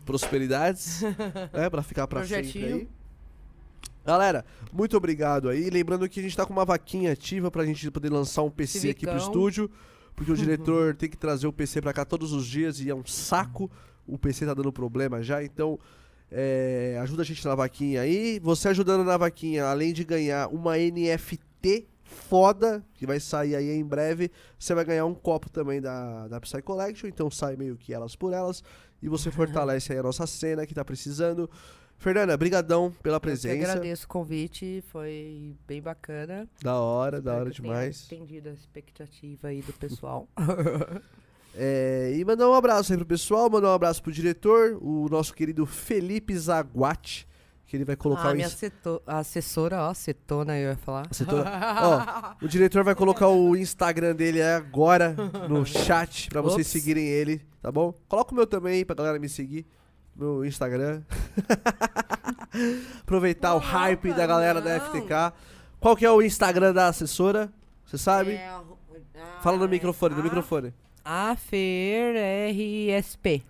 prosperidades, (laughs) né, pra ficar pra sempre Projetinho. aí. Galera, muito obrigado aí. Lembrando que a gente tá com uma vaquinha ativa pra gente poder lançar um PC aqui pro Civicão. estúdio, porque o diretor (laughs) tem que trazer o PC pra cá todos os dias e é um saco. O PC tá dando problema já, então É, ajuda a gente na vaquinha aí. Você ajudando na vaquinha, além de ganhar uma NFT foda, que vai sair aí em breve, você vai ganhar um copo também da, da Psy Collection, então sai meio que elas por elas. E você fortalece aí a nossa cena que tá precisando. Fernanda, brigadão pela Eu presença. agradeço o convite, foi bem bacana. Da hora, da hora demais. Entendido a expectativa aí do pessoal. (laughs) É, e mandar um abraço aí pro pessoal, mandar um abraço pro diretor, o nosso querido Felipe Zaguati, que ele vai colocar ah, o minha ins- seto- assessora, ó, setona eu ia falar. Setor- (laughs) Ó, o diretor vai colocar o Instagram dele agora no chat pra vocês Ops. seguirem ele, tá bom? Coloca o meu também aí pra galera me seguir. Meu Instagram. (laughs) Aproveitar o Não, hype da cara, galera da não. FTK. Qual que é o Instagram da assessora? Você sabe? É, ah, Fala no é microfone, no A- microfone. Afer RSP.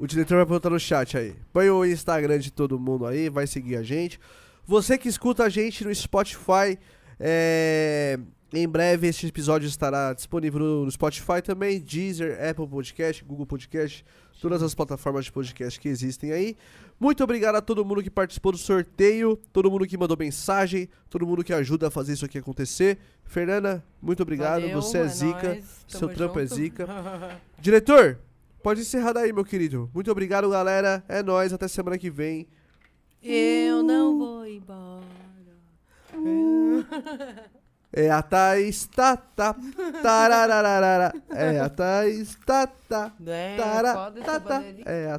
O diretor vai botar no chat aí. Põe o Instagram de todo mundo aí, vai seguir a gente. Você que escuta a gente no Spotify, é, em breve este episódio estará disponível no Spotify também, Deezer, Apple Podcast, Google Podcast, todas as plataformas de podcast que existem aí. Muito obrigado a todo mundo que participou do sorteio, todo mundo que mandou mensagem, todo mundo que ajuda a fazer isso aqui acontecer. Fernanda, muito obrigado, Valeu, você é zica, nóis, seu trampo é junto. zica. (laughs) Diretor, pode encerrar daí, meu querido. Muito obrigado, galera. É nóis, até semana que vem. Eu não vou embora. (laughs) É a Thaís, tá, tá, tarararara. É a Thaís, tá, tá, tá. bandeirinha. É a